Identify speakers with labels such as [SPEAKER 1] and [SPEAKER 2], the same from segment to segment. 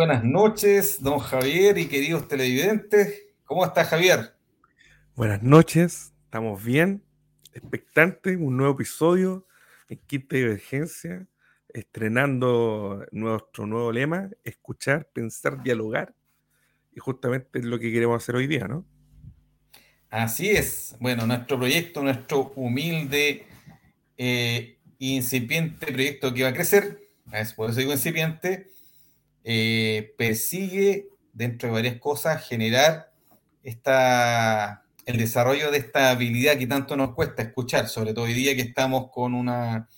[SPEAKER 1] Buenas noches, don Javier y queridos televidentes. ¿Cómo está Javier?
[SPEAKER 2] Buenas noches, estamos bien, expectantes, un nuevo episodio en Quinta Divergencia, estrenando nuestro nuevo lema, escuchar, pensar, dialogar, y justamente es lo que queremos hacer hoy día, ¿no?
[SPEAKER 1] Así es. Bueno, nuestro proyecto, nuestro humilde, e incipiente proyecto que va a crecer, es por eso digo incipiente, eh, persigue, dentro de varias cosas, generar esta, el desarrollo de esta habilidad que tanto nos cuesta escuchar, sobre todo hoy día que estamos con una,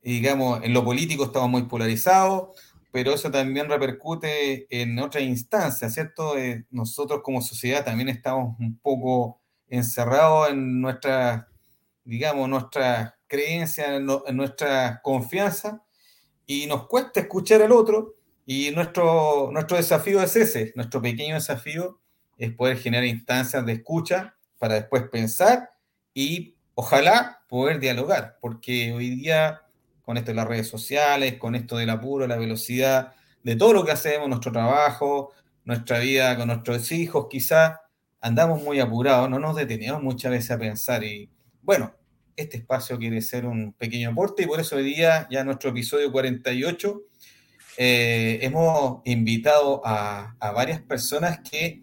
[SPEAKER 1] digamos, en lo político estamos muy polarizados, pero eso también repercute en otras instancias, ¿cierto? Eh, nosotros como sociedad también estamos un poco encerrados en nuestra, digamos, nuestra creencia, en, en nuestra confianza, y nos cuesta escuchar al otro, y nuestro, nuestro desafío es ese, nuestro pequeño desafío es poder generar instancias de escucha para después pensar y ojalá poder dialogar, porque hoy día con esto de las redes sociales, con esto del apuro, la velocidad de todo lo que hacemos, nuestro trabajo, nuestra vida con nuestros hijos, quizás andamos muy apurados, no nos detenemos muchas veces a pensar y bueno, este espacio quiere ser un pequeño aporte y por eso hoy día ya nuestro episodio 48 eh, hemos invitado a, varias personas que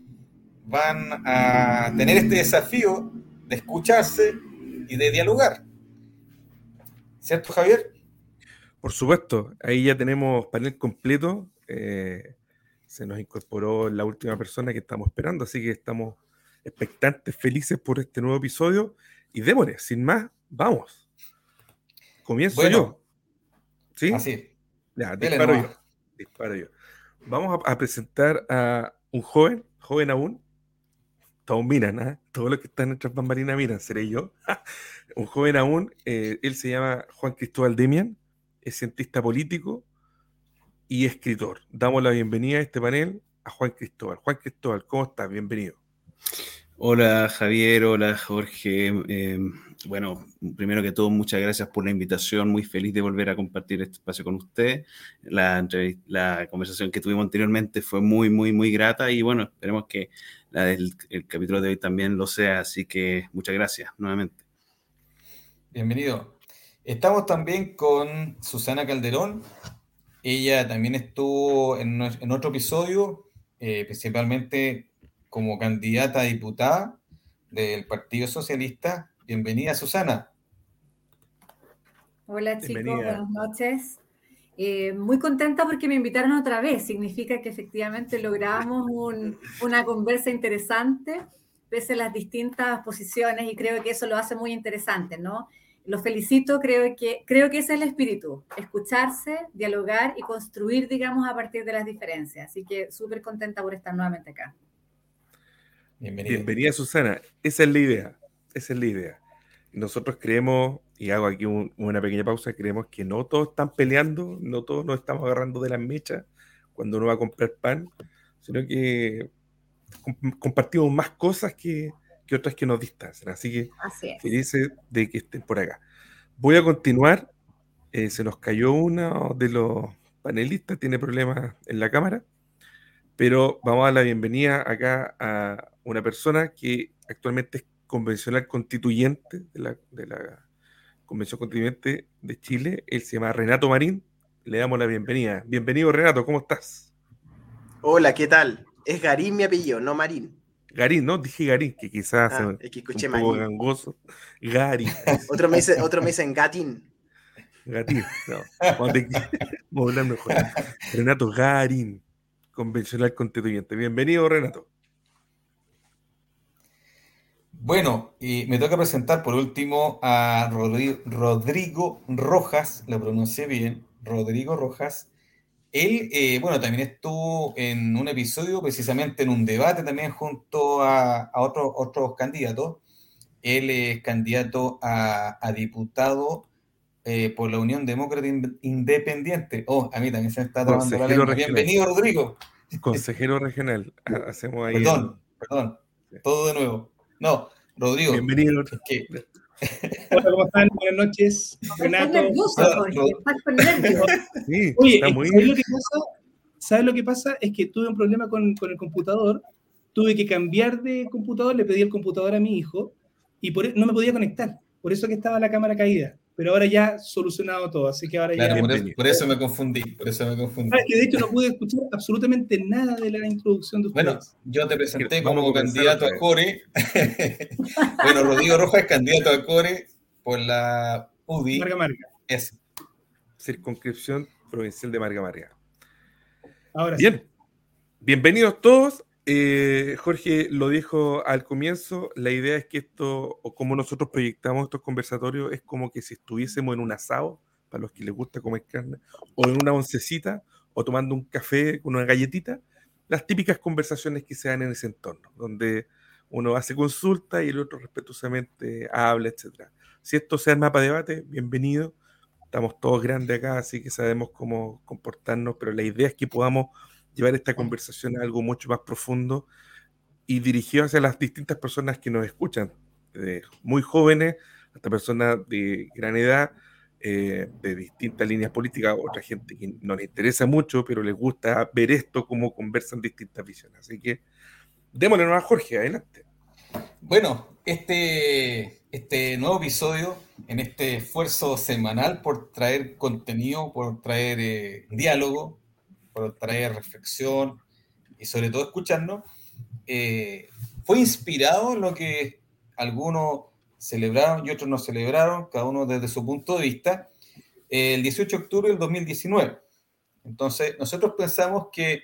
[SPEAKER 1] van a tener este desafío de escucharse y de dialogar. ¿Cierto, Javier?
[SPEAKER 2] Por supuesto, ahí ya tenemos panel completo. Eh, se nos incorporó la última persona que estamos esperando, así que estamos expectantes, felices por este nuevo episodio. Y démosle, sin más, vamos. Comienzo yo. ¿Sí? Así. Ya, disparo yo disparo yo. Vamos a, presentar a un joven, joven aún. Todos miran, ¿eh? todos los que están en nuestras bambalinas miran, seré yo. un joven aún, eh, él se llama Juan Cristóbal Demian, es cientista político y escritor. Damos la bienvenida a este panel a Juan Cristóbal. Juan Cristóbal, ¿cómo estás? Bienvenido.
[SPEAKER 3] Hola Javier, hola Jorge. Eh, bueno, primero que todo, muchas gracias por la invitación. Muy feliz de volver a compartir este espacio con usted. La, conversación que tuvimos anteriormente fue muy, muy, muy grata y bueno, esperemos que el capítulo de hoy también lo sea. Así que muchas gracias nuevamente.
[SPEAKER 1] Bienvenido. Estamos también con Susana Calderón. Ella también estuvo en, en otro episodio, eh, principalmente como candidata a diputada del Partido Socialista. Bienvenida, Susana.
[SPEAKER 4] Hola chicos, buenas noches. Eh, muy contenta porque me invitaron otra vez. Significa que efectivamente logramos una conversa interesante, pese a las distintas posiciones, y creo que eso lo hace muy interesante, ¿no? Los felicito, creo que, creo que ese es el espíritu, escucharse, dialogar y construir, digamos, a partir de las diferencias. Así que súper contenta por estar nuevamente acá.
[SPEAKER 2] Bienvenida. Susana. Esa es la idea. Esa es la idea. Nosotros creemos, y hago aquí una pequeña pausa, creemos que no todos están peleando, no todos nos estamos agarrando de las mechas cuando uno va a comprar pan, sino que compartimos más cosas que, otras que nos distancian. Así que felices de que estén por acá. Voy a continuar. Eh, se nos cayó uno de los panelistas, tiene problemas en la cámara, pero vamos a dar la bienvenida acá a una persona que actualmente es convencional constituyente de la, de la Convención Constituyente de Chile. Él se llama Renato Marín. Le damos la bienvenida. Bienvenido, Renato, ¿cómo estás?
[SPEAKER 5] Hola, ¿qué tal? Es Garín mi apellido, no Marín.
[SPEAKER 2] Garín, ¿no? Dije Garín, que quizás
[SPEAKER 5] ah, es que escuché
[SPEAKER 2] un poco gangoso. Garín.
[SPEAKER 5] otro, me dice, otro me dicen Gatín.
[SPEAKER 2] Gatín, no. Vamos hablando Renato Garín, convencional constituyente. Bienvenido, Renato.
[SPEAKER 1] Bueno, y me toca presentar por último a Rodrigo, Rojas, lo pronuncié bien, Rodrigo Rojas. Él, eh, bueno, también estuvo en un episodio, precisamente en un debate también junto a, otros candidatos. Él es candidato a, diputado eh, por la Unión Demócrata Independiente. Oh, a mí también se me está
[SPEAKER 2] tomando la
[SPEAKER 1] lengua. Bienvenido, Rodrigo.
[SPEAKER 2] Consejero regional. Hacemos ahí.
[SPEAKER 1] Perdón, perdón. Todo de nuevo. No, Rodrigo.
[SPEAKER 2] Bienvenido.
[SPEAKER 6] Hola, ¿cómo están? Buenas noches. Renato.
[SPEAKER 4] Nervioso,
[SPEAKER 6] Sí, Oye, está muy... lo que pasa? ¿sabes lo que pasa? Es que tuve un problema con, con el computador, tuve que cambiar de computador, le pedí el computador a mi hijo y por, e, no me podía conectar. Por eso que estaba la cámara caída. Pero ahora ya solucionado todo, así que ahora
[SPEAKER 1] Claro,
[SPEAKER 6] ya...
[SPEAKER 1] por, eso, por eso me confundí, por eso me confundí.
[SPEAKER 6] Ah, que de hecho no pude escuchar absolutamente nada de la introducción de ustedes.
[SPEAKER 1] Bueno, yo te presenté como candidato a Core. bueno, Rodrigo Rojas es candidato a Core por la UDI.
[SPEAKER 6] marca, marca.
[SPEAKER 1] Es,
[SPEAKER 2] Circunscripción provincial de Marga Marga.
[SPEAKER 6] Ahora sí.
[SPEAKER 2] Bien, bienvenidos todos. Eh, Jorge lo dijo al comienzo, la idea es que esto, o como nosotros proyectamos estos conversatorios, es como que si estuviésemos en un asado, para los que les gusta comer carne, o en una oncecita, o tomando un café con una galletita, las típicas conversaciones que se dan en ese entorno, donde uno hace consulta y el otro respetuosamente habla, etc. Si esto sea el mapa de debate, bienvenido. Estamos todos grandes acá, así que sabemos cómo comportarnos, pero la idea es que podamos llevar esta conversación a algo mucho más profundo y dirigido hacia las distintas personas que nos escuchan, de muy jóvenes hasta personas de gran edad, eh, de distintas líneas políticas, otra gente que no les interesa mucho, pero les gusta ver esto, cómo conversan distintas visiones. Así que démosle a Jorge, adelante.
[SPEAKER 1] Bueno, este, este nuevo episodio, en este esfuerzo semanal por traer contenido, por traer eh, diálogo, por traer reflexión y sobre todo escucharnos, eh, fue inspirado en lo que algunos celebraron y otros no celebraron, cada uno desde su punto de vista, el 18 de octubre del 2019. Entonces, nosotros pensamos que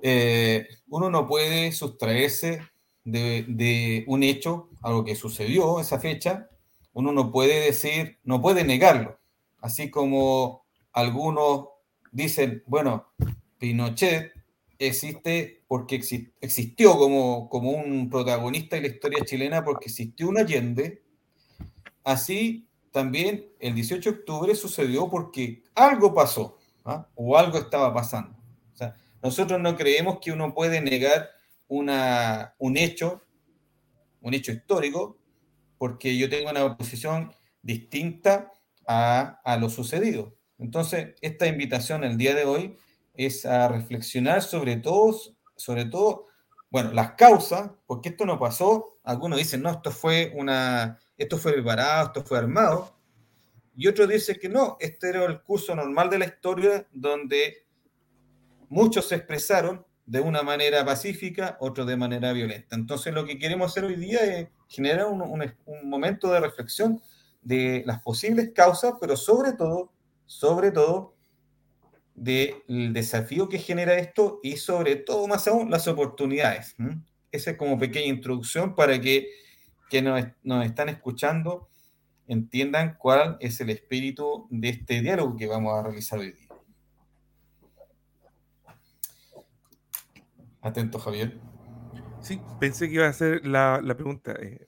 [SPEAKER 1] eh, uno no puede sustraerse de, de, un hecho, algo que sucedió esa fecha, uno no puede decir, no puede negarlo. Así como algunos dicen, bueno, Pinochet existe porque exi existió como, como un protagonista de la historia chilena porque existió un Allende. Así también el 18 de octubre sucedió porque algo pasó ¿ah? o algo estaba pasando. O sea, nosotros no creemos que uno puede negar una, un hecho, un hecho histórico, porque yo tengo una posición distinta a, a lo sucedido. Entonces, esta invitación el día de hoy es a reflexionar sobre todo, sobre todo, bueno, las causas, porque esto no pasó. Algunos dicen, no, esto fue una, esto fue preparado, esto fue armado. Y otros dicen que no, este era el curso normal de la historia donde muchos se expresaron de una manera pacífica, otros de manera violenta. Entonces, lo que queremos hacer hoy día es generar un, un, un momento de reflexión de las posibles causas, pero sobre todo sobre todo del desafío que genera esto y sobre todo más aún las oportunidades. Esa es como pequeña introducción para que, que nos, nos, están escuchando entiendan cuál es el espíritu de este diálogo que vamos a realizar hoy día. Atento, Javier.
[SPEAKER 2] Sí, pensé que iba a ser la, la pregunta. Eh,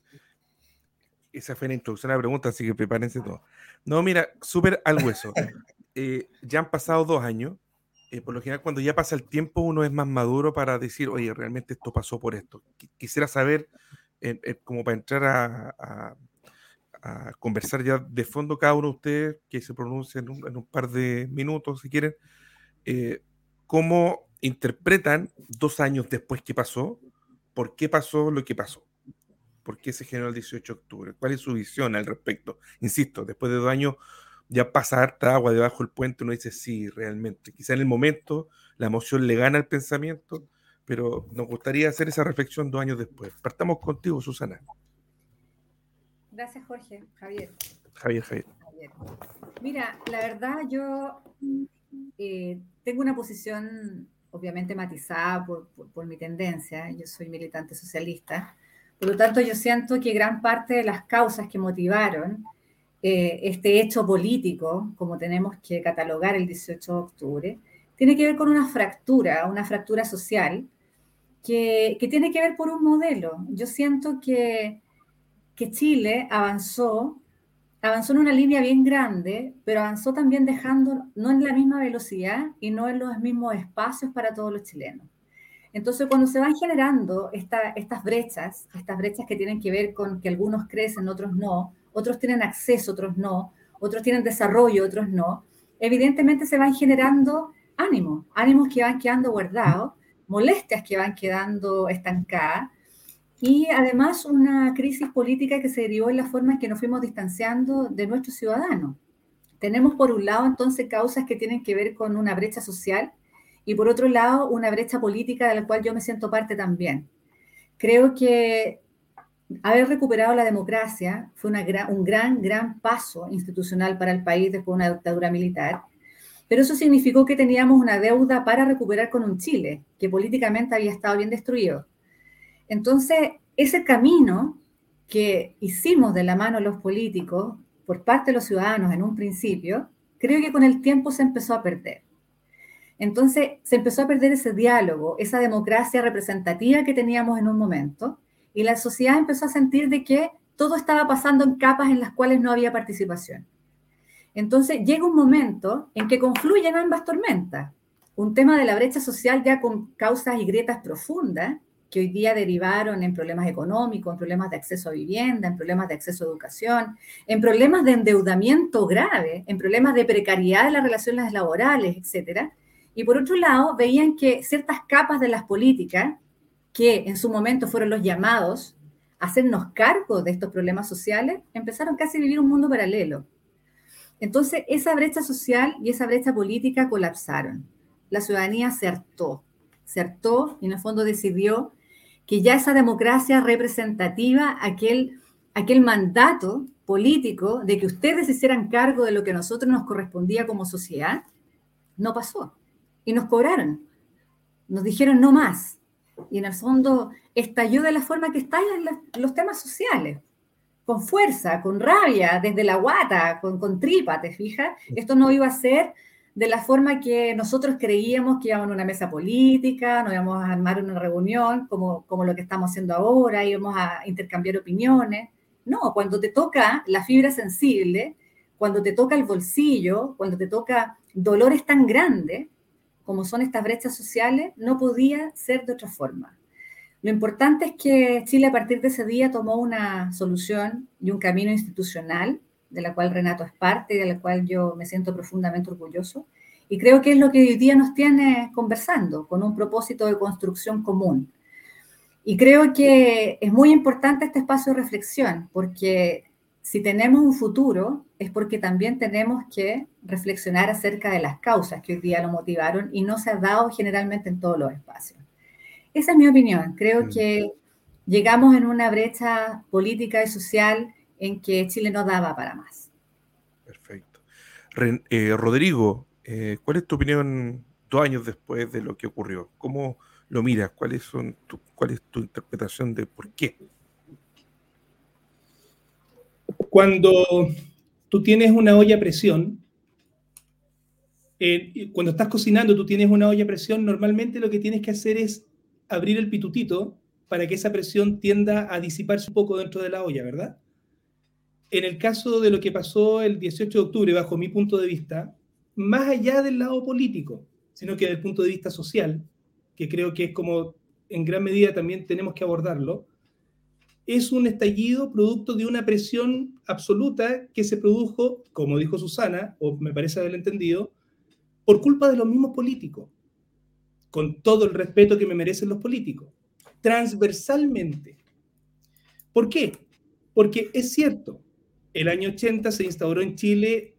[SPEAKER 2] esa fue la introducción a la pregunta, así que prepárense todo. No, mira, súper al hueso. Eh, ya han pasado dos años. Eh, por lo general, cuando ya pasa el tiempo, uno es más maduro para decir, oye, realmente esto pasó por esto. Quisiera saber, como para entrar a, a, conversar ya de fondo cada uno de ustedes, que se pronuncie en un, en un par de minutos, si quieren, eh, cómo interpretan dos años después que pasó, por qué pasó lo que pasó. ¿Por qué se generó el 18 de octubre? ¿Cuál es su visión al respecto? Insisto, después de dos años ya pasa harta agua debajo del puente, uno dice sí, realmente. Quizá en el momento la emoción le gana al pensamiento, pero nos gustaría hacer esa reflexión dos años después. Partamos contigo, Susana.
[SPEAKER 4] Gracias, Jorge. Javier.
[SPEAKER 2] Javier, Javier.
[SPEAKER 4] Javier. Mira, la verdad yo eh, tengo una posición obviamente matizada por, por, por mi tendencia. Yo soy militante socialista. Por lo tanto, yo siento que gran parte de las causas que motivaron eh, este hecho político, como tenemos que catalogar el 18 de octubre, tiene que ver con una fractura, una fractura social, que, que tiene que ver por un modelo. Yo siento que, que Chile avanzó, avanzó en una línea bien grande, pero avanzó también dejando no en la misma velocidad y no en los mismos espacios para todos los chilenos. Entonces, cuando se van generando esta, estas brechas, estas brechas que tienen que ver con que algunos crecen, otros no, otros tienen acceso, otros no, otros tienen desarrollo, otros no, evidentemente se van generando ánimos, ánimos que van quedando guardados, molestias que van quedando estancadas y además una crisis política que se derivó en la forma en que nos fuimos distanciando de nuestros ciudadanos. Tenemos por un lado entonces causas que tienen que ver con una brecha social y por otro lado una brecha política de la cual yo me siento parte también. Creo que haber recuperado la democracia fue un gran, gran paso institucional para el país después de una dictadura militar, pero eso significó que teníamos una deuda para recuperar con un Chile que políticamente había estado bien destruido. Entonces, ese camino que hicimos de la mano los políticos por parte de los ciudadanos en un principio, creo que con el tiempo se empezó a perder. Entonces, se empezó a perder ese diálogo, esa democracia representativa que teníamos en un momento, y la sociedad empezó a sentir de que todo estaba pasando en capas en las cuales no había participación. Entonces llega un momento en que confluyen ambas tormentas. Un tema de la brecha social ya con causas y grietas profundas que hoy día derivaron en problemas económicos, en problemas de acceso a vivienda, en problemas de acceso a educación, en problemas de endeudamiento grave, en problemas de precariedad de las relaciones laborales, etc. Y por otro lado, veían que ciertas capas de las políticas que en su momento fueron los llamados a hacernos cargo de estos problemas sociales, empezaron casi a vivir un mundo paralelo. Entonces, esa brecha social y esa brecha política colapsaron. La ciudadanía acertó, acertó y en el fondo decidió que ya esa democracia representativa, aquel, aquel mandato político de que ustedes hicieran cargo de lo que a nosotros nos correspondía como sociedad, no pasó. Y nos cobraron. Nos dijeron no más y en el fondo estalló de la forma que estallan los temas sociales, con fuerza, con rabia, desde la guata, con, con tripa, ¿te fijas? Esto no iba a ser de la forma que nosotros creíamos que íbamos a una mesa política, no íbamos a armar una reunión como, como lo que estamos haciendo ahora, íbamos a intercambiar opiniones. No, cuando te toca la fibra sensible, cuando te toca el bolsillo, cuando te toca dolores tan grandes, como son estas brechas sociales, no podía ser de otra forma. Lo importante es que Chile a partir de ese día tomó una solución y un camino institucional, de la cual Renato es parte y de la cual yo me siento profundamente orgulloso. Y creo que es lo que hoy día nos tiene conversando, con un propósito de construcción común. Y creo que es muy importante este espacio de reflexión, porque si tenemos un futuro es porque también tenemos que reflexionar acerca de las causas que hoy día lo motivaron y no se ha dado generalmente en todos los espacios. Esa es mi opinión. Creo mm. que llegamos en una brecha política y social en que Chile no daba para más.
[SPEAKER 2] Perfecto. Eh, Rodrigo, eh, ¿cuál es tu opinión dos años después de lo que ocurrió? ¿Cómo lo miras? ¿Cuál es, cuál es tu interpretación de por qué?
[SPEAKER 6] Cuando tú tienes una olla a presión, eh, cuando estás cocinando, tú tienes una olla a presión, normalmente lo que tienes que hacer es abrir el pitutito para que esa presión tienda a disiparse un poco dentro de la olla, ¿verdad? En el caso de lo que pasó el 18 de octubre, bajo mi punto de vista, más allá del lado político, sino que desde el punto de vista social, que creo que es como en gran medida también tenemos que abordarlo, es un estallido producto de una presión absoluta que se produjo, como dijo Susana, o me parece haberlo entendido, por culpa de los mismos políticos, con todo el respeto que me merecen los políticos, transversalmente. ¿Por qué? Porque es cierto, el año 80 se instauró en Chile,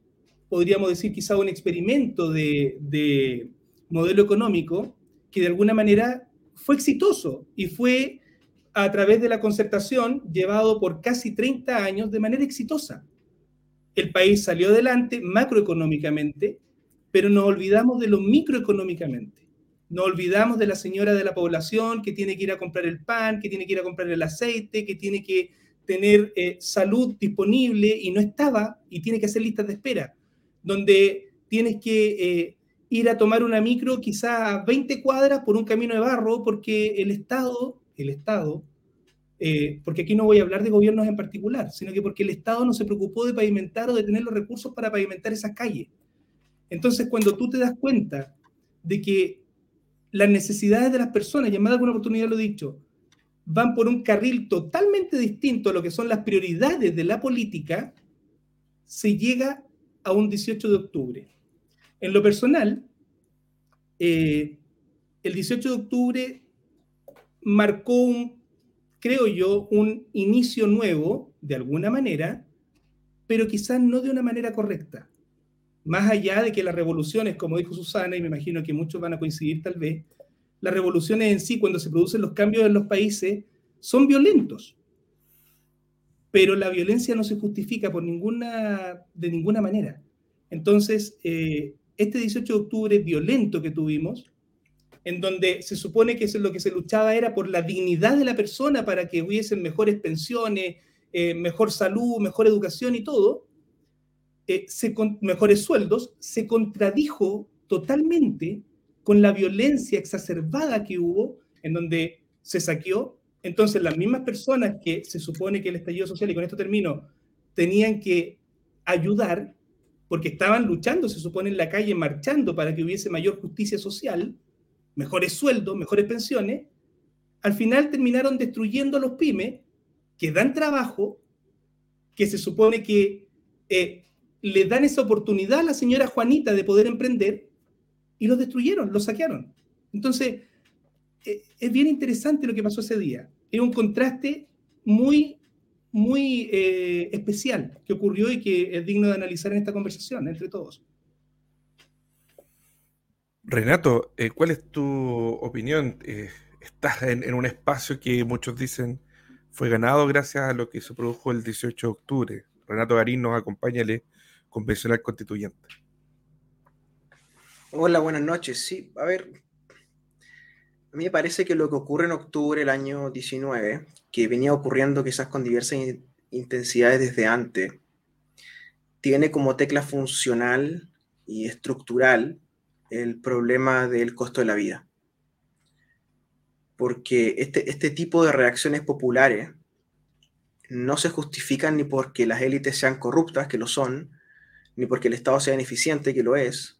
[SPEAKER 6] podríamos decir quizá un experimento de, de modelo económico que de alguna manera fue exitoso y fue a través de la concertación llevado por casi 30 años de manera exitosa. El país salió adelante macroeconómicamente, pero nos olvidamos de lo microeconómicamente. Nos olvidamos de la señora de la población que tiene que ir a comprar el pan, que tiene que ir a comprar el aceite, que tiene que tener eh, salud disponible y no estaba y tiene que hacer listas de espera, donde tienes que eh, ir a tomar una micro quizá a 20 cuadras por un camino de barro porque el Estado el Estado, eh, porque aquí no voy a hablar de gobiernos en particular, sino que porque el Estado no se preocupó de pavimentar o de tener los recursos para pavimentar esas calles. Entonces, cuando tú te das cuenta de que las necesidades de las personas, de alguna oportunidad lo he dicho, van por un carril totalmente distinto a lo que son las prioridades de la política, se llega a un 18 de octubre. En lo personal, eh, el 18 de octubre marcó creo yo, un inicio nuevo, de alguna manera, pero quizás no de una manera correcta. Más allá de que las revoluciones, como dijo Susana, y me imagino que muchos van a coincidir tal vez, las revoluciones en sí, cuando se producen los cambios en los países, son violentos. Pero la violencia no se justifica por ninguna, de ninguna manera. Entonces, eh, este 18 de octubre violento que tuvimos, en donde se supone que lo que se luchaba era por la dignidad de la persona para que hubiesen mejores pensiones, eh, mejor salud, mejor educación y todo, eh, mejores sueldos, se contradijo totalmente con la violencia exacerbada que hubo, en donde se saqueó. Entonces, las mismas personas que se supone que el estallido social, y con esto termino, tenían que ayudar, porque estaban luchando, se supone, en la calle, marchando para que hubiese mayor justicia social, mejores sueldos, mejores pensiones, al final terminaron destruyendo los pymes que dan trabajo, que se supone que eh, le dan esa oportunidad a la señora Juanita de poder emprender y los destruyeron, los saquearon. Entonces, eh, es bien interesante lo que pasó ese día. Es un contraste muy, muy eh, especial que ocurrió y que es digno de analizar en esta conversación entre todos.
[SPEAKER 2] Renato, eh, ¿cuál es tu opinión? estás en, un espacio que muchos dicen fue ganado gracias a lo que se produjo el 18 de octubre. Renato Garín nos acompaña, el convencional constituyente.
[SPEAKER 5] Hola, buenas noches. Sí, a ver, a mí me parece que lo que ocurre en octubre del año 19, que venía ocurriendo quizás con diversas intensidades desde antes, tiene como tecla funcional y estructural el problema del costo de la vida. Porque este, este tipo de reacciones populares no se justifican ni porque las élites sean corruptas, que lo son, ni porque el Estado sea ineficiente, que lo es,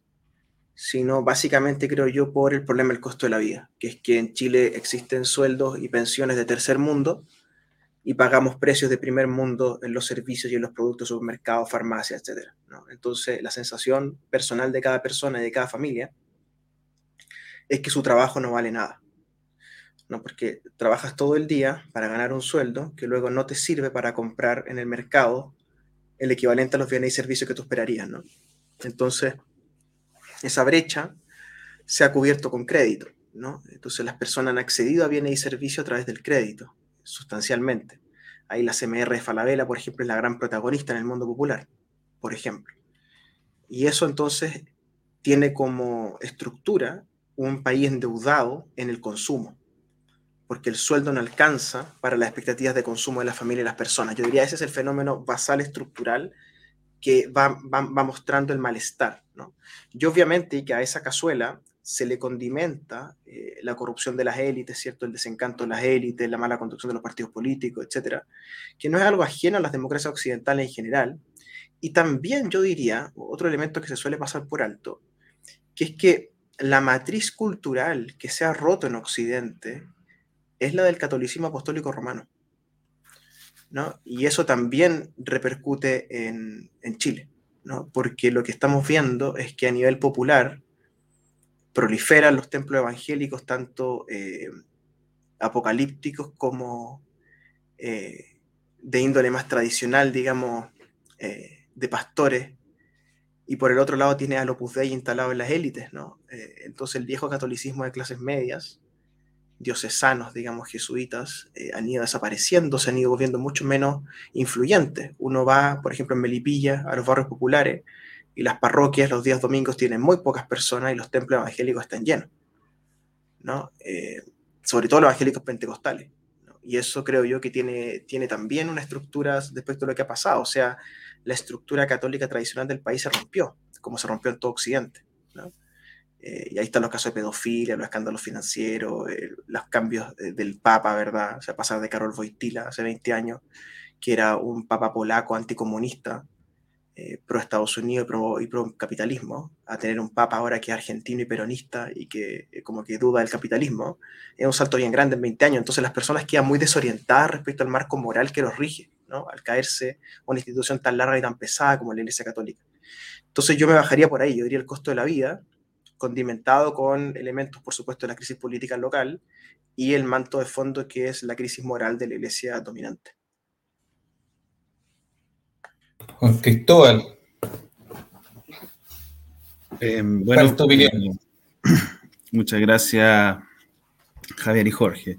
[SPEAKER 5] sino básicamente creo yo por el problema del costo de la vida, que es que en Chile existen sueldos y pensiones de tercer mundo y pagamos precios de primer mundo en los servicios y en los productos, supermercados, farmacias, etc. Entonces, la sensación personal de cada persona y de cada familia es que su trabajo no vale nada. ¿no? Porque trabajas todo el día para ganar un sueldo que luego no te sirve para comprar en el mercado el equivalente a los bienes y servicios que tú esperarías. ¿no? Entonces, esa brecha se ha cubierto con crédito, ¿no? Entonces las personas han accedido a bienes y servicios a través del crédito, sustancialmente. Ahí la CMR de Falabella, por ejemplo, es la gran protagonista en el mundo popular, por ejemplo. Y eso entonces tiene como estructura un país endeudado en el consumo, porque el sueldo no alcanza para las expectativas de consumo de la familia y las personas. Yo diría ese es el fenómeno basal estructural que va, mostrando el malestar. ¿no? Y obviamente que a esa cazuela se le condimenta eh, la corrupción de las élites, ¿cierto? El desencanto de las élites, la mala conducción de los partidos políticos, etcétera, que no es algo ajeno a las democracias occidentales en general. Y también yo diría, otro elemento que se suele pasar por alto, que es que la matriz cultural que se ha roto en Occidente es la del catolicismo apostólico romano. Y eso también repercute en, Chile, Porque lo que estamos viendo es que a nivel popular proliferan los templos evangélicos, tanto eh, apocalípticos como eh, de índole más tradicional, digamos, eh, de pastores, y por el otro lado tiene al Opus Dei instalado en las élites, ¿no? entonces el viejo catolicismo de clases medias diocesanos, digamos, jesuitas, han ido desapareciendo, se han ido volviendo mucho menos influyentes. Uno va, por ejemplo, en Melipilla, a los barrios populares, y las parroquias los días domingos tienen muy pocas personas y los templos evangélicos están llenos, ¿no? Eh, sobre todo los evangélicos pentecostales. Y eso creo yo que tiene, tiene también una estructura respecto a lo que ha pasado. O sea, la estructura católica tradicional del país se rompió, como se rompió en todo Occidente. ¿no? Eh, y ahí están los casos de pedofilia, los escándalos financieros, eh, los cambios del Papa, ¿verdad? O sea, pasar de Karol Wojtyla hace 20 años, que era un Papa polaco anticomunista, eh, pro Estados Unidos y pro, capitalismo, a tener un Papa ahora que es argentino y peronista y que como que duda del capitalismo, es un salto bien grande en 20 años. Entonces las personas quedan muy desorientadas respecto al marco moral que los rige. Al caerse una institución tan larga y tan pesada como la Iglesia Católica. Entonces yo me bajaría por ahí, yo diría el costo de la vida, condimentado con elementos, por supuesto, de la crisis política local y el manto de fondo que es la crisis moral de la iglesia dominante.
[SPEAKER 1] Juan Cristóbal.
[SPEAKER 3] Eh, bueno, muchas gracias, Javier y Jorge.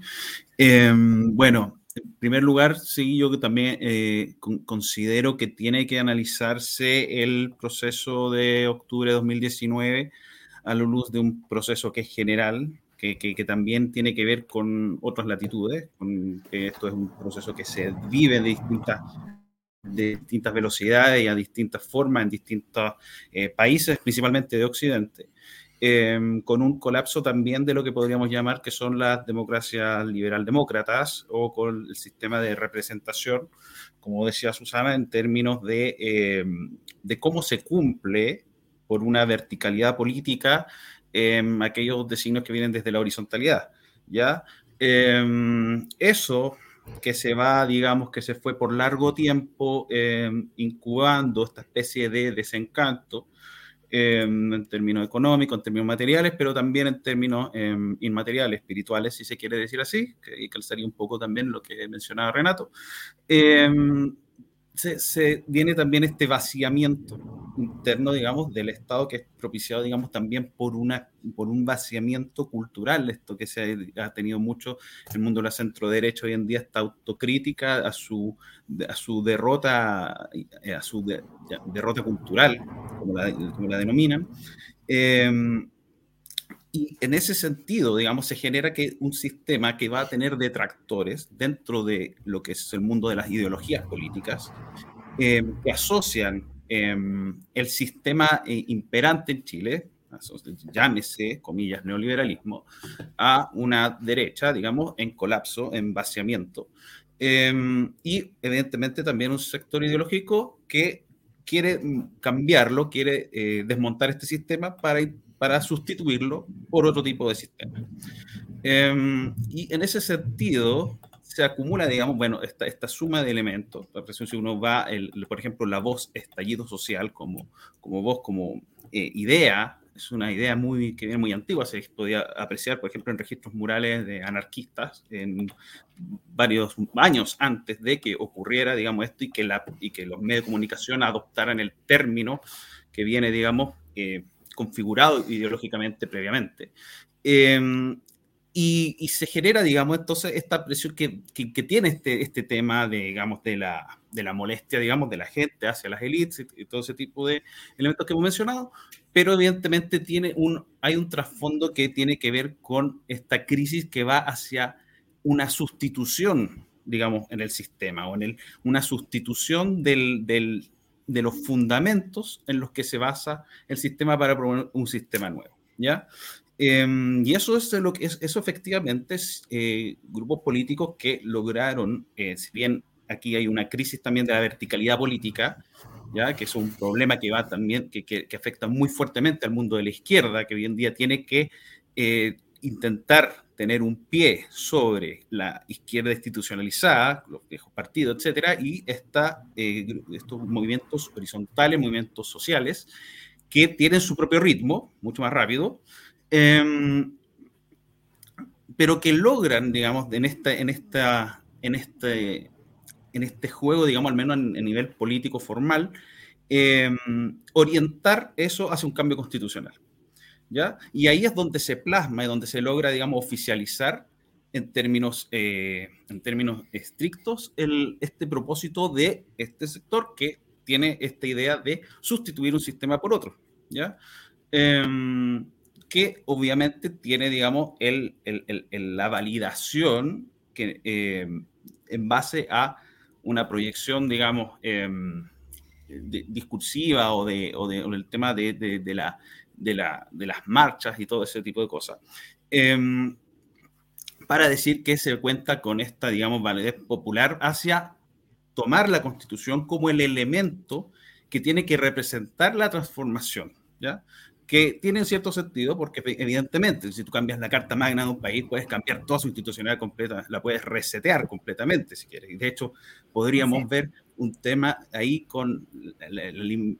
[SPEAKER 3] Eh, bueno, en primer lugar, sí, yo también eh, considero que tiene que analizarse el proceso de octubre de 2019 a la luz de un proceso que es general, que, que, también tiene que ver con otras latitudes, con, esto es un proceso que se vive de distintas, de distintas velocidades y a distintas formas en distintos eh, países, principalmente de Occidente. Em, con un colapso también de lo que podríamos llamar que son las democracias liberal-demócratas o con el sistema de representación, como decía Susana, en términos de, em, de cómo se cumple por una verticalidad política em, aquellos designios que vienen desde la horizontalidad. ¿ya? eso que se va, digamos, que se fue por largo tiempo incubando esta especie de desencanto, Em, en términos económicos, en términos materiales, pero también en términos em, inmateriales, espirituales, si se quiere decir así, que, calzaría un poco también lo que mencionaba Renato. Se, viene también este vaciamiento interno, digamos, del Estado que es propiciado, digamos, también por, una, por un vaciamiento cultural, esto que se ha, tenido mucho el mundo de la centro derecha hoy en día, esta autocrítica a su, a su derrota, a su derrota cultural, como la, como denominan. Em, y en ese sentido, digamos, se genera que un sistema que va a tener detractores dentro de lo que es el mundo de las ideologías políticas, eh, que asocian em, el sistema eh, imperante en Chile, llámese, comillas, neoliberalismo, a una derecha, digamos, en colapso, en vaciamiento. Em, y evidentemente también un sector ideológico que quiere mm, cambiarlo, quiere eh, desmontar este sistema para para sustituirlo por otro tipo de sistema. Em, y en ese sentido, se acumula, digamos, bueno, esta, esta suma de elementos. Si uno va, por ejemplo, la voz estallido social como, como voz, como eh, idea, es una idea muy, que viene muy antigua, se podía apreciar, por ejemplo, en registros murales de anarquistas en varios años antes de que ocurriera, digamos, esto y que, la, y que los medios de comunicación adoptaran el término que viene, digamos, eh, configurado ideológicamente previamente. Em, y, se genera, digamos, entonces esta presión que, que, tiene este, este tema de, digamos, de la, de la molestia, digamos, de la gente hacia las élites y, todo ese tipo de elementos que hemos mencionado, pero evidentemente tiene un, hay un trasfondo que tiene que ver con esta crisis que va hacia una sustitución, digamos, en el sistema o en el, una sustitución del, del, de los fundamentos en los que se basa el sistema para promover un sistema nuevo, ¿ya? Em, y eso es lo que es, eso efectivamente es eh, grupos políticos que lograron, eh, si bien aquí hay una crisis también de la verticalidad política, ya que es un problema que va también, que, que, afecta muy fuertemente al mundo de la izquierda, que hoy en día tiene que eh, intentar tener un pie sobre la izquierda institucionalizada, los viejos partidos, etcétera, y esta, eh, estos movimientos horizontales, movimientos sociales, que tienen su propio ritmo, mucho más rápido, em, pero que logran, digamos, en, esta, en, en, este, en este juego, digamos, al menos en, nivel político formal, em, orientar eso hacia un cambio constitucional. Y ahí es donde se plasma y donde se logra, digamos, oficializar en términos, eh, en términos estrictos el, este propósito de este sector que tiene esta idea de sustituir un sistema por otro, ¿ya? Em, que obviamente tiene, digamos, el, la validación que, em, en base a una proyección, digamos, em, discursiva o, de, o, de, del tema de, de la de, la, de las marchas y todo ese tipo de cosas. Em, para decir que se cuenta con esta, digamos, validez popular hacia tomar la constitución como el elemento que tiene que representar la transformación, ¿ya? que tiene cierto sentido porque evidentemente si tú cambias la carta magna de un país puedes cambiar toda su institucionalidad completa, la puedes resetear completamente si quieres. Y de hecho podríamos ver un tema ahí con la,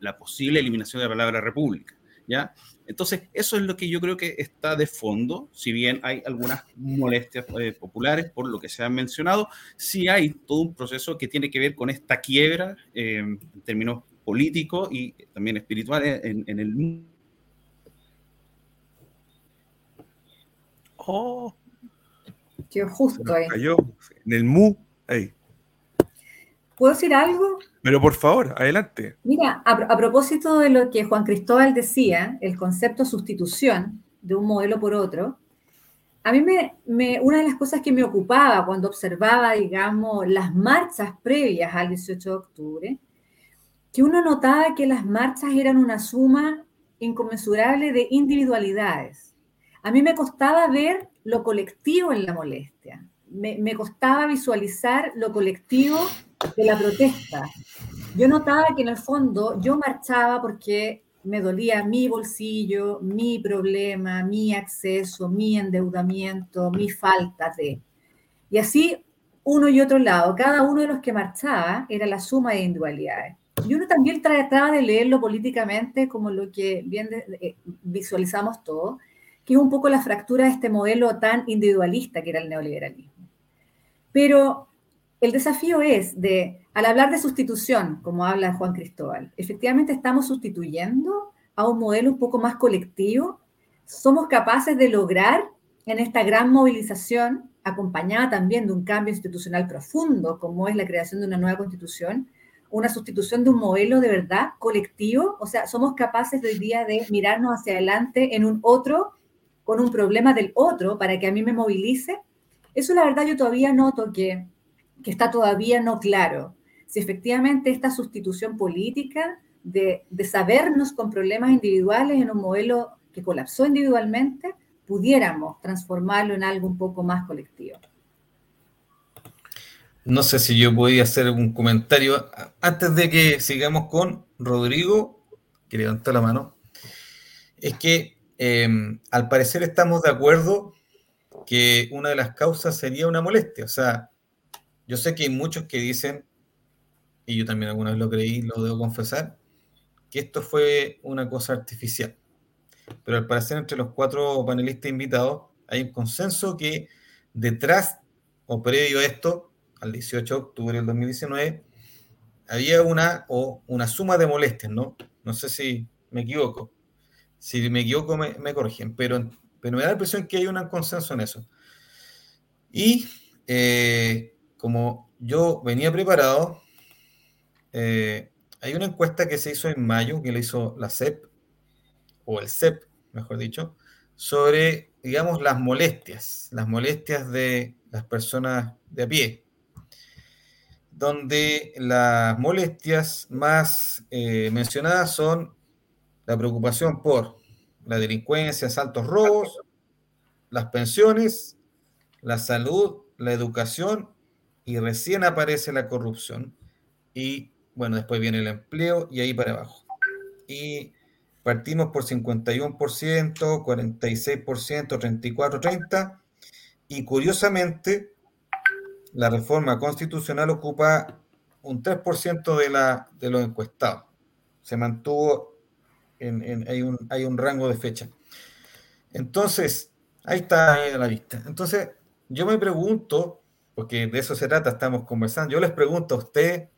[SPEAKER 3] la, posible eliminación de la palabra república ¿ya? Entonces, eso es lo que yo creo que está de fondo, si bien hay algunas molestias eh, populares por lo que se han mencionado, sí hay todo un proceso que tiene que ver con esta quiebra eh, en términos políticos y también espirituales en, en el
[SPEAKER 2] Oh,
[SPEAKER 4] Que justo ahí.
[SPEAKER 2] cayó en el mu. Ahí.
[SPEAKER 4] ¿Puedo decir algo?
[SPEAKER 2] Pero por favor, adelante.
[SPEAKER 4] Mira, a, a propósito de lo que Juan Cristóbal decía, el concepto sustitución de un modelo por otro, a mí me, me- una de las cosas que me ocupaba cuando observaba, digamos, las marchas previas al 18 de octubre, que uno notaba que las marchas eran una suma inconmensurable de individualidades. A mí me costaba ver lo colectivo en la molestia, me, me costaba visualizar lo colectivo de la protesta. Yo notaba que en el fondo yo marchaba porque me dolía mi bolsillo, mi problema, mi acceso, mi endeudamiento, mi falta de. Y así uno y otro lado, cada uno de los que marchaba era la suma de individualidades. Y uno también trataba de leerlo políticamente como lo que bien eh, visualizamos todos, que es un poco la fractura de este modelo tan individualista que era el neoliberalismo. Pero el desafío es de, al hablar de sustitución, como habla Juan Cristóbal, efectivamente estamos sustituyendo a un modelo un poco más colectivo. Somos capaces de lograr en esta gran movilización, acompañada también de un cambio institucional profundo, como es la creación de una nueva constitución, una sustitución de un modelo de verdad colectivo. O sea, somos capaces hoy día de mirarnos hacia adelante en un otro, con un problema del otro, para que a mí me movilice. Eso la verdad yo todavía noto que que está todavía no claro si efectivamente esta sustitución política de, de sabernos con problemas individuales en un modelo que colapsó individualmente, pudiéramos transformarlo en algo un poco más colectivo.
[SPEAKER 1] No sé si yo podía hacer un comentario antes de que sigamos con Rodrigo, que levantó la mano. Es que eh, al parecer estamos de acuerdo que una de las causas sería una molestia. O sea, yo sé que hay muchos que dicen, y yo también alguna vez lo creí, lo debo confesar, que esto fue una cosa artificial. Pero al parecer entre los cuatro panelistas invitados hay un consenso que detrás o previo a esto, al 18 de octubre del 2019, había una o una suma de molestias, ¿no? No sé si me equivoco. Si me equivoco, me, me corrigen, pero, pero me da la impresión que hay un consenso en eso. Y eh, como yo venía preparado, eh, hay una encuesta que se hizo en mayo, que le hizo la CEP, o el CEP, mejor dicho, sobre, digamos, las molestias, las molestias de las personas de a pie, donde las molestias más eh, mencionadas son la preocupación por la delincuencia, asaltos, robos, las pensiones, la salud, la educación y recién aparece la corrupción. Y bueno, después viene el empleo y ahí para abajo. Y partimos por 51%, 46%, 34%, 30%. Y curiosamente, la reforma constitucional ocupa un 3% de, la, de los encuestados. Se mantuvo, hay, un, hay un rango de fecha. Entonces, ahí está a la vista. Entonces, yo me pregunto, porque de eso se trata, estamos conversando, yo les pregunto a usted,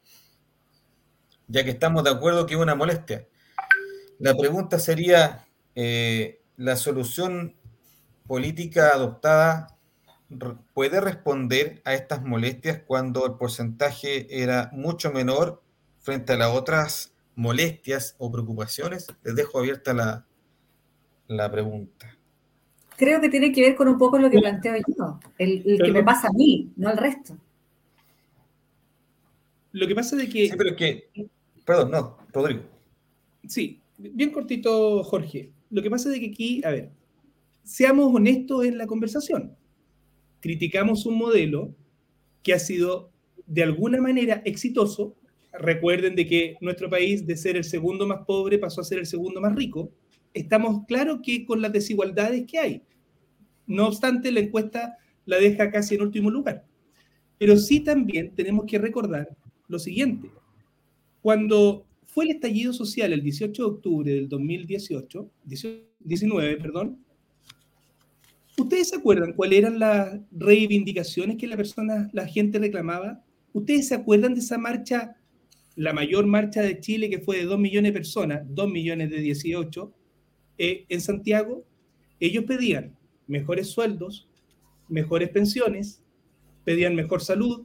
[SPEAKER 1] ya que estamos de acuerdo que es una molestia, la pregunta sería, eh, ¿la solución política adoptada puede responder a estas molestias cuando el porcentaje era mucho menor frente a las otras molestias o preocupaciones? Les dejo abierta la, la pregunta.
[SPEAKER 4] Creo que tiene que ver con un poco lo que planteo yo, el, el que me pasa a mí, no al resto.
[SPEAKER 6] Lo que pasa es que...
[SPEAKER 1] Sí, pero que... Perdón, no, Rodrigo.
[SPEAKER 6] Sí, bien cortito, Jorge. Lo que pasa es que aquí, a ver, seamos honestos en la conversación. Criticamos un modelo que ha sido de alguna manera exitoso. Recuerden de que nuestro país, de ser el segundo más pobre, pasó a ser el segundo más rico. Estamos claros que con las desigualdades que hay. No obstante, la encuesta la deja casi en último lugar. Pero sí también tenemos que recordar lo siguiente. Cuando fue el estallido social el 18 de octubre del 2018, 19, perdón, ¿ustedes se acuerdan cuáles eran las reivindicaciones que la persona, la gente reclamaba? ¿Ustedes se acuerdan de esa marcha, la mayor marcha de Chile que fue de 2 millones de personas, 2 millones de 18, eh, en Santiago? Ellos pedían mejores sueldos, mejores pensiones, pedían mejor salud,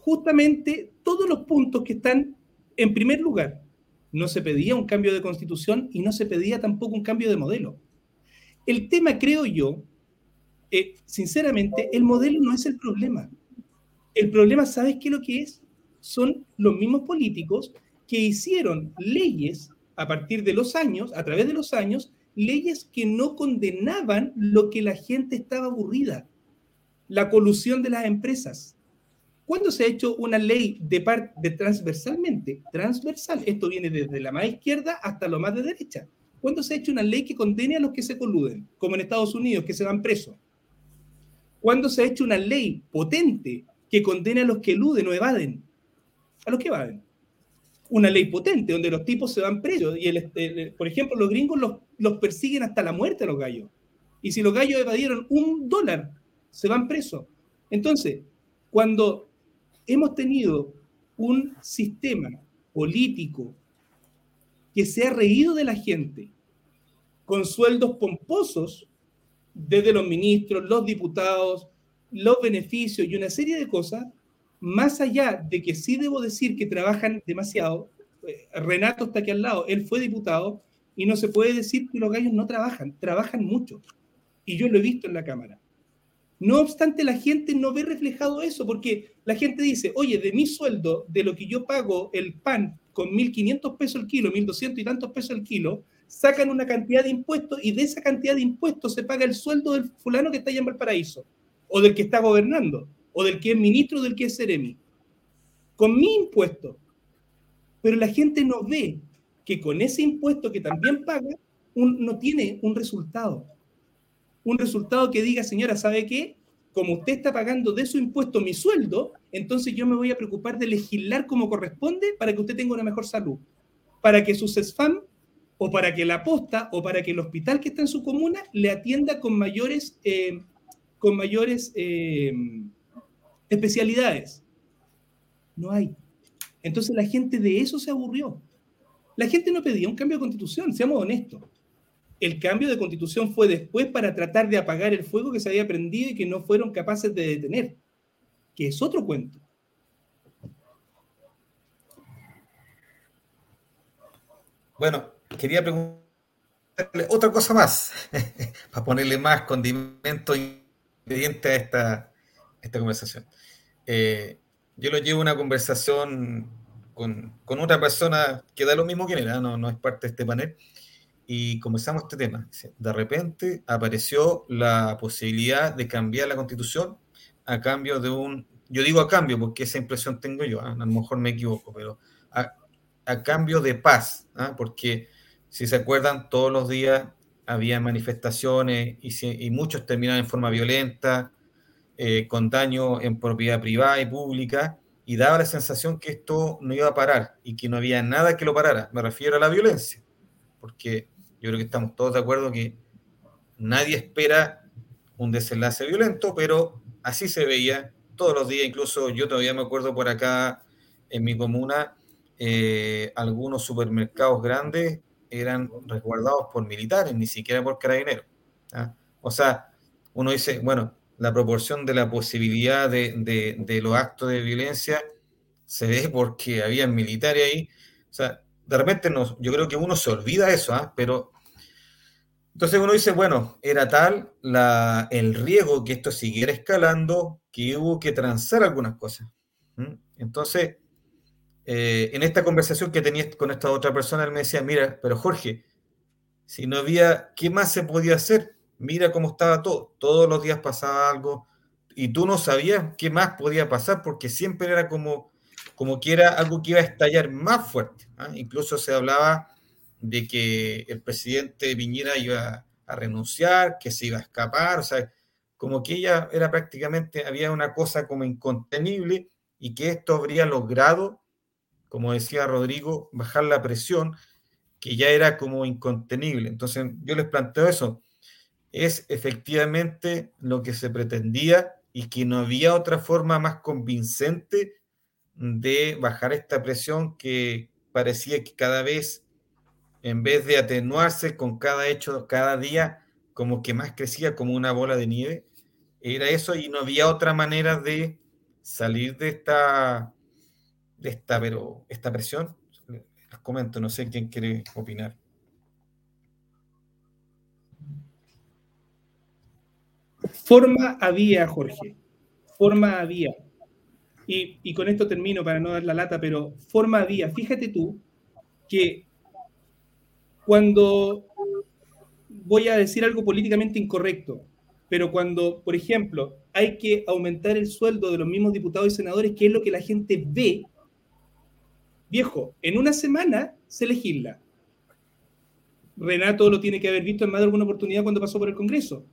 [SPEAKER 6] justamente todos los puntos que están en primer lugar no se pedía un cambio de constitución y no se pedía tampoco un cambio de modelo. El tema, creo yo, eh, sinceramente, el modelo no es el problema. El problema, ¿sabes qué es lo que es? Son los mismos políticos que hicieron leyes a partir de los años, a través de los años, leyes que no condenaban lo que la gente estaba aburrida, la colusión de las empresas, ¿Cuándo se ha hecho una ley de, par, de transversalmente? Transversal. Esto viene desde la más izquierda hasta lo más de derecha. ¿Cuándo se ha hecho una ley que condene a los que se coluden? Como en Estados Unidos, que se van presos. ¿Cuándo se ha hecho una ley potente que condene a los que eluden o evaden? A los que evaden. Una ley potente donde los tipos se van presos. Y, el, por ejemplo, los gringos los, los persiguen hasta la muerte a los gallos. Y si los gallos evadieron un dólar, se van presos. Entonces, cuando hemos tenido un sistema político que se ha reído de la gente con sueldos pomposos desde los ministros, los diputados, los beneficios y una serie de cosas, más allá de que sí debo decir que trabajan demasiado, eh, Renato está aquí al lado, él fue diputado y no se puede decir que los gallos no trabajan, trabajan mucho. Y yo lo he visto en la Cámara. No obstante, la gente no ve reflejado eso, porque la gente dice, oye, de mi sueldo, de lo que yo pago el pan con 1.500 pesos el kilo, 1.200 y tantos pesos el kilo, sacan una cantidad de impuestos y de esa cantidad de impuestos se paga el sueldo del fulano que está allá en Valparaíso, o del que está gobernando, o del que es ministro, o del que es seremi. Con mi impuesto. Pero la gente no ve que con ese impuesto que también paga, no tiene un resultado un resultado que diga, señora, ¿sabe qué? Como usted está pagando de su impuesto mi sueldo, entonces yo me voy a preocupar de legislar como corresponde para que usted tenga una mejor salud, para que su CESFAM o para que la posta o para que el hospital que está en su comuna le atienda con mayores, eh, con mayores eh, especialidades. No hay. Entonces la gente de eso se aburrió. La gente no pedía un cambio de constitución, seamos honestos el cambio de constitución fue después para tratar de apagar el fuego que se había prendido y que no fueron capaces de detener, que es otro cuento.
[SPEAKER 1] Bueno, quería preguntarle otra cosa más, para ponerle más condimento ingrediente a esta, esta conversación. Eh, yo lo llevo una conversación con, otra persona que da lo mismo que era, no, no es parte de este panel, y comenzamos este tema. De repente apareció la posibilidad de cambiar la constitución a cambio de un, yo digo a cambio porque esa impresión tengo yo, ¿ah? a lo mejor me equivoco, pero a, cambio de paz, ¿ah? porque si se acuerdan, todos los días había manifestaciones y, y muchos terminaban en forma violenta, eh, con daño en propiedad privada y pública, y daba la sensación que esto no iba a parar y que no había nada que lo parara. Me refiero a la violencia, porque yo creo que estamos todos de acuerdo que nadie espera un desenlace violento, pero así se veía todos los días, incluso yo todavía me acuerdo por acá en mi comuna, eh, algunos supermercados grandes eran resguardados por militares, ni siquiera por carabineros. ¿ah? O sea, uno dice, bueno, la proporción de la posibilidad de, los actos de violencia se ve porque había militares ahí. O sea, de repente yo creo que uno se olvida eso, ¿ah? pero entonces uno dice, bueno, era tal la, el riesgo que esto siguiera escalando que hubo que transar algunas cosas. Entonces, eh, en esta conversación que tenía con esta otra persona, él me decía, mira, pero Jorge, si no había, ¿qué más se podía hacer? Mira cómo estaba todo. Todos los días pasaba algo y tú no sabías qué más podía pasar porque siempre era como, como que era algo que iba a estallar más fuerte. ¿ah? Incluso se hablaba de que el presidente Piñera iba a renunciar, que se iba a escapar, o sea, como que ella era prácticamente, había una cosa como incontenible y que esto habría logrado como decía Rodrigo, bajar la presión, que ya era como incontenible. Entonces, yo les planteo eso. Es efectivamente lo que se pretendía y que no había otra forma más convincente de bajar esta presión que parecía que cada vez, en vez de atenuarse con cada hecho, cada día, como que más crecía como una bola de nieve. Era eso y no había otra manera de salir de esta, de esta, pero esta presión. Les comento, no sé quién quiere opinar.
[SPEAKER 6] Forma había, Jorge. Forma había. Y, y, con esto termino para no dar la lata, pero forma había. Fíjate tú que cuando voy a decir algo políticamente incorrecto, pero cuando, por ejemplo, hay que aumentar el sueldo de los mismos diputados y senadores, que es lo que la gente ve, viejo, en una semana se legisla. Renato lo tiene que haber visto en más de alguna oportunidad cuando pasó por el Congreso.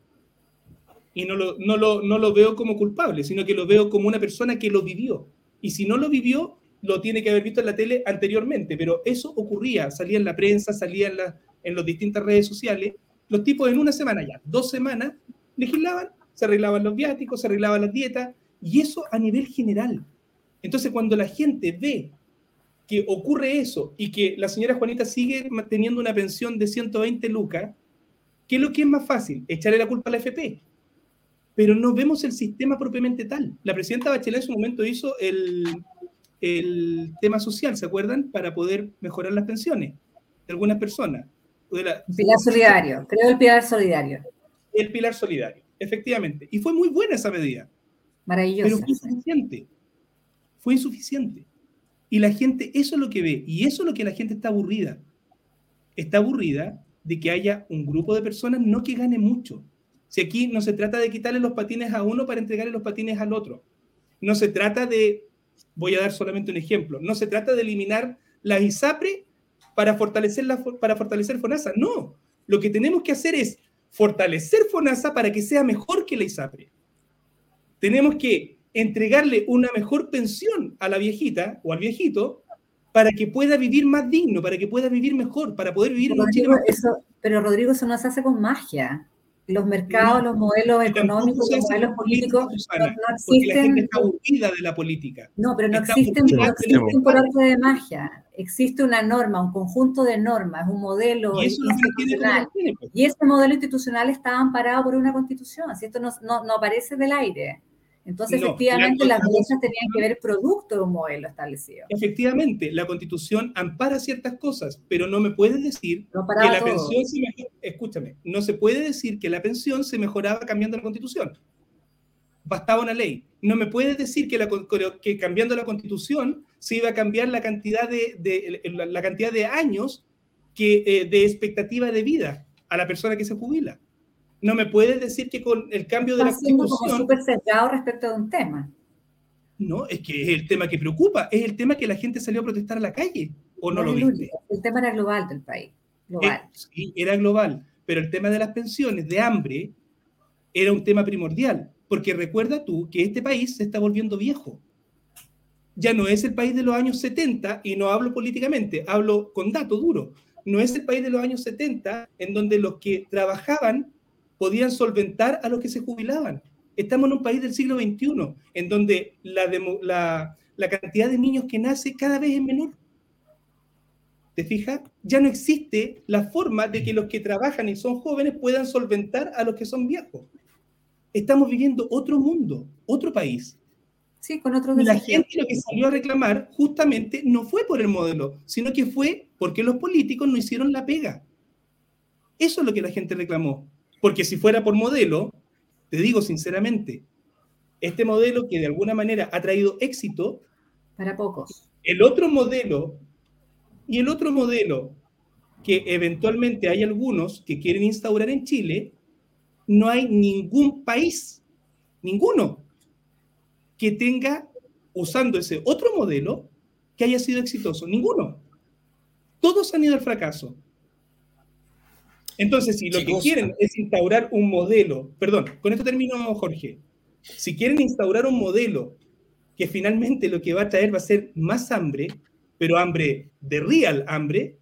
[SPEAKER 6] Y no lo, no, lo, no lo veo como culpable, sino que lo veo como una persona que lo vivió. Y si no lo vivió, lo tiene que haber visto en la tele anteriormente. Pero eso ocurría, salía en la prensa, salía en, la, en las distintas redes sociales, los tipos en una semana ya, dos semanas, legislaban, se arreglaban los viáticos, se arreglaban las dietas, y eso a nivel general. Entonces, cuando la gente ve que ocurre eso y que la señora Juanita sigue teniendo una pensión de 120 lucas, ¿qué es lo que es más fácil? Echarle la culpa a la FP. Pero no vemos el sistema propiamente tal. La presidenta Bachelet en su momento hizo el, el tema social, ¿se acuerdan? Para poder mejorar las pensiones de algunas personas.
[SPEAKER 4] Pilar solidario, creo el pilar solidario.
[SPEAKER 6] El pilar solidario, efectivamente. Y fue muy buena esa medida.
[SPEAKER 4] Maravillosa.
[SPEAKER 6] Pero fue insuficiente. Fue insuficiente. Y la gente, eso es lo que ve. Y eso es lo que la gente está aburrida. Está aburrida de que haya un grupo de personas no que gane mucho. Si aquí no se trata de quitarle los patines a uno para entregarle los patines al otro. No se trata de, voy a dar solamente un ejemplo, no se trata de eliminar la ISAPRE para fortalecer, la, para fortalecer FONASA. No, lo que tenemos que hacer es fortalecer FONASA para que sea mejor que la ISAPRE. Tenemos que entregarle una mejor pensión a la viejita o al viejito para que pueda vivir más digno, para que pueda vivir mejor, para poder vivir
[SPEAKER 4] pero, Rodrigo, eso, pero Rodrigo, eso no se hace con magia. Los mercados, los modelos económicos, los modelos políticos
[SPEAKER 6] no, no, existen. la gente está aburrida de la política.
[SPEAKER 4] No, pero no existen, no existen por arte de magia existe una norma, un conjunto de normas, un modelo
[SPEAKER 6] y institucional.
[SPEAKER 4] Pues. Y ese modelo institucional está amparado por una constitución, así esto no, no, no aparece del aire. Entonces, efectivamente, las leyes tenían que ver producto de un modelo establecido.
[SPEAKER 6] Efectivamente, la constitución ampara ciertas cosas, pero no me puedes decir que la pensión se Escúchame, no se puede decir que la pensión se mejoraba cambiando la constitución. Bastaba una ley. No me puedes decir que, la, que cambiando la constitución se iba a cambiar la cantidad de, la, cantidad de años que, eh, de expectativa de vida a la persona que se jubila. No me puedes decir que con el cambio de la constitución...
[SPEAKER 4] súper cerrado respecto de un tema.
[SPEAKER 6] No, es que es el tema que preocupa, es el tema que la gente salió a protestar a la calle, ¿o no, lo viste?
[SPEAKER 4] El tema era global del país, global.
[SPEAKER 6] Eh, sí, era global, pero el tema de las pensiones, de hambre, era un tema primordial, porque recuerda tú que este país se está volviendo viejo ya no es el país de los años 70, y no hablo políticamente, hablo con datos duros, no es el país de los años 70 en donde los que trabajaban podían solventar a los que se jubilaban. Estamos en un país del siglo XXI, en donde la, la, la cantidad de niños que nace cada vez es menor. ¿Te fijas? Ya no existe la forma de que los que trabajan y son jóvenes puedan solventar a los que son viejos. Estamos viviendo otro mundo, otro país.
[SPEAKER 4] Sí, con otros
[SPEAKER 6] La gente lo que salió a reclamar justamente no fue por el modelo, sino que fue porque los políticos no hicieron la pega. Eso es lo que la gente reclamó. Porque si fuera por modelo, te digo sinceramente, este modelo que de alguna manera ha traído éxito.
[SPEAKER 4] Para pocos.
[SPEAKER 6] El otro modelo, y el otro modelo que eventualmente hay algunos que quieren instaurar en Chile, no hay ningún país, ninguno, que tenga, usando ese otro modelo, que haya sido exitoso. Ninguno. Todos han ido al fracaso. Entonces, si lo que quieren es instaurar un modelo, perdón, con esto termino, Jorge. Si quieren instaurar un modelo que finalmente lo que va a traer va a ser más hambre, pero hambre de real hambre,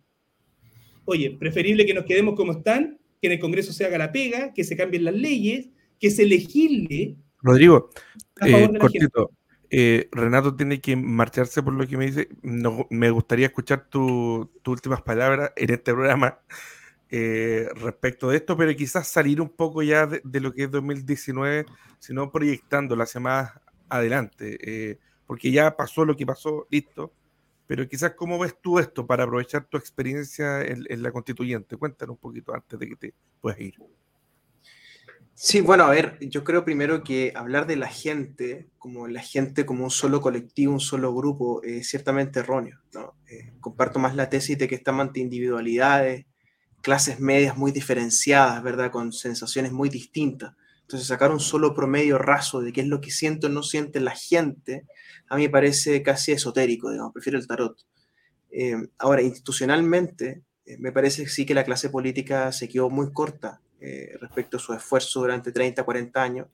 [SPEAKER 6] oye, preferible que nos quedemos como están, que en el Congreso se haga la pega, que se cambien las leyes, que se legisle.
[SPEAKER 2] Rodrigo, eh, cortito, eh, Renato tiene que marcharse por lo que me dice. No, me gustaría escuchar tus últimas palabras en este programa eh, respecto de esto, pero quizás salir un poco ya de, lo que es 2019, sino proyectándolo hacia más adelante, porque ya pasó lo que pasó, listo. Pero quizás, ¿cómo ves tú esto para aprovechar tu experiencia en, en la constituyente? Cuéntanos un poquito antes de que te puedas ir.
[SPEAKER 5] Sí, bueno, a ver, yo creo primero que hablar de la gente, como la gente como un solo colectivo, un solo grupo, es ciertamente erróneo. ¿no? Eh, comparto más la tesis de que están ante individualidades, clases medias muy diferenciadas, ¿verdad? Con sensaciones muy distintas. Entonces, sacar un solo promedio raso de qué es lo que siente o no siente la gente, a mí me parece casi esotérico, digamos, prefiero el tarot. Eh, ahora, institucionalmente, eh, me parece sí que la clase política se quedó muy corta eh, respecto a su esfuerzo durante 30, 40 años,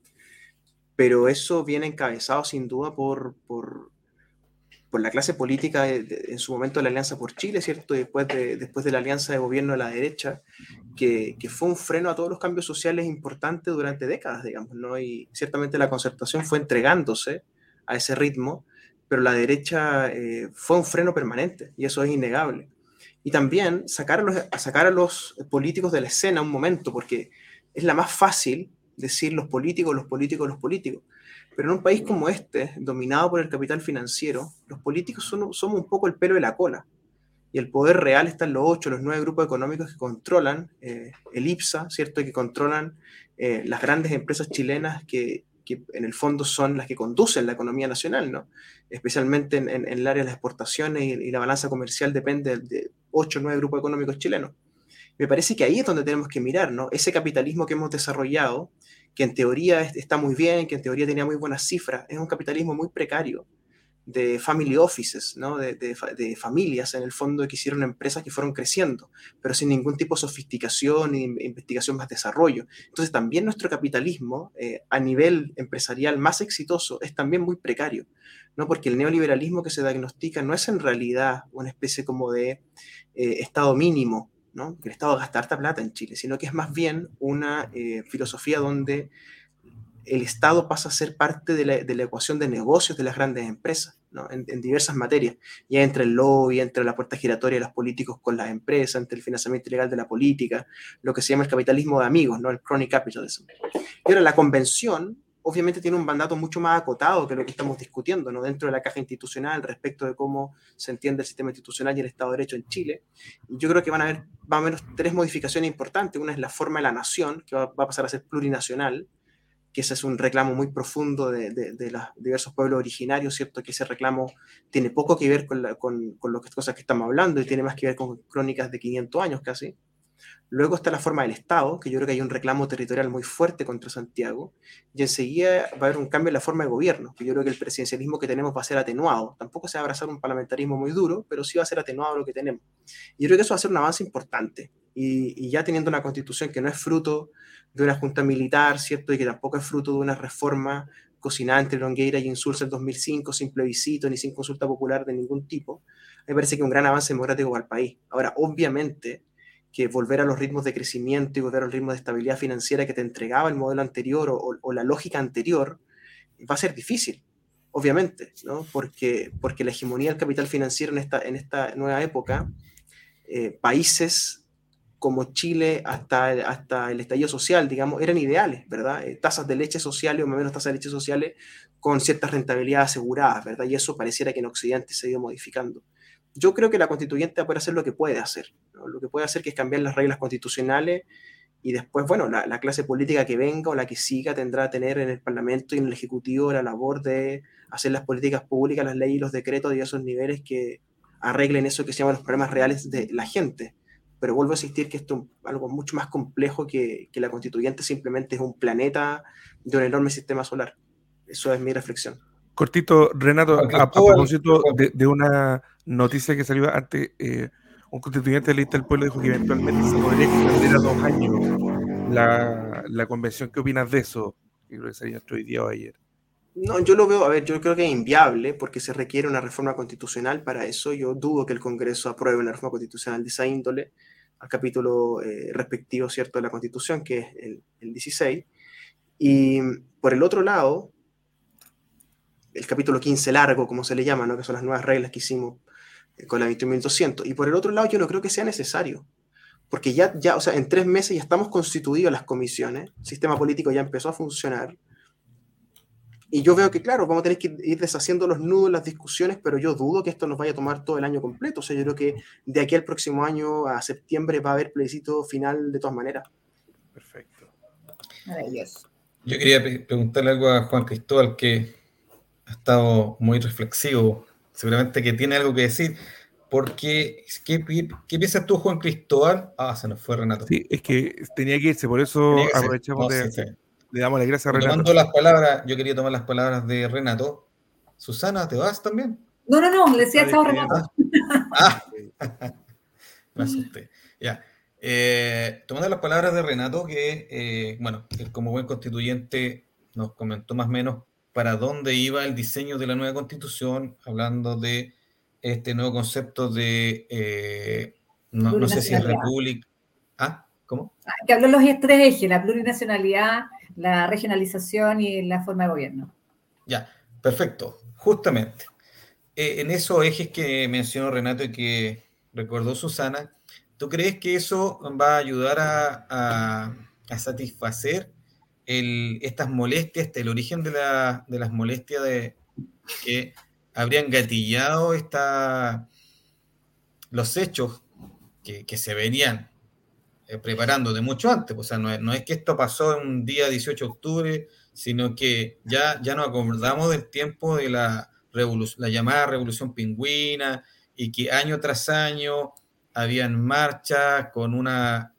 [SPEAKER 5] pero eso viene encabezado sin duda por, por, por la clase política en su momento la Alianza por Chile, ¿cierto? Después de, después de la Alianza de Gobierno de la derecha, que, que, fue un freno a todos los cambios sociales importantes durante décadas, digamos, ¿no? Y ciertamente la concertación fue entregándose a ese ritmo, pero la derecha eh, fue un freno permanente, y eso es innegable y también sacar a, sacar a los políticos de la escena un momento, porque es la más fácil decir los políticos, los políticos, los políticos. Pero en un país como este, dominado por el capital financiero, los políticos son, somos un poco el pelo de la cola. Y el poder real está en los ocho, los nueve grupos económicos que controlan eh, el IPSA, ¿cierto? Y que controlan eh, las grandes empresas chilenas que, en el fondo son las que conducen la economía nacional, ¿no? Especialmente en, el área de las exportaciones y, la balanza comercial depende de ocho o nueve grupos económicos chilenos. Me parece que ahí es donde tenemos que mirar, ¿no? Ese capitalismo que hemos desarrollado, que en teoría está muy bien, que en teoría tenía muy buenas cifras, es un capitalismo muy precario, de family offices, ¿no? de, familias en el fondo que hicieron empresas que fueron creciendo, pero sin ningún tipo de sofisticación ni investigación más desarrollo. Entonces también nuestro capitalismo eh, a nivel empresarial más exitoso es también muy precario, ¿no? porque el neoliberalismo que se diagnostica no es en realidad una especie como de eh, estado mínimo, ¿no? el Estado gasta harta plata en Chile, sino que es más bien una eh, filosofía donde el Estado pasa a ser parte de la, ecuación de negocios de las grandes empresas, en, diversas materias, ya entre el lobby, entre la puerta giratoria de los políticos con las empresas, entre el financiamiento ilegal de la política, lo que se llama el capitalismo de amigos, ¿no? el crony capitalism. Y ahora la convención obviamente tiene un mandato mucho más acotado que lo que estamos discutiendo ¿no? dentro de la caja institucional respecto de cómo se entiende el sistema institucional y el Estado de Derecho en Chile. yo creo que van a haber más o menos tres modificaciones importantes. Una es la forma de la nación, que va, a pasar a ser plurinacional, que ese es un reclamo muy profundo de, los diversos pueblos originarios, ¿cierto? Que ese reclamo tiene poco que ver con, la, con las cosas que estamos hablando y tiene más que ver con crónicas de 500 años casi. Luego está la forma del Estado, que yo creo que hay un reclamo territorial muy fuerte contra Santiago, y enseguida va a haber un cambio en la forma de gobierno, que yo creo que el presidencialismo que tenemos va a ser atenuado. Tampoco se va a abrazar un parlamentarismo muy duro, pero sí va a ser atenuado lo que tenemos. Y yo creo que eso va a ser un avance importante. Y, ya teniendo una constitución que no es fruto de una junta militar, ¿cierto? Y que tampoco es fruto de una reforma cocinada entre Longueira y Insulza en 2005, sin plebiscito ni sin consulta popular de ningún tipo, me parece que un gran avance democrático para el país. Ahora, obviamente que volver a los ritmos de crecimiento y volver a los ritmos de estabilidad financiera que te entregaba el modelo anterior o, la lógica anterior, va a ser difícil, obviamente, ¿no? Porque, porque la hegemonía del capital financiero en esta, en esta nueva época, eh, países como Chile hasta, hasta el estallido social, digamos, eran ideales, ¿verdad? Eh, tasas de leche sociales o menos tasas de leche sociales con ciertas rentabilidades aseguradas, ¿verdad? Y eso pareciera que en Occidente se ha ido modificando. Yo creo que la constituyente va a poder hacer lo que puede hacer, lo que puede hacer que es cambiar las reglas constitucionales y después, bueno, la, la, clase política que venga o la que siga tendrá que tener en el Parlamento y en el Ejecutivo la labor de hacer las políticas públicas, las leyes y los decretos de esos niveles que arreglen eso que se llaman los problemas reales de la gente pero vuelvo a insistir que esto es algo mucho más complejo que, que, la constituyente simplemente es un planeta de un enorme sistema solar. Eso es mi reflexión.
[SPEAKER 2] Cortito, Renato, a, propósito de, de, una noticia que salió antes, eh, un constituyente de la lista del pueblo dijo que eventualmente se podría extender a dos años la, la convención. ¿Qué opinas de eso? que salió hoy día o ayer.
[SPEAKER 5] No, yo lo veo, a ver, yo creo que es inviable porque se requiere una reforma constitucional para eso. Yo dudo que el Congreso apruebe una reforma constitucional de esa índole al capítulo eh, respectivo, ¿cierto?, de la Constitución, que es el, el 16. Y por el otro lado, el capítulo 15 largo, como se le llama, ¿no? que son las nuevas reglas que hicimos con la 21.200. Y por el otro lado, yo no creo que sea necesario, porque ya, ya, o sea, en tres meses ya estamos constituidos las comisiones, el sistema político ya empezó a funcionar. Y yo veo que, claro, vamos a tener que ir deshaciendo los nudos, las discusiones, pero yo dudo que esto nos vaya a tomar todo el año completo. O sea, yo creo que de aquí al próximo año, a septiembre, va a haber plebiscito final de todas maneras.
[SPEAKER 2] Perfecto.
[SPEAKER 4] Maravilloso.
[SPEAKER 1] Yo quería preguntarle algo a Juan Cristóbal que ha estado muy reflexivo, seguramente que tiene algo que decir, porque ¿qué, qué piensas tú, Juan Cristóbal? Ah, se nos fue Renato.
[SPEAKER 2] Sí, es que tenía que irse, por eso aprovechamos de, le damos las gracias a Renato.
[SPEAKER 1] Tomando las palabras, yo quería tomar las palabras de Renato. Susana, ¿te vas también?
[SPEAKER 4] No, no, no, le decía chao Renato.
[SPEAKER 1] Ah, me asusté. Ya. Eh, tomando las palabras de Renato, que, eh, bueno, él como buen constituyente nos comentó más o menos para dónde iba el diseño de la nueva constitución, hablando de este nuevo concepto de, eh, no, no, sé si es república. ¿Ah? ¿Cómo?
[SPEAKER 4] Que habló los tres ejes, la plurinacionalidad, la regionalización y la forma de gobierno.
[SPEAKER 1] Ya, perfecto, justamente. Eh, en esos ejes que mencionó Renato y que recordó Susana, ¿tú crees que eso va a ayudar a, a, a satisfacer estas molestias, este, el origen de, la, de las molestias que habrían gatillado esta, los hechos que, se venían eh, preparando de mucho antes. O sea, no es, que esto pasó un día 18 de octubre, sino que ya, ya nos acordamos del tiempo de la, la llamada revolución pingüina y que año tras año habían marchas con una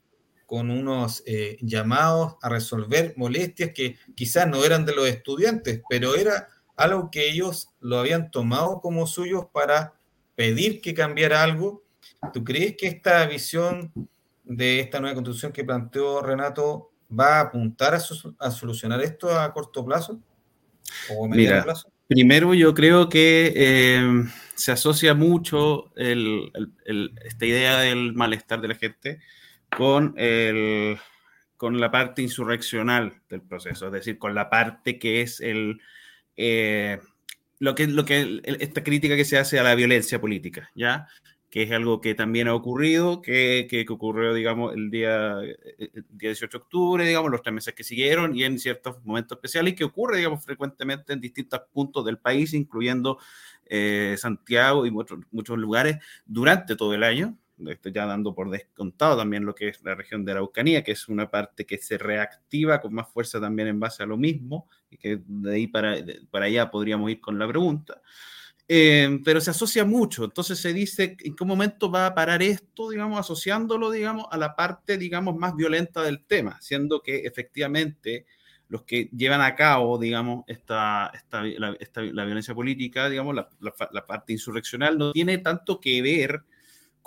[SPEAKER 1] con unos eh, llamados a resolver molestias que quizás no eran de los estudiantes, pero era algo que ellos lo habían tomado como suyos para pedir que cambiara algo. ¿Tú crees que esta visión de esta nueva constitución que planteó Renato va a apuntar a, a solucionar esto a corto plazo?
[SPEAKER 3] ¿O a mediano Mira, plazo? Primero yo creo que eh, se asocia mucho el, el, el, esta idea del malestar de la gente con, el, con la parte insurreccional del proceso, es decir, con la parte que es el, eh, lo que, lo que, esta crítica que se hace a la violencia política, ¿ya? que es algo que también ha ocurrido, que, que, que, ocurrió, digamos, el día, el día 18 de octubre, digamos, los tres meses que siguieron y en ciertos momentos especiales, que ocurre, digamos, frecuentemente en distintos puntos del país, incluyendo eh, Santiago y muchos, muchos lugares durante todo el año, estoy ya dando por descontado también lo que es la región de Araucanía, que es una parte que se reactiva con más fuerza también en base a lo mismo, y que de ahí para, para allá podríamos ir con la pregunta. Eh, pero se asocia mucho, entonces se dice en qué momento va a parar esto, digamos, asociándolo, digamos, a la parte, digamos, más violenta del tema, siendo que efectivamente los que llevan a cabo, digamos, esta, esta, la, esta, la violencia política, digamos, la, la, la parte insurreccional no tiene tanto que ver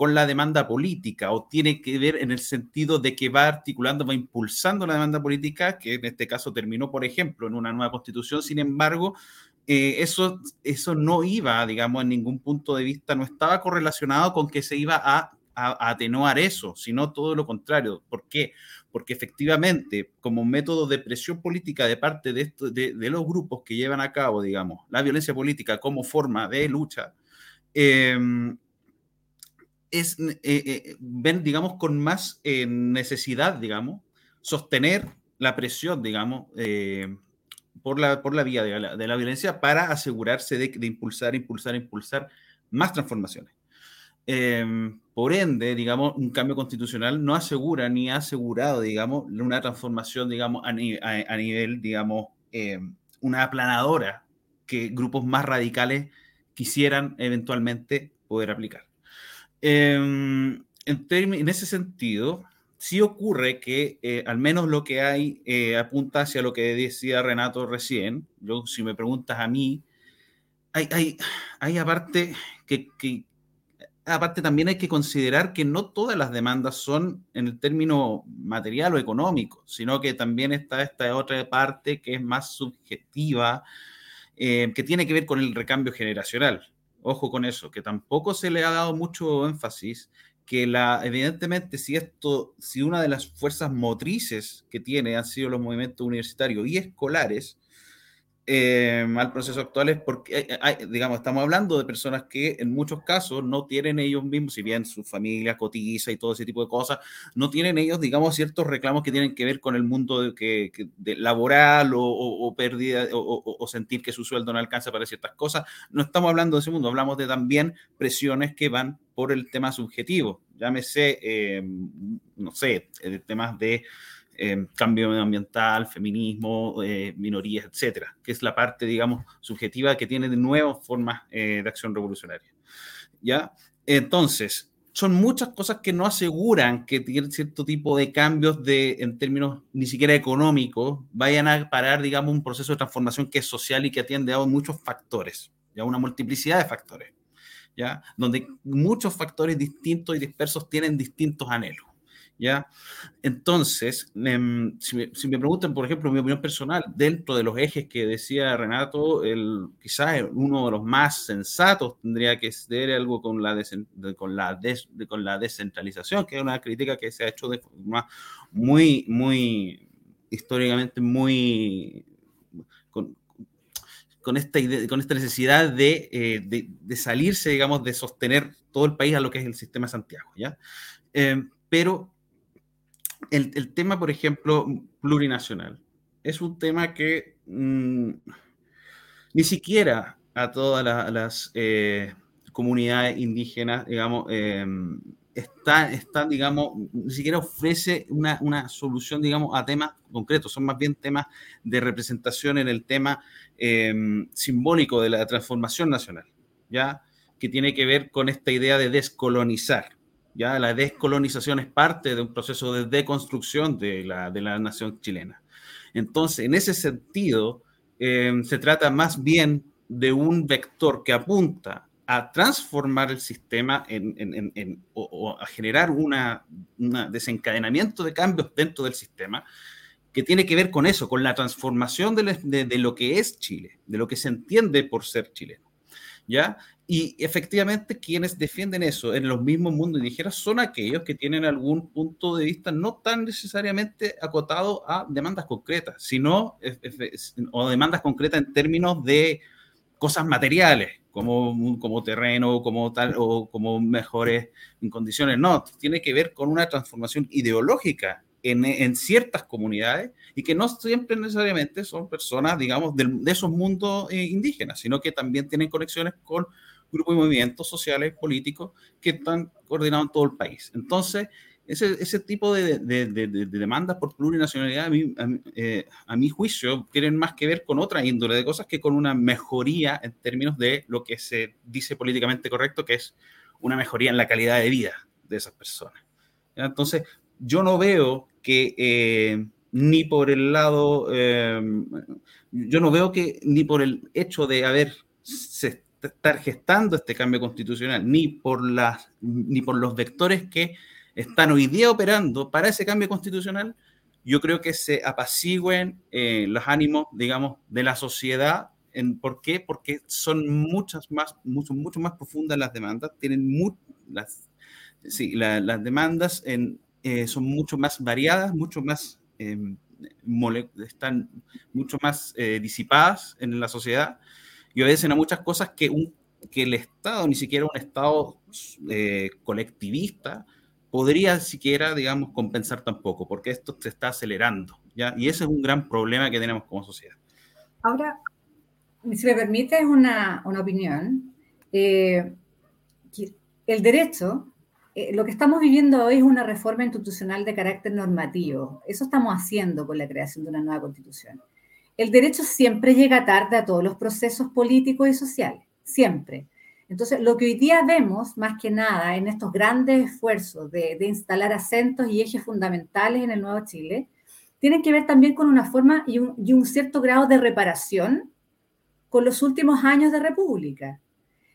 [SPEAKER 3] con la demanda política o tiene que ver en el sentido de que va articulando, va impulsando la demanda política, que en este caso terminó, por ejemplo, en una nueva constitución. Sin embargo, eh, eso, eso no iba, digamos, en ningún punto de vista, no estaba correlacionado con que se iba a, atenuar eso, sino todo lo contrario. ¿Por qué? Porque efectivamente, como método de presión política de parte de, esto, de los grupos que llevan a cabo, digamos, la violencia política como forma de lucha, eh, es, eh, eh, ven, digamos, con más eh, necesidad, digamos, sostener la presión, digamos, eh, por, la, por la vía de la, de la violencia para asegurarse de, de, impulsar, impulsar, impulsar más transformaciones. Eh, por ende, digamos, un cambio constitucional no asegura ni ha asegurado, digamos, una transformación, digamos, a, ni, a, a nivel, digamos, eh, una aplanadora que grupos más radicales quisieran eventualmente poder aplicar. Eh, en, en, ese sentido, sí ocurre que eh, al menos lo que hay eh, apunta hacia lo que decía Renato recién. Yo, si me preguntas a mí, hay, hay, hay aparte que, que, aparte también hay que considerar que no todas las demandas son en el término material o económico, sino que también está esta otra parte que es más subjetiva eh, que tiene que ver con el recambio generacional. Ojo con eso, que tampoco se le ha dado mucho énfasis que la, evidentemente si esto, si una de las fuerzas motrices que tiene han sido los movimientos universitarios y escolares, eh, al proceso actual es porque, digamos, estamos hablando de personas que en muchos casos no tienen ellos mismos, si bien su familia cotiza y todo ese tipo de cosas, no tienen ellos, digamos, ciertos reclamos que tienen que ver con el mundo de, que, laboral o, pérdida o, sentir que su sueldo no alcanza para ciertas cosas. No estamos hablando de ese mundo, hablamos de también presiones que van por el tema subjetivo, llámese, eh, no sé, temas de eh, cambio medioambiental, feminismo, eh, minorías, etcétera, que es la parte, digamos, subjetiva que tiene de nuevo formas eh, de acción revolucionaria. ¿Ya? Entonces, son muchas cosas que no aseguran que cierto tipo de cambios de, en términos ni siquiera económicos vayan a parar, digamos, un proceso de transformación que es social y que atiende a muchos factores, ya una multiplicidad de factores, ya donde muchos factores distintos y dispersos tienen distintos anhelos. ¿Ya? Entonces, em, si, me, preguntan, por ejemplo, mi opinión personal, dentro de los ejes que decía Renato, el, quizás uno de los más sensatos tendría que ser algo con la, con, la con la descentralización, que es una crítica que se ha hecho de forma muy, muy, históricamente muy... Con, esta, idea, con esta necesidad eh, de, de, salirse, digamos, de sostener todo el país a lo que es el sistema Santiago, ¿ya? Em, pero el, tema, por ejemplo, plurinacional, es un tema que mm, ni siquiera a todas las eh, comunidades indígenas, digamos, eh, está, está, digamos, ni siquiera ofrece una, solución, digamos, a temas concretos, son más bien temas de representación en el tema eh, simbólico de la transformación nacional, ¿ya? Que tiene que ver con esta idea de descolonizar. Ya la descolonización es parte de un proceso de deconstrucción de la, de la nación chilena. Entonces, en ese sentido, em, se trata más bien de un vector que apunta a transformar el sistema o, a generar un desencadenamiento de cambios dentro del sistema que tiene que ver con eso, con la transformación de, de, de, lo que es Chile, de lo que se entiende por ser chileno. ¿Ya? Y efectivamente quienes defienden eso en los mismos mundos indígenas son aquellos que tienen algún punto de vista no tan necesariamente acotado a demandas concretas, sino o demandas concretas en términos de cosas materiales, como, como terreno, como tal, o como mejores condiciones. No, tiene que ver con una transformación ideológica en, en, ciertas comunidades y que no siempre necesariamente son personas, digamos, de, de esos mundos eh, indígenas, sino que también tienen conexiones con grupos y movimientos sociales, políticos, que están coordinados en todo el país. Entonces, ese, ese tipo de, de, de, demandas por plurinacionalidad, a mi, eh, a, mi, juicio, tienen más que ver con otra índole de cosas que con una mejoría en términos de lo que se dice políticamente correcto, que es una mejoría en la calidad de vida de esas personas. Entonces, yo no veo que eh, ni por el lado, eh, yo no veo que ni por el hecho de haber se estar gestando este cambio constitucional, ni por, las, ni por los vectores que están hoy día operando para ese cambio constitucional, yo creo que se apacigüen eh, los ánimos, digamos, de la sociedad. En, ¿Por qué? Porque son muchas más, mucho, mucho más profundas las demandas, tienen las, sí, las demandas en, eh, son mucho más variadas, mucho más, em, están mucho más eh, disipadas en la sociedad y obedecen a muchas cosas que, un, que el Estado, ni siquiera un Estado eh, colectivista, podría siquiera, digamos, compensar tampoco, porque esto se está acelerando, ¿ya? Y ese es un gran problema que tenemos como sociedad.
[SPEAKER 4] Ahora, si me permite una, una opinión, eh, el derecho, eh, lo que estamos viviendo hoy es una reforma institucional de carácter normativo. Eso estamos haciendo con la creación de una nueva constitución el derecho siempre llega tarde a todos los procesos políticos y sociales, siempre. Entonces, lo que hoy día vemos, más que nada, en estos grandes esfuerzos de, instalar acentos y ejes fundamentales en el Nuevo Chile, tienen que ver también con una forma y un, cierto grado de reparación con los últimos años de República.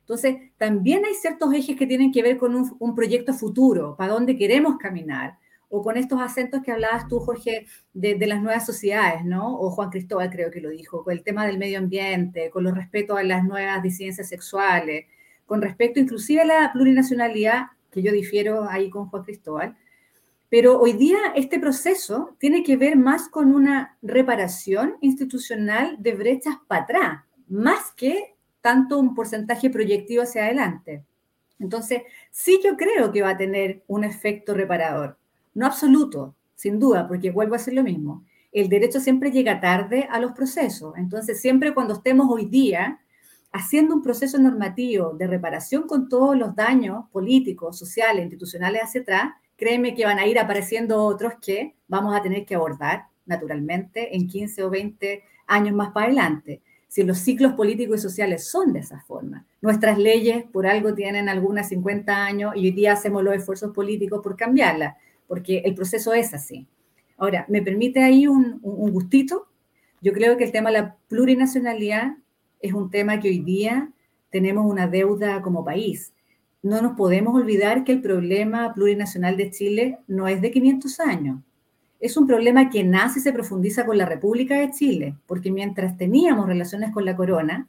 [SPEAKER 4] Entonces, también hay ciertos ejes que tienen que ver con un, un proyecto futuro, para dónde queremos caminar, o con estos acentos que hablabas tú, Jorge, de, las nuevas sociedades, ¿no? O Juan Cristóbal creo que lo dijo, con el tema del medio ambiente, con los respeto a las nuevas disidencias sexuales, con respecto inclusive a la plurinacionalidad, que yo difiero ahí con Juan Cristóbal. Pero hoy día este proceso tiene que ver más con una reparación institucional de brechas para atrás, más que tanto un porcentaje proyectivo hacia adelante. Entonces, sí yo creo que va a tener un efecto reparador. No absoluto, sin duda, porque vuelvo a hacer lo mismo. El derecho siempre llega tarde a los procesos. Entonces, siempre cuando estemos hoy día haciendo un proceso normativo de reparación con todos los daños políticos, sociales, institucionales hacia atrás, créeme que van a ir apareciendo otros que vamos a tener que abordar naturalmente en 15 o 20 años más para adelante. Si los ciclos políticos y sociales son de esa forma, nuestras leyes por algo tienen algunas 50 años y hoy día hacemos los esfuerzos políticos por cambiarlas, porque el proceso es así. Ahora, ¿me permite ahí un, un gustito? Yo creo que el tema de la plurinacionalidad es un tema que hoy día tenemos una deuda como país. No nos podemos olvidar que el problema plurinacional de Chile no es de 500 años. Es un problema que nace y se profundiza con la República de Chile, porque mientras teníamos relaciones con la corona,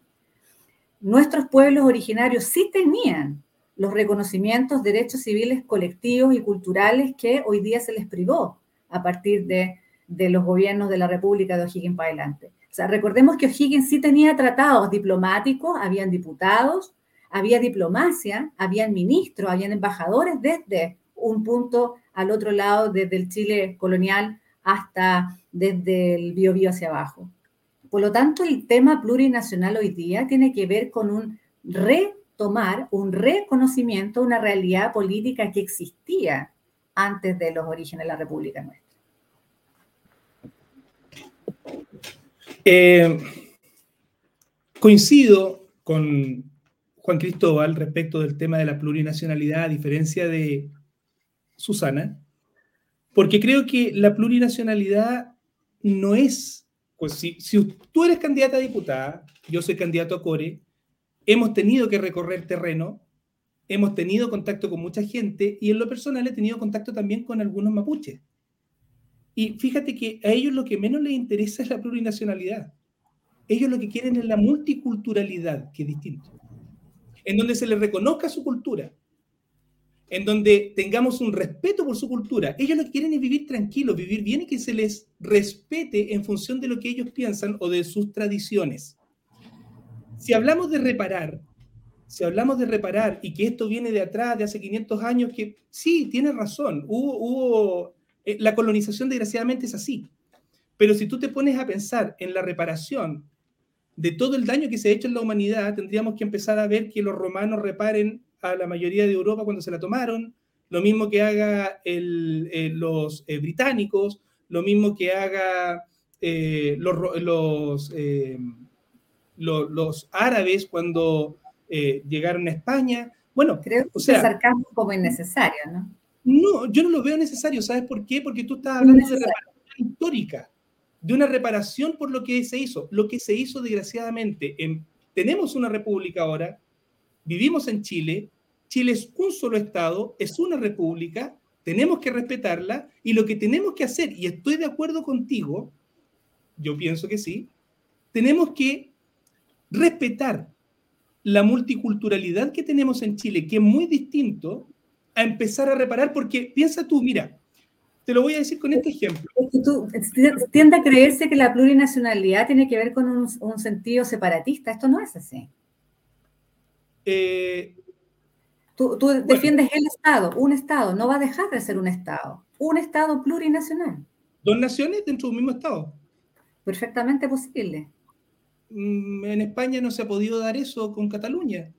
[SPEAKER 4] nuestros pueblos originarios sí tenían los reconocimientos, derechos civiles colectivos y culturales que hoy día se les privó a partir de, de los gobiernos de la República de O'Higgins para adelante sea, recordemos que O'Higgins sí tenía tratados diplomáticos, habían diputados, había diplomacia, habían ministros, habían embajadores desde un punto al otro lado, desde el Chile colonial hasta desde el Biobío hacia abajo. Por lo tanto, el tema plurinacional hoy día tiene que ver con un retomar, un reconocimiento, una realidad política que existía antes de los orígenes de la República nuestra.
[SPEAKER 6] Eh, coincido con Juan Cristóbal respecto del tema de la plurinacionalidad, a diferencia de Susana, porque creo que la plurinacionalidad no es, pues si, si tú eres candidata a diputada, yo soy candidato a Core, hemos tenido que recorrer terreno, hemos tenido contacto con mucha gente y en lo personal he tenido contacto también con algunos mapuches. Y fíjate que a ellos lo que menos les interesa es la plurinacionalidad. Ellos lo que quieren es la multiculturalidad, que es distinto. En donde se les reconozca su cultura, en donde tengamos un respeto por su cultura. Ellos lo que quieren es vivir tranquilos, vivir bien y que se les respete en función de lo que ellos piensan o de sus tradiciones. Si hablamos de reparar, si hablamos de reparar y que esto viene de atrás, de hace 500 años, que sí, tiene razón, hubo, eh, la colonización desgraciadamente es así. Pero si tú te pones a pensar en la reparación de todo el daño que se ha hecho en la humanidad, tendríamos que empezar a ver que los romanos reparen a la mayoría de Europa cuando se la tomaron, lo mismo que haga eh, los eh, británicos, lo mismo que haga los, los, árabes cuando llegaron a España. Bueno,
[SPEAKER 4] creo que o sea, sarcasmo como innecesario, ¿no?
[SPEAKER 6] No, yo no lo veo necesario. ¿Sabes por qué? Porque tú estás hablando de reparación histórica, de una reparación por lo que se hizo. Lo que se hizo, desgraciadamente, tenemos una república ahora, vivimos en Chile, Chile es un solo Estado, es una república, tenemos que respetarla y lo que tenemos que hacer, y estoy de acuerdo contigo, yo pienso que sí, tenemos que respetar la multiculturalidad que tenemos en Chile, que es muy distinto a empezar a reparar, porque piensa tú, mira, te lo voy a decir con este ejemplo.
[SPEAKER 4] tiende a creerse que la plurinacionalidad tiene que ver con un, sentido separatista. Esto no es así.
[SPEAKER 6] Eh,
[SPEAKER 4] tú, defiendes el Estado, un Estado, no va a dejar de ser un Estado, un Estado plurinacional.
[SPEAKER 6] Dos naciones dentro de un mismo Estado.
[SPEAKER 4] Perfectamente posible.
[SPEAKER 6] Mm, en España no se ha podido dar eso con Cataluña.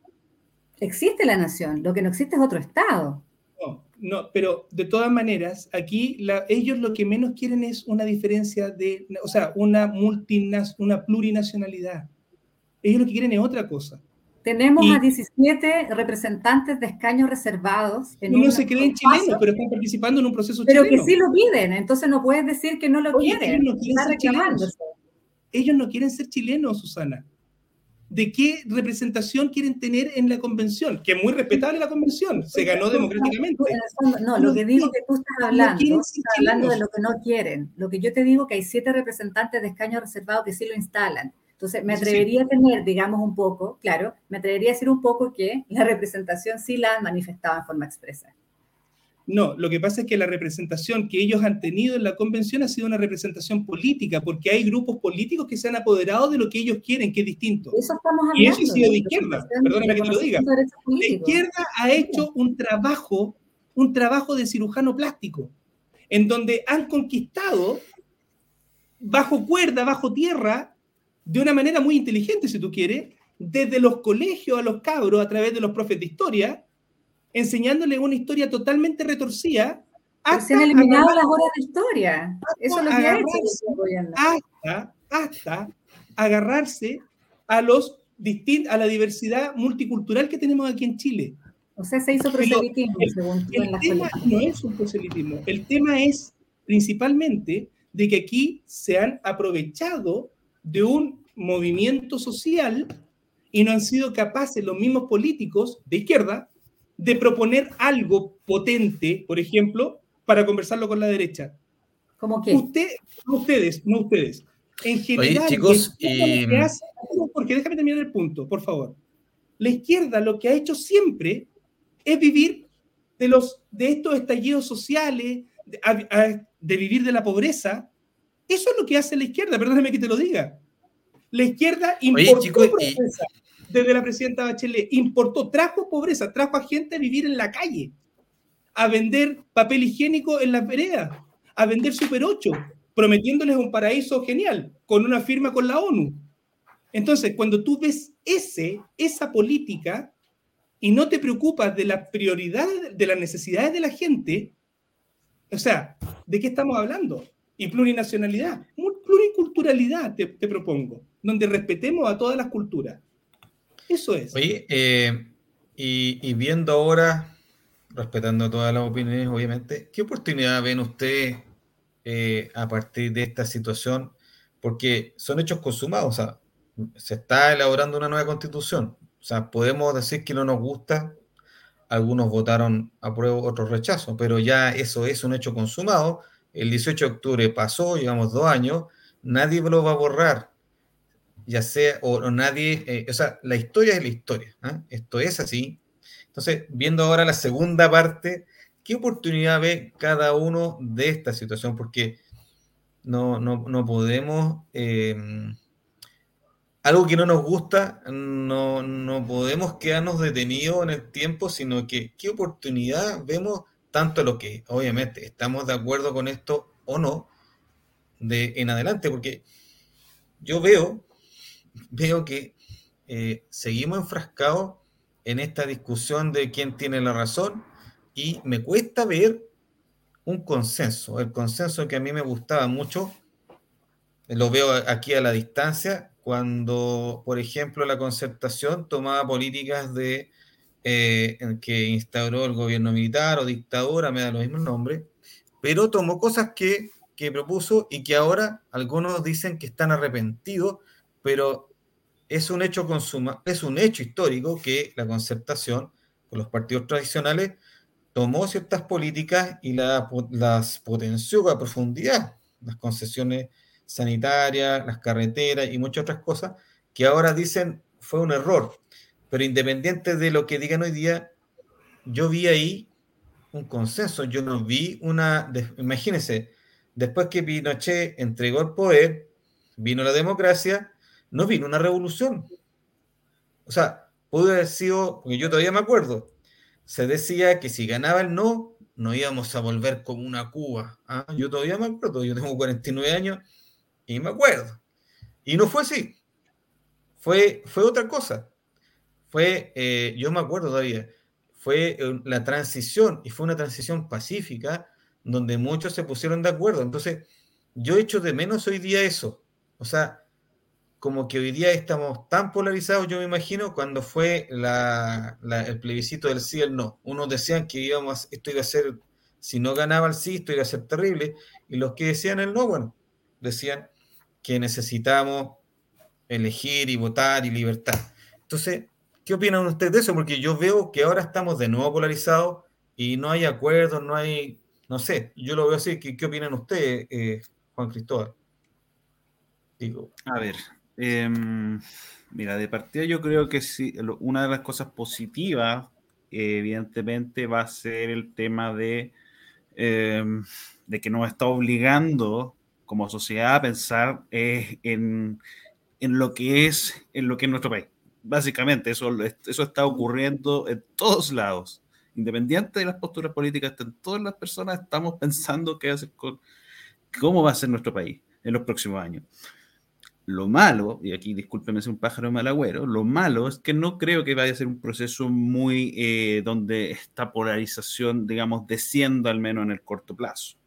[SPEAKER 4] Existe la nación, lo que no existe es otro Estado.
[SPEAKER 6] No, no, pero de todas maneras, aquí ellos lo que menos quieren es una diferencia de, o sea, una, multinas, una plurinacionalidad. Ellos lo que quieren es otra cosa.
[SPEAKER 4] Tenemos a 17 representantes de escaños reservados.
[SPEAKER 6] En no se creen chilenos, pero están participando en un proceso
[SPEAKER 4] pero chileno. Pero que sí lo piden, entonces no puedes decir que no lo quieren.
[SPEAKER 6] Ellos no quieren, ser chilenos. Ellos no quieren ser chilenos, Susana. de qué representación quieren tener en la convención, que es muy respetable la convención, se ganó democráticamente.
[SPEAKER 4] No, lo que digo que tú estás hablando, estás hablando de lo que no quieren. Lo que yo te digo que hay siete representantes de escaño reservado que sí lo instalan. Entonces, me atrevería a tener, digamos, un poco, claro, me atrevería a decir un poco que la representación sí la han manifestado en forma expresa.
[SPEAKER 6] No, lo que pasa es que la representación que ellos han tenido en la convención ha sido una representación política, porque hay grupos políticos que se han apoderado de lo que ellos quieren, que es distinto.
[SPEAKER 4] Eso estamos hablando,
[SPEAKER 6] y eso ha sido de izquierda, perdóname que te lo diga. La izquierda ha hecho un trabajo, un trabajo de cirujano plástico, en donde han conquistado bajo cuerda, bajo tierra, de una manera muy inteligente, si tú quieres, desde los colegios a los cabros, a través de los profes de historia, enseñándole una historia totalmente retorcida.
[SPEAKER 4] Hasta se han eliminado las horas de historia. Eso es lo que ha hecho
[SPEAKER 6] hasta, hasta agarrarse a, los a la diversidad multicultural que tenemos aquí en Chile.
[SPEAKER 4] O sea, se hizo proselitismo, el, según
[SPEAKER 6] el tema no es un proselitismo. El tema es principalmente de que aquí se han aprovechado de un movimiento social y no han sido capaces los mismos políticos de izquierda de proponer algo potente, por ejemplo, para conversarlo con la derecha.
[SPEAKER 4] ¿Cómo que?
[SPEAKER 6] Usted, no ustedes, no ustedes. En general,
[SPEAKER 1] Oye, chicos, y...
[SPEAKER 6] porque déjame terminar el punto, por favor. La izquierda lo que ha hecho siempre es vivir de, los, de estos estallidos sociales, de, de vivir de la pobreza. Eso es lo que hace la izquierda, perdóname que te lo diga. La izquierda importó Oye, pobreza desde la presidenta Bachelet, importó, trajo pobreza, trajo a gente a vivir en la calle, a vender papel higiénico en las veredas, a vender Super 8, prometiéndoles un paraíso genial, con una firma con la ONU. Entonces, cuando tú ves ese, esa política y no te preocupas de las prioridades, de las necesidades de la gente, o sea, ¿de qué estamos hablando? Y plurinacionalidad, pluriculturalidad te, te propongo, donde respetemos a todas las culturas. Eso es.
[SPEAKER 1] Oye, eh, y, viendo ahora, respetando todas las opiniones, obviamente, ¿qué oportunidad ven ustedes eh, a partir de esta situación? Porque son hechos consumados, o sea, se está elaborando una nueva constitución. O sea, podemos decir que no nos gusta, algunos votaron a prueba, otros rechazo, pero ya eso es un hecho consumado. El 18 de octubre pasó, llevamos dos años, nadie lo va a borrar ya sea, o, nadie, eh, o sea, la historia es la historia, ¿ah? esto es así. Entonces, viendo ahora la segunda parte, ¿qué oportunidad ve cada uno de esta situación? Porque no, no, podemos, em, algo que no nos gusta, no, no podemos quedarnos detenidos en el tiempo, sino que qué oportunidad vemos tanto lo que, obviamente, estamos de acuerdo con esto o no, de en adelante, porque yo veo veo que eh, seguimos enfrascados en esta discusión de quién tiene la razón y me cuesta ver un consenso. El consenso que a mí me gustaba mucho, lo veo aquí a la distancia, cuando, por ejemplo, la concertación tomaba políticas de eh, que instauró el gobierno militar o dictadura, me da lo mismo nombre, pero tomó cosas que, que propuso y que ahora algunos dicen que están arrepentidos, pero es un hecho consuma, es un hecho histórico que la concertación con los partidos tradicionales tomó ciertas políticas y las potenció a profundidad, las concesiones sanitarias, las carreteras y muchas otras cosas que ahora dicen fue un error. Pero independiente de lo que digan hoy día, yo vi ahí un consenso, yo no vi una, imagínense, después que Pinochet entregó el poder, vino la democracia, no vino una revolución. O sea, pudo haber sido, porque yo todavía me acuerdo, se decía que si ganaba el no, no íbamos a volver como una Cuba. ¿ah? Yo todavía me acuerdo, yo tengo 49 años y me acuerdo. Y no fue así. Fue, fue otra cosa. Fue, eh, yo me acuerdo todavía, fue eh, la transición y fue una transición pacífica donde muchos se pusieron de acuerdo. Entonces, yo echo de menos hoy día eso. O sea, como que hoy día estamos tan polarizados, yo me imagino, cuando fue el plebiscito del sí y el no. Unos decían que íbamos, esto iba a ser, si no ganaba el sí, esto iba a ser terrible, y los que decían el no, bueno, decían que necesitamos elegir y votar y libertad. Entonces, ¿qué opinan ustedes de eso? Porque yo veo que ahora estamos de nuevo polarizados y no hay acuerdos, no hay, no sé, yo lo veo así. ¿Qué, qué opinan ustedes, eh, Juan Cristóbal?
[SPEAKER 3] Digo. A ver, em, mira, de partida yo creo que sí, una de las cosas positivas, evidentemente, va a ser el tema de, em, de que nos está obligando como sociedad a pensar eh, en, en, lo que es, en lo que es nuestro país. Básicamente, eso, eso está ocurriendo en todos lados independiente de las posturas políticas, en todas las personas estamos pensando qué hacer con, cómo va a ser nuestro país en los próximos años. Lo malo, y aquí discúlpeme ser un pájaro malagüero, lo malo es que no creo que vaya a ser un proceso muy eh, donde esta polarización, digamos, descienda al menos en el corto plazo.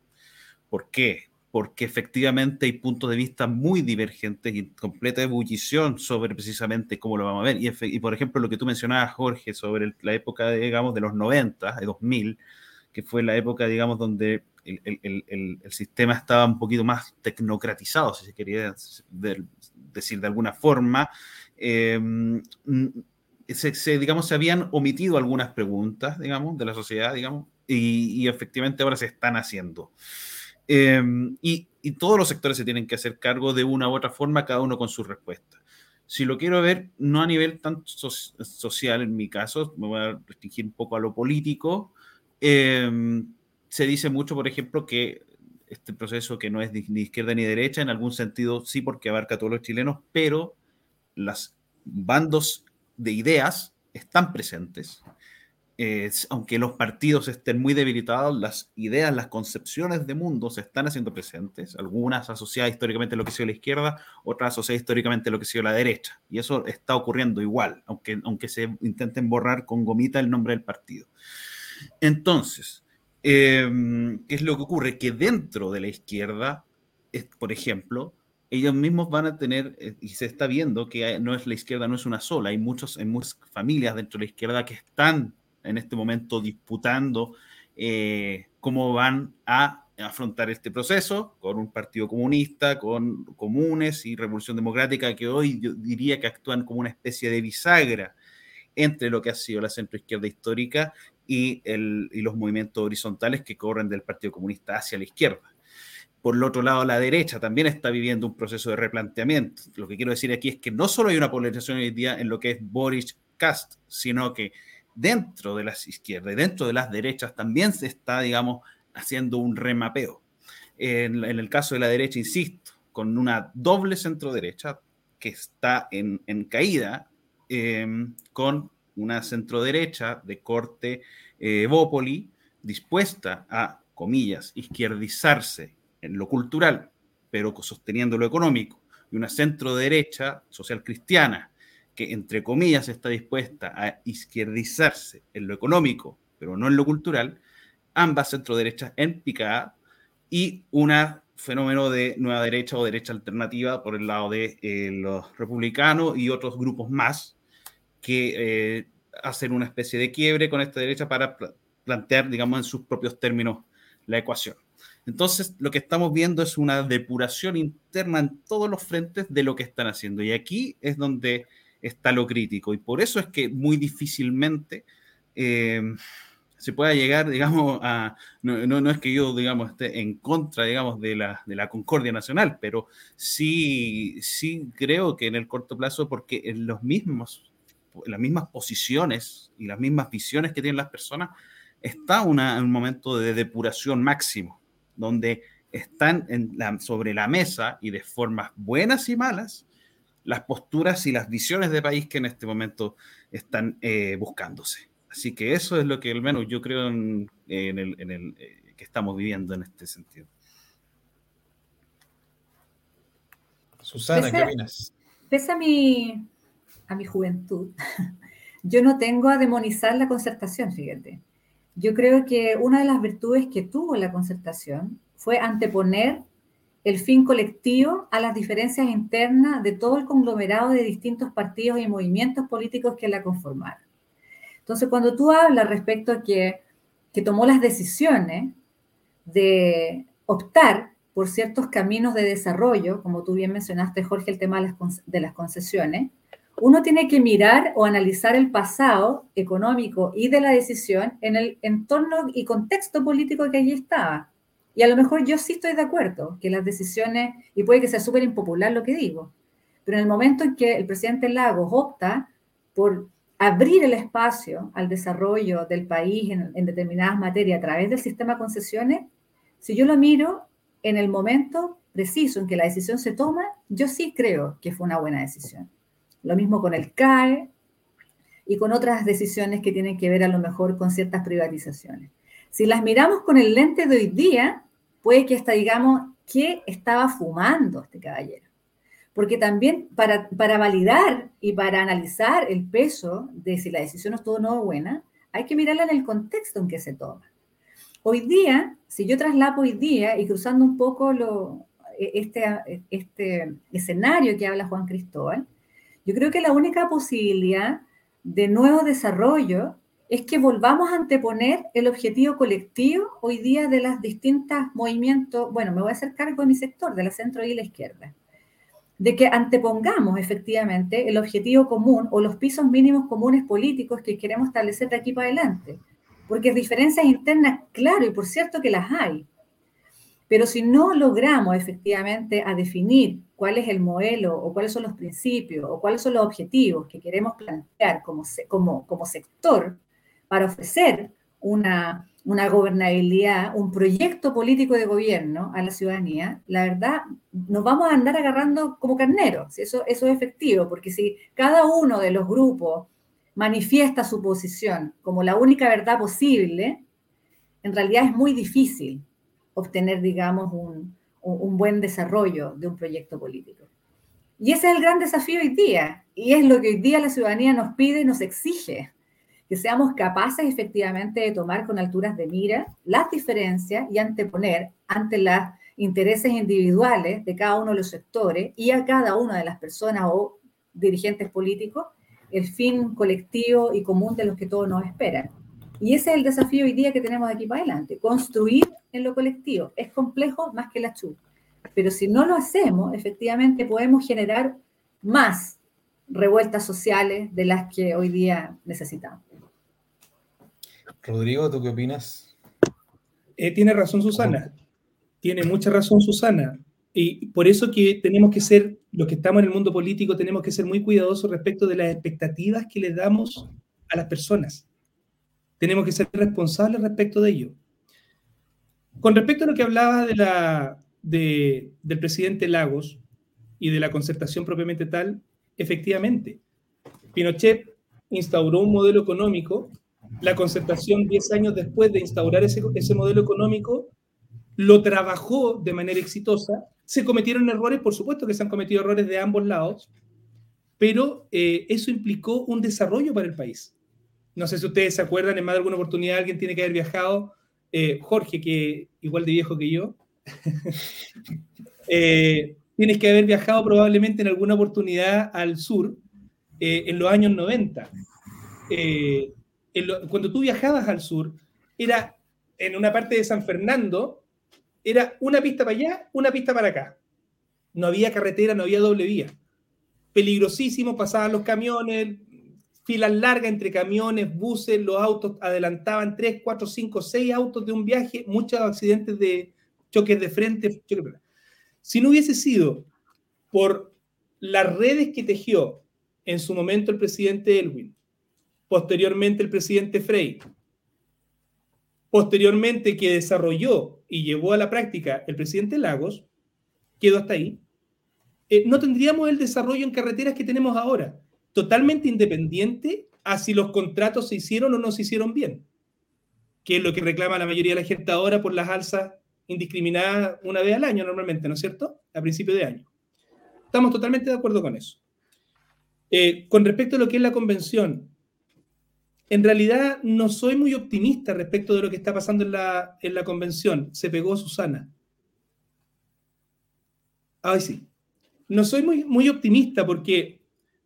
[SPEAKER 3] ¿Por qué? porque efectivamente hay puntos de vista muy divergentes y completa ebullición sobre precisamente cómo lo vamos a ver. Y, por ejemplo, lo que tú mencionabas, Jorge, sobre la época, de, digamos, de los 90, de 2000, que fue la época, digamos, donde el, sistema estaba un poquito más tecnocratizado, si se quería decir de alguna forma. Em, se, digamos, se habían omitido algunas preguntas, digamos, de la sociedad, digamos, y, y efectivamente ahora se están haciendo. Em, y, todos los sectores se tienen que hacer cargo de una u otra forma, cada uno con su respuesta. Si lo quiero ver, no a nivel tan social en mi caso, me voy a restringir un poco a lo político. Em, se dice mucho, por ejemplo, que este proceso que no es ni izquierda ni derecha, en algún sentido sí, porque abarca a todos los chilenos, pero los bandos de ideas están presentes aunque los partidos estén muy debilitados, las ideas, las concepciones de mundo se están haciendo presentes, algunas asociadas históricamente a lo que ha sido la izquierda, otras asociadas históricamente a lo que ha sido la derecha. Y eso está ocurriendo igual, aunque, aunque se intenten borrar con gomita el nombre del partido. Entonces, em, ¿qué es lo que ocurre? Que dentro de la izquierda, por ejemplo, ellos mismos van a tener, eh, y se está viendo que no es la izquierda, no es una sola, hay muchos, hay muchas familias dentro de la izquierda que están en este momento disputando eh, cómo van a afrontar este proceso con un partido comunista, con comunes y revolución democrática que hoy diría que actúan como una especie de bisagra entre lo que ha sido la centroizquierda histórica y, el, y los movimientos horizontales que corren del Partido Comunista hacia la izquierda. Por el otro lado, la derecha también está viviendo un proceso de replanteamiento. Lo que quiero decir aquí es que no solo hay una polarización hoy día en lo que es Boris Cast, sino que dentro de las izquierdas y dentro de las derechas también se está, digamos, haciendo un remapeo. En, el caso de la derecha, insisto, con una doble centro derecha que está en, caída, em, con una centro derecha de corte eh, Bópoli dispuesta a, comillas, izquierdizarse en lo cultural, pero sosteniendo lo económico, y una centro derecha social cristiana que, entre comillas, está dispuesta a izquierdizarse en lo económico, pero no en lo cultural, ambas centro-derechas en picada y un fenómeno de nueva derecha o derecha alternativa por el lado de eh, los republicanos y otros grupos más que eh, hacen una especie de quiebre con esta derecha para plantear, digamos, en sus propios términos la ecuación. Entonces, lo que estamos viendo es una depuración interna en todos los frentes de lo que están haciendo. Y aquí es donde está lo crítico. Y por eso es que muy difícilmente eh, se pueda llegar, digamos, a... No, no, es que yo, digamos, esté en contra, digamos, de la, de la concordia nacional, pero sí, sí creo que en el corto plazo, porque en los mismos, las mismas posiciones y las mismas visiones que tienen las personas, está una, un momento de depuración máximo, donde están en la, sobre la mesa y de formas buenas y malas las posturas y las visiones de país que en este momento están eh, buscándose. Así que eso es lo que al menos yo creo en, el, eh, que estamos viviendo en este sentido.
[SPEAKER 1] Susana, ¿qué opinas?
[SPEAKER 4] Pese a mi, a mi juventud, yo no tengo a demonizar la concertación, fíjate. Yo creo que una de las virtudes que tuvo la concertación fue anteponer el fin colectivo a las diferencias internas de todo el conglomerado de distintos partidos y movimientos políticos que la conformaron. Entonces, cuando tú hablas respecto a que, que tomó las decisiones de optar por ciertos caminos de desarrollo, como tú bien mencionaste, Jorge, el tema de las concesiones, uno tiene que mirar o analizar el pasado económico y de la decisión en el entorno y contexto político que allí estaba. Y a lo mejor yo sí estoy de acuerdo que las decisiones, y puede que sea súper impopular lo que digo, pero en el momento en que el presidente Lagos opta por abrir el espacio al desarrollo del país en, determinadas materias a través del sistema de concesiones, si yo lo miro en el momento preciso en que la decisión se toma, yo sí creo que fue una buena decisión. Lo mismo con el CAE y con otras decisiones que tienen que ver a lo mejor con ciertas privatizaciones. Si las miramos con el lente de hoy día, puede que hasta digamos, ¿qué estaba fumando este caballero? Porque también para, para validar y para analizar el peso de si la decisión estuvo o no buena, hay que mirarla en el contexto en que se toma. Hoy día, si yo traslapo hoy día y cruzando un poco lo, e, este, este escenario que habla Juan Cristóbal, yo creo que la única posibilidad de nuevo desarrollo es que volvamos a anteponer el objetivo colectivo hoy día de las distintas movimientos, bueno, me voy a hacer cargo de mi sector, de la centro y la izquierda, de que antepongamos efectivamente el objetivo común o los pisos mínimos comunes políticos que queremos establecer de aquí para adelante, porque diferencias internas, claro, y por cierto que las hay, pero si no logramos efectivamente a definir cuál es el modelo o cuáles son los principios o cuáles son los objetivos que queremos plantear como, sector para ofrecer una, una gobernabilidad, un proyecto político de gobierno a la ciudadanía, la verdad, nos vamos a andar agarrando como carneros. Eso, eso es efectivo, porque si cada uno de los grupos manifiesta su posición como la única verdad posible, en realidad es muy difícil obtener, digamos, un, un buen desarrollo de un proyecto político. Y ese es el gran desafío hoy día, y es lo que hoy día la ciudadanía nos pide y nos exige, que seamos capaces efectivamente de tomar con alturas de mira las diferencias y anteponer ante los intereses individuales de cada uno de los sectores y a cada una de las personas o dirigentes políticos el fin colectivo y común de los que todos nos esperan. Y ese es el desafío hoy día que tenemos de aquí para adelante, construir en lo colectivo. Es complejo más que la chupa, pero si no lo hacemos, efectivamente podemos generar más revueltas sociales de las que hoy día necesitamos.
[SPEAKER 1] Rodrigo, ¿tú qué opinas?
[SPEAKER 6] Eh, tiene razón Susana, tiene mucha razón Susana. Y por eso que tenemos que ser, los que estamos en el mundo político, tenemos que ser muy cuidadosos respecto de las expectativas que le damos a las personas tenemos que ser responsables respecto de ello. Con respecto a lo que hablaba de la, del presidente Lagos y de la concertación propiamente tal, efectivamente, Pinochet instauró un modelo económico, la concertación 10 años después de instaurar ese, ese modelo económico, lo trabajó de manera exitosa, se cometieron errores, por supuesto que se han cometido errores de ambos lados, pero eh, eso implicó un desarrollo para el país. No sé si ustedes se acuerdan, en más de alguna oportunidad alguien tiene que haber viajado. Eh, Jorge, que igual de viejo que yo, eh, tienes que haber viajado probablemente en alguna oportunidad al sur eh, en los años 90. cuando tú viajabas al sur, era en una parte de San Fernando, era una pista para allá, una pista para acá. No había carretera, no había doble vía. Peligrosísimo, pasaban los camiones, filas largas entre camiones, buses, los autos adelantaban 3, 4, 5, 6 autos de un viaje, muchos accidentes de choques de frente. Si no hubiese sido por las redes que tejió en su momento el presidente Elwin, posteriormente el presidente Frey, posteriormente que desarrolló y llevó a la práctica el presidente Lagos, quedó hasta ahí, eh, no tendríamos el desarrollo en carreteras que tenemos ahora totalmente independiente a si los contratos se hicieron o no se hicieron bien, que es lo que reclama la mayoría de la gente ahora por las alzas indiscriminadas una vez al año normalmente, ¿no es cierto? A principio de año. Estamos totalmente de acuerdo con eso. Eh, con respecto a lo que es la convención, en realidad no soy muy optimista respecto de lo que está pasando en la, en la convención. Se pegó Susana. Ay, sí. No soy muy, muy optimista porque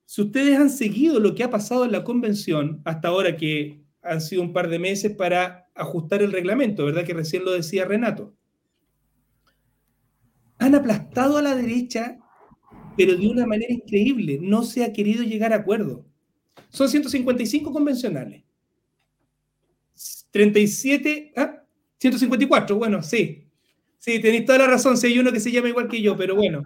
[SPEAKER 6] si ustedes han seguido lo que ha pasado en la convención hasta ahora, que han sido un par de meses para ajustar el reglamento, ¿verdad? Que recién lo decía Renato. han aplastado a la derecha, pero de una manera increíble. No se ha querido llegar a acuerdo. Son 155 convencionales. 37, ¿ah? 154, bueno, sí. Sí, tenéis toda la razón, si hay uno que se llama igual que yo, pero bueno.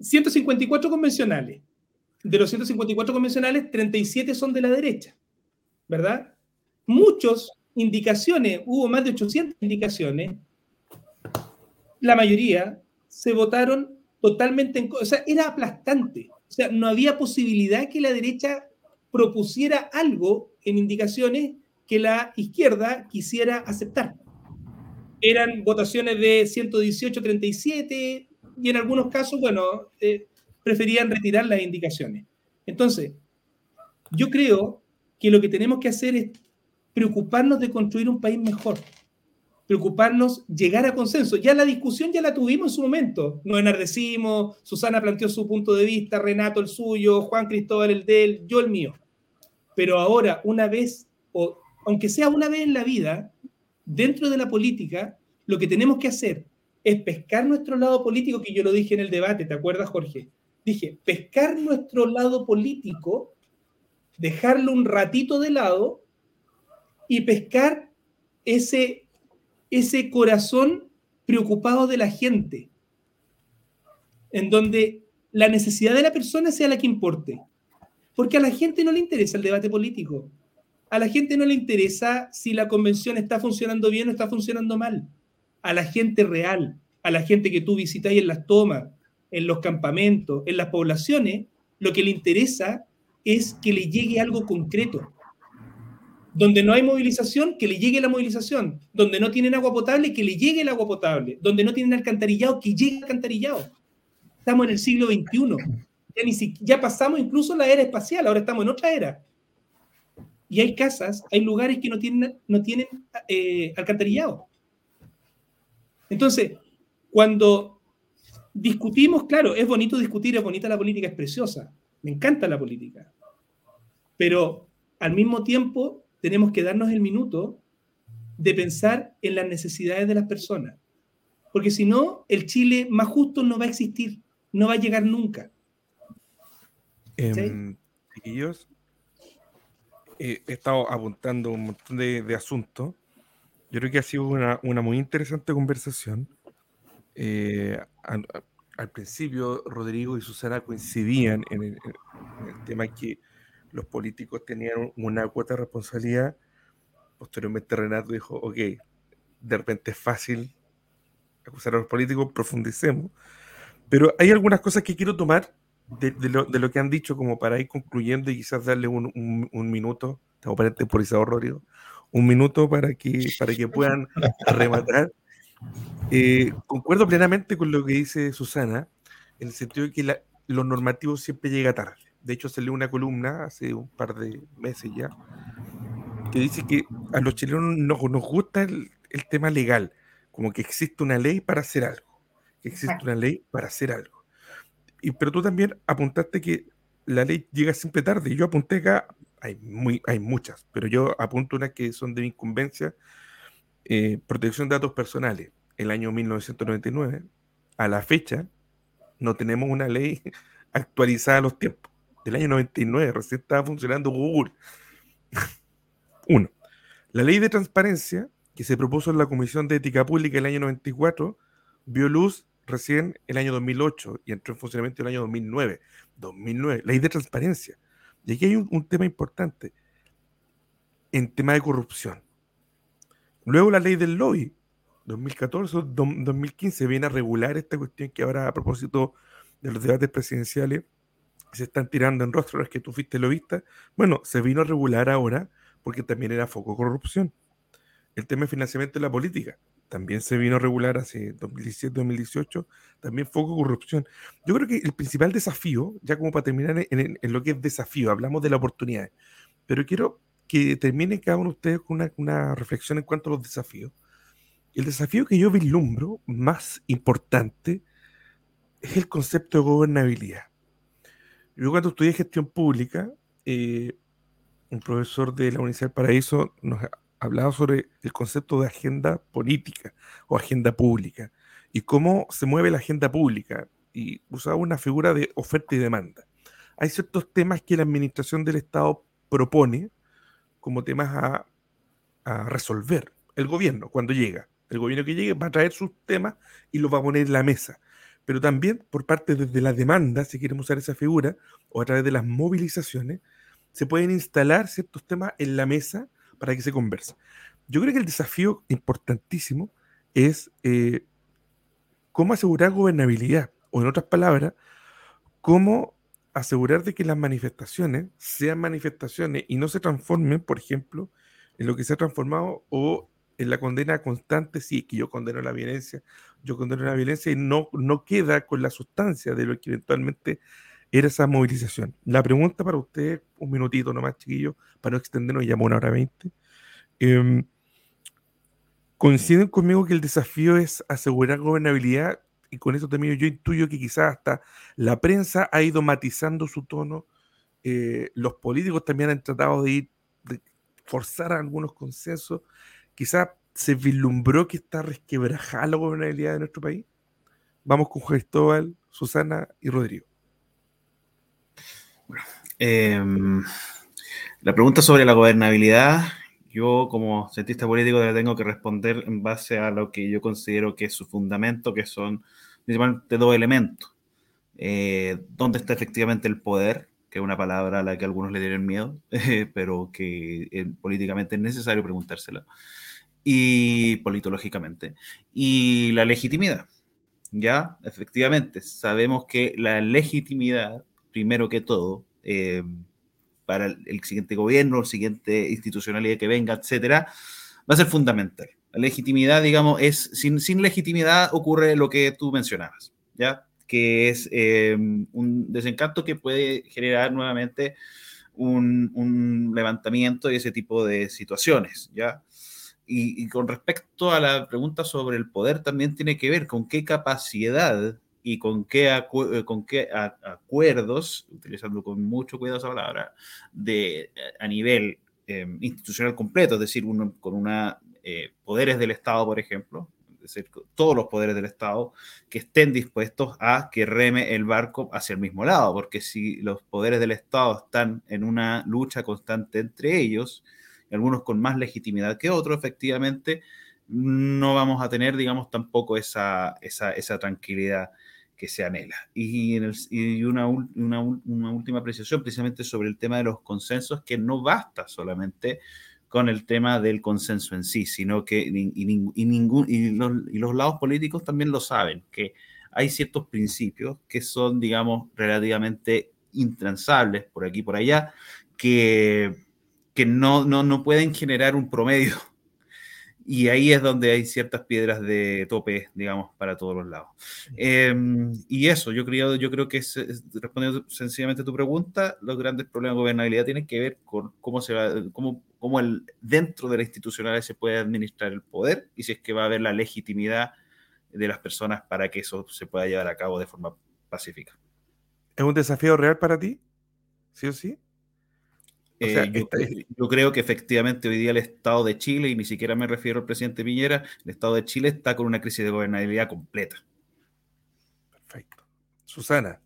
[SPEAKER 6] 154 eh, convencionales. De los 154 convencionales, 37 son de la derecha, ¿verdad? Muchos indicaciones, hubo más de 800 indicaciones, la mayoría se votaron totalmente en o sea, era aplastante, o sea, no había posibilidad que la derecha propusiera algo en indicaciones que la izquierda quisiera aceptar. Eran votaciones de 118-37 y en algunos casos, bueno, eh, preferían retirar las indicaciones. Entonces, yo creo que lo que tenemos que hacer es preocuparnos de construir un país mejor, preocuparnos, llegar a consenso. Ya la discusión ya la tuvimos en su momento, nos enardecimos, Susana planteó su punto de vista, Renato el suyo, Juan Cristóbal el de él, yo el mío. Pero ahora, una vez, o aunque sea una vez en la vida, dentro de la política, lo que tenemos que hacer es pescar nuestro lado político, que yo lo dije en el debate, ¿te acuerdas, Jorge? Dije, pescar nuestro lado político, dejarlo un ratito de lado y pescar ese, ese corazón preocupado de la gente, en donde la necesidad de la persona sea la que importe. Porque a la gente no le interesa el debate político. A la gente no le interesa si la convención está funcionando bien o está funcionando mal. A la gente real, a la gente que tú visitas en las tomas, en los campamentos, en las poblaciones, lo que le interesa es que le llegue algo concreto. Donde no hay movilización, que le llegue la movilización. Donde no tienen agua potable, que le llegue el agua potable. Donde no tienen alcantarillado, que llegue el alcantarillado. Estamos en el siglo XXI ya, pasamos incluso la era espacial, ahora estamos en otra era. Y hay casas, hay lugares que no tienen, no tienen eh, alcantarillado. Entonces, cuando discutimos, claro, es bonito discutir, es bonita la política, es preciosa. Me encanta la política. Pero al mismo tiempo tenemos que darnos el minuto de pensar en las necesidades de las personas. Porque si no, el Chile más justo no va a existir, no va a llegar nunca.
[SPEAKER 2] Eh, he estado apuntando un montón de, asuntos. Yo creo que ha sido una, muy interesante conversación. Eh, al, principio, Rodrigo y Susana coincidían en el, tema que los políticos tenían una cuota de responsabilidad. Posteriormente, Renato dijo: Ok, de repente es fácil acusar a los políticos, profundicemos. Pero hay algunas cosas que quiero tomar de, lo, que han dicho, como para ir concluyendo y quizás darle un, minuto, estamos para el temporizador, Rodrigo, un minuto para que, para que puedan rematar. Eh, concuerdo plenamente con lo que dice Susana, en el sentido de que lo normativo siempre llega tarde. De hecho, salió una columna hace un par de meses ya, que dice que a los chilenos nos, nos gusta el, el tema legal, como que existe una ley para hacer algo, que existe una ley para hacer algo y, pero tú también apuntaste que la ley llega siempre tarde. Y yo apunté acá, hay, muy, hay muchas, pero yo apunto unas que son de mi incumbencia. Eh, protección de datos personales, el año 1999, a la fecha, no tenemos una ley actualizada a los tiempos. Del año 99, recién estaba funcionando Google. Uno, la ley de transparencia que se propuso en la Comisión de Ética Pública el año 94 vio luz recién el año 2008 y entró en funcionamiento el año 2009. 2009, ley de transparencia. Y aquí hay un, tema importante en tema de corrupción. Luego la ley del lobby, 2014-2015, viene a regular esta cuestión que ahora a propósito de los debates presidenciales se están tirando en rostro los que tú fuiste lobista. Bueno, se vino a regular ahora porque también era foco corrupción. El tema de financiamiento de la política también se vino a regular hace 2017-2018, también foco corrupción. Yo creo que el principal desafío, ya como para terminar en, lo que es desafío, hablamos de la oportunidad, pero quiero que termine cada uno de ustedes con una, reflexión en cuanto a los desafíos. El desafío que yo vislumbro más importante es el concepto de gobernabilidad. Yo cuando estudié gestión pública, eh, un profesor de la Universidad del Paraíso nos hablaba sobre el concepto de agenda política o agenda pública. y cómo se mueve la agenda pública. Y usaba una figura de oferta y demanda. Hay ciertos temas que la administración del Estado propone como temas a, resolver. El gobierno, cuando llega. El gobierno que llegue va a traer sus temas y los va a poner en la mesa. Pero también por parte desde la demanda, si queremos usar esa figura, o a través de las movilizaciones, se pueden instalar ciertos temas en la mesa para que se converse. Yo creo que el desafío importantísimo es eh, cómo asegurar gobernabilidad, o en otras palabras, cómo asegurar de que las manifestaciones sean manifestaciones y no se transformen, por ejemplo, en lo que se ha transformado o en la condena constante, sí, que yo condeno la violencia, yo condeno la violencia y no, no queda con la sustancia de lo que eventualmente era esa movilización. La pregunta para usted, un minutito nomás, chiquillo, para no extendernos, ya una hora veinte. Em, ¿Coinciden conmigo que el desafío es asegurar gobernabilidad? Y con eso también yo intuyo que quizás hasta la prensa ha ido matizando su tono. Eh, los políticos también han tratado de ir, forzar algunos consensos. Quizás se vislumbró que está resquebrajada la gobernabilidad de nuestro país. Vamos con Cristóbal, Susana y Rodrigo.
[SPEAKER 3] Em, la pregunta sobre la gobernabilidad, yo como cientista político le tengo que responder en base a lo que yo considero que es su fundamento, que son principalmente dos elementos. Eh, ¿Dónde está efectivamente el poder? Que es una palabra a la que algunos le tienen miedo, pero que eh, políticamente es necesario preguntárselo. Y politológicamente. Y la legitimidad. Ya, efectivamente, sabemos que la legitimidad, primero que todo, eh, para el, siguiente gobierno, el siguiente institucionalidad que venga, etcétera, va a ser fundamental. La legitimidad, digamos, es sin, sin legitimidad ocurre lo que tú mencionabas, ¿ya? Que es eh, un desencanto que puede generar nuevamente un, un, levantamiento de ese tipo de situaciones, ¿ya? Y, y, con respecto a la pregunta sobre el poder, también tiene que ver con qué capacidad y con qué, eh, con qué acuerdos, utilizando con mucho cuidado esa palabra, de, a nivel em, institucional completo, es decir, uno, con una, eh, poderes del Estado, por ejemplo, es decir, todos los poderes del Estado que estén dispuestos a que reme el barco hacia el mismo lado, porque si los poderes del Estado están en una lucha constante entre ellos, algunos con más legitimidad que otros, efectivamente, no vamos a tener, digamos, tampoco esa, esa, esa tranquilidad que se anhela. Y, una, última apreciación precisamente sobre el tema de los consensos, que no basta solamente con el tema del consenso en sí, sino que y, ningún, los, y los lados políticos también lo saben, que hay ciertos principios que son, digamos, relativamente intransables por aquí y por allá, que, que no, no, no pueden generar un promedio y ahí es donde hay ciertas piedras de tope, digamos, para todos los lados. Eh, y eso, yo creo, yo creo que es, respondiendo sencillamente a tu pregunta, los grandes problemas de gobernabilidad tienen que ver con cómo se va, cómo, cómo el, dentro de la institucionalidad se puede administrar el poder y si es que va a haber la legitimidad de las personas para que eso se pueda llevar a cabo de forma pacífica.
[SPEAKER 2] ¿Es un desafío real para ti? ¿Sí o sí?
[SPEAKER 3] Eh, yo, yo, creo que efectivamente hoy día el Estado de Chile, y ni siquiera me refiero al presidente Piñera, el Estado de Chile está con una crisis de gobernabilidad completa.
[SPEAKER 2] Perfecto. Susana.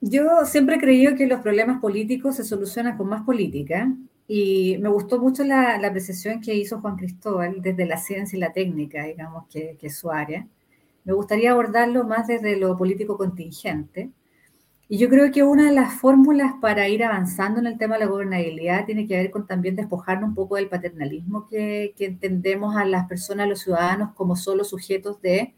[SPEAKER 4] Yo siempre he creído que los problemas políticos se solucionan con más política y me gustó mucho la, la apreciación que hizo Juan Cristóbal desde la ciencia y la técnica, digamos, que, que es su área. Me gustaría abordarlo más desde lo político contingente y yo creo que una de las fórmulas para ir avanzando en el tema de la gobernabilidad tiene que ver con también despojarnos un poco del paternalismo que, que entendemos a las personas, a los ciudadanos, como solo sujetos de,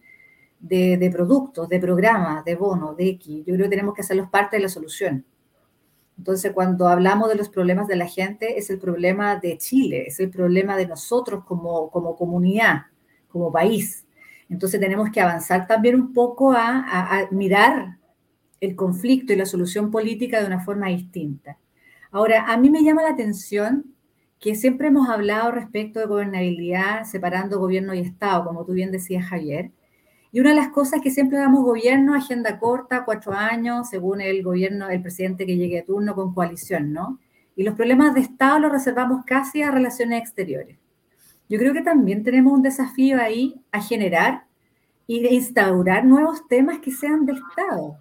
[SPEAKER 4] de, de, productos, de programas, de bonos, de X. Yo creo que tenemos que hacerlos parte de la solución. Entonces, cuando hablamos de los problemas de la gente, es el problema de Chile, es el problema de nosotros como, como comunidad, como país. Entonces, tenemos que avanzar también un poco a, a, a mirar el conflicto y la solución política de una forma distinta. Ahora, a mí me llama la atención que siempre hemos hablado respecto de gobernabilidad separando gobierno y Estado, como tú bien decías, Javier. Y una de las cosas que siempre damos gobierno, agenda corta, cuatro años, según el gobierno, el presidente que llegue a turno con coalición, ¿no? Y los problemas de Estado los reservamos casi a relaciones exteriores. yo creo que también tenemos un desafío ahí a generar y instaurar nuevos temas que sean de Estado.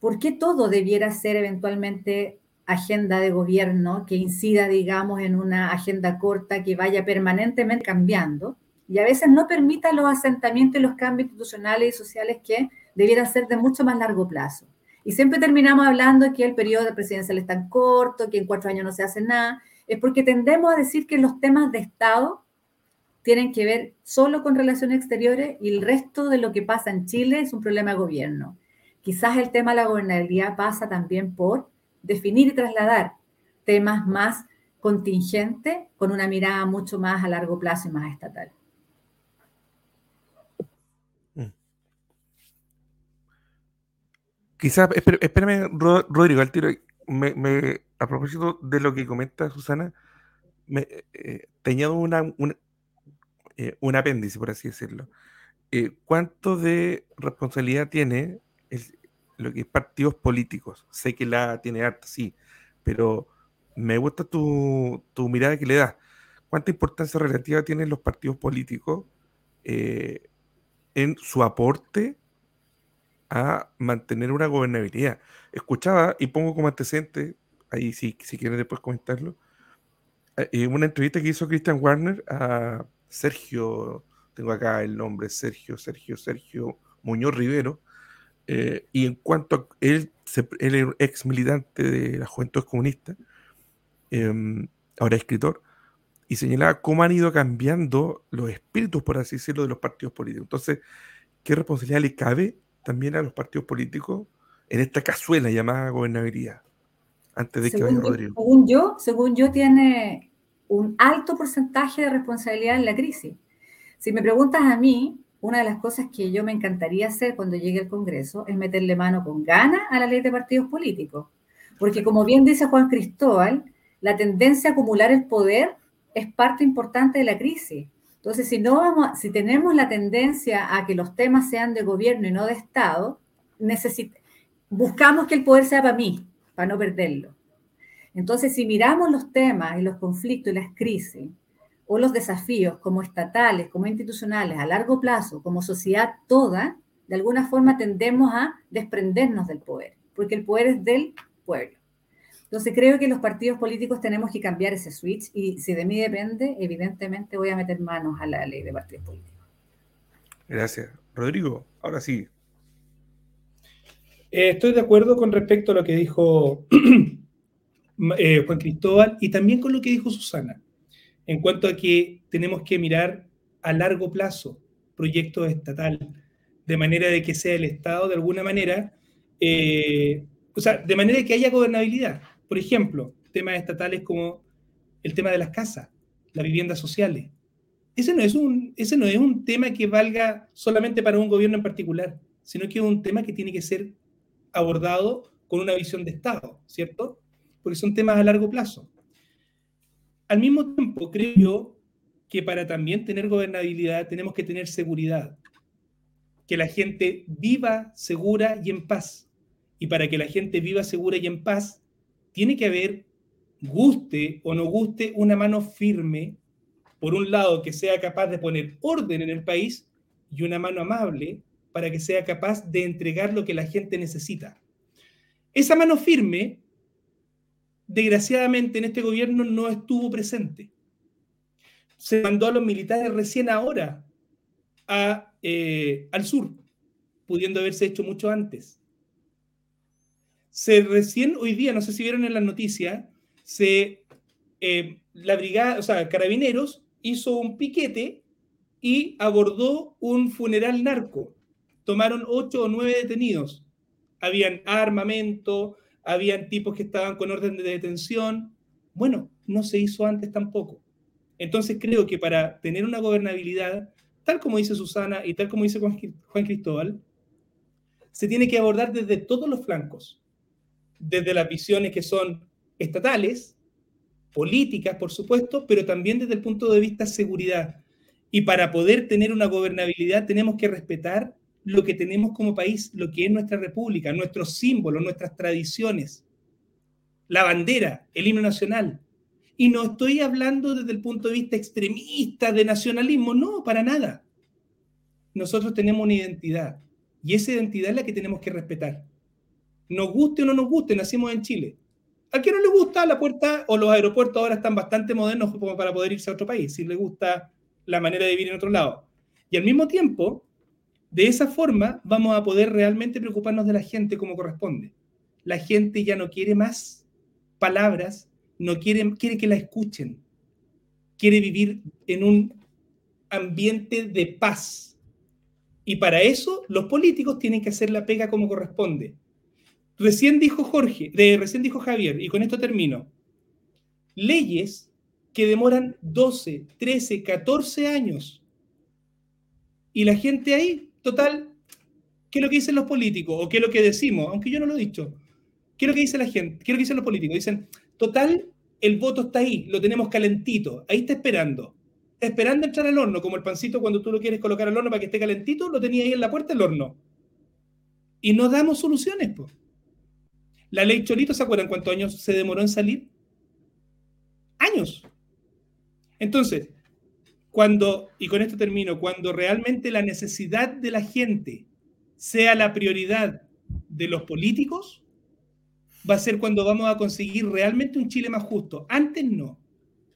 [SPEAKER 4] ¿Por qué todo debiera ser eventualmente agenda de gobierno que incida, digamos, en una agenda corta que vaya permanentemente cambiando y a veces no permita los asentamientos y los cambios institucionales y sociales que debieran ser de mucho más largo plazo? Y siempre terminamos hablando que el periodo presidencial es tan corto, que en cuatro años no se hace nada. Es porque tendemos a decir que los temas de Estado tienen que ver solo con relaciones exteriores y el resto de lo que pasa en Chile es un problema de gobierno. Quizás el tema de la gobernabilidad pasa también por definir y trasladar temas más contingentes con una mirada mucho más a largo plazo y más estatal.
[SPEAKER 2] Quizás, espérame, Rodrigo, al tiro, a propósito de lo que comenta Susana, me, eh, una, eh, un apéndice, por así decirlo. Eh, ¿Cuánto de responsabilidad tiene lo que es partidos políticos? Sé que la tiene harta, sí, pero me gusta tu, tu, mirada que le das. ¿Cuánta importancia relativa tienen los partidos políticos en su aporte a mantener una gobernabilidad. Escuchaba, y pongo como antecedente, ahí si, si quieren después comentarlo, eh, eh, una entrevista que hizo Christian Warner a Sergio, tengo acá el nombre, Sergio, Sergio, Sergio Muñoz Rivero, eh, y en cuanto a él, él es ex militante de la Juventud Comunista, em, ahora escritor, y señalaba cómo han ido cambiando los espíritus, por así decirlo, de los partidos políticos. Entonces, ¿qué responsabilidad le cabe también a los partidos políticos en esta cazuela llamada gobernabilidad, antes de que vaya Rodrigo.
[SPEAKER 4] Según yo, según yo, tiene un alto porcentaje de responsabilidad en la crisis. Si me preguntas a mí, una de las cosas que yo me encantaría hacer cuando llegue al Congreso es meterle mano con ganas a la ley de partidos políticos. Porque como bien dice Juan Cristóbal, la tendencia a acumular el poder es parte importante de la crisis. Entonces, si, no vamos, si tenemos la tendencia a que los temas sean de gobierno y no de Estado, buscamos que el poder sea para mí, para no perderlo. Entonces, si miramos los temas y los conflictos y las crisis o los desafíos como estatales, como institucionales, a largo plazo, como sociedad toda, de alguna forma tendemos a desprendernos del poder, porque el poder es del pueblo. Entonces creo que los partidos políticos tenemos que cambiar ese switch y si de mí depende, evidentemente voy a meter manos a la ley de partidos políticos.
[SPEAKER 2] Gracias. Rodrigo, ahora sí.
[SPEAKER 6] Eh, estoy de acuerdo con respecto a lo que dijo eh, Juan Cristóbal y también con lo que dijo Susana, en cuanto a que tenemos que mirar a largo plazo proyectos estatales, de manera de que sea el Estado de alguna manera, eh, o sea, de manera que haya gobernabilidad. Por ejemplo, temas estatales como el tema de las casas, las viviendas sociales. Ese no, es un, ese no es un tema que valga solamente para un gobierno en particular, sino que es un tema que tiene que ser abordado con una visión de Estado, ¿cierto? Porque son temas a largo plazo. Al mismo tiempo, creo yo que para también tener gobernabilidad tenemos que tener seguridad, que la gente viva segura y en paz. Y para que la gente viva segura y en paz, tiene que haber, guste o no guste, una mano firme, por un lado, que sea capaz de poner orden en el país y una mano amable para que sea capaz de entregar lo que la gente necesita. Esa mano firme, desgraciadamente, en este gobierno no estuvo presente. Se mandó a los militares recién ahora eh, al sur, pudiendo haberse hecho mucho antes se recién hoy día, no sé si vieron en las noticias, se, eh, la brigada, o sea, Carabineros hizo un piquete y abordó un funeral narco. Tomaron ocho o nueve detenidos. Habían armamento, habían tipos que estaban con orden de detención. Bueno, no se hizo antes tampoco. Entonces creo que para tener una gobernabilidad, tal como dice Susana y tal como dice Juan Cristóbal, se tiene que abordar desde todos los flancos desde las visiones que son estatales, políticas, por supuesto, pero también desde el punto de vista seguridad. Y para poder tener una gobernabilidad tenemos que respetar lo que tenemos como país, lo que es nuestra república, nuestros símbolos, nuestras tradiciones, la bandera, el himno nacional. Y no estoy hablando desde el punto de vista extremista de nacionalismo, no, para nada. Nosotros tenemos una identidad y esa identidad es la que tenemos que respetar. Nos guste o no nos guste, nacimos en Chile. ¿A quién no le gusta la puerta o los aeropuertos ahora están bastante modernos como para poder irse a otro país? Si le gusta la manera de vivir en otro lado. Y al mismo tiempo, de esa forma vamos a poder realmente preocuparnos de la gente como corresponde. La gente ya no quiere más palabras, no quiere, quiere que la escuchen, quiere vivir en un ambiente de paz. Y para eso los políticos tienen que hacer la pega como corresponde. Recién dijo Jorge, de, recién dijo Javier, y con esto termino. Leyes que demoran 12, 13, 14 años. Y la gente ahí, total, ¿qué es lo que dicen los políticos? ¿O qué es lo que decimos? Aunque yo no lo he dicho. ¿Qué es lo que dice la gente? ¿Qué es lo que dicen los políticos? Dicen, total, el voto está ahí, lo tenemos calentito, ahí está esperando. Esperando entrar al horno, como el pancito cuando tú lo quieres colocar al horno para que esté calentito, lo tenía ahí en la puerta del horno. Y no damos soluciones, pues. La ley Cholito, ¿se acuerdan cuántos años se demoró en salir? Años. Entonces, cuando, y con esto termino, cuando realmente la necesidad de la gente sea la prioridad de los políticos, va a ser cuando vamos a conseguir realmente un Chile más justo. Antes no.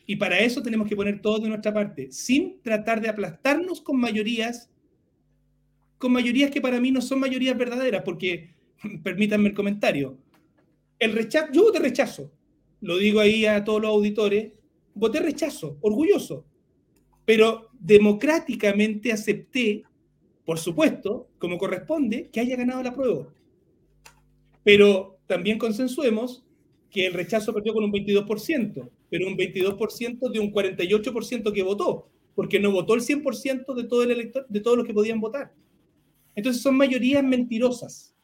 [SPEAKER 6] Y para eso tenemos que poner todo de nuestra parte, sin tratar de aplastarnos con mayorías, con mayorías que para mí no son mayorías verdaderas, porque, permítanme el comentario, el rechazo, yo voté rechazo, lo digo ahí a todos los auditores, voté rechazo, orgulloso, pero democráticamente acepté, por supuesto, como corresponde, que haya ganado la prueba. Pero también consensuemos que el rechazo perdió con un 22%, pero un 22% de un 48% que votó, porque no votó el 100% de todo el elector, de todos los que podían votar. Entonces son mayorías mentirosas.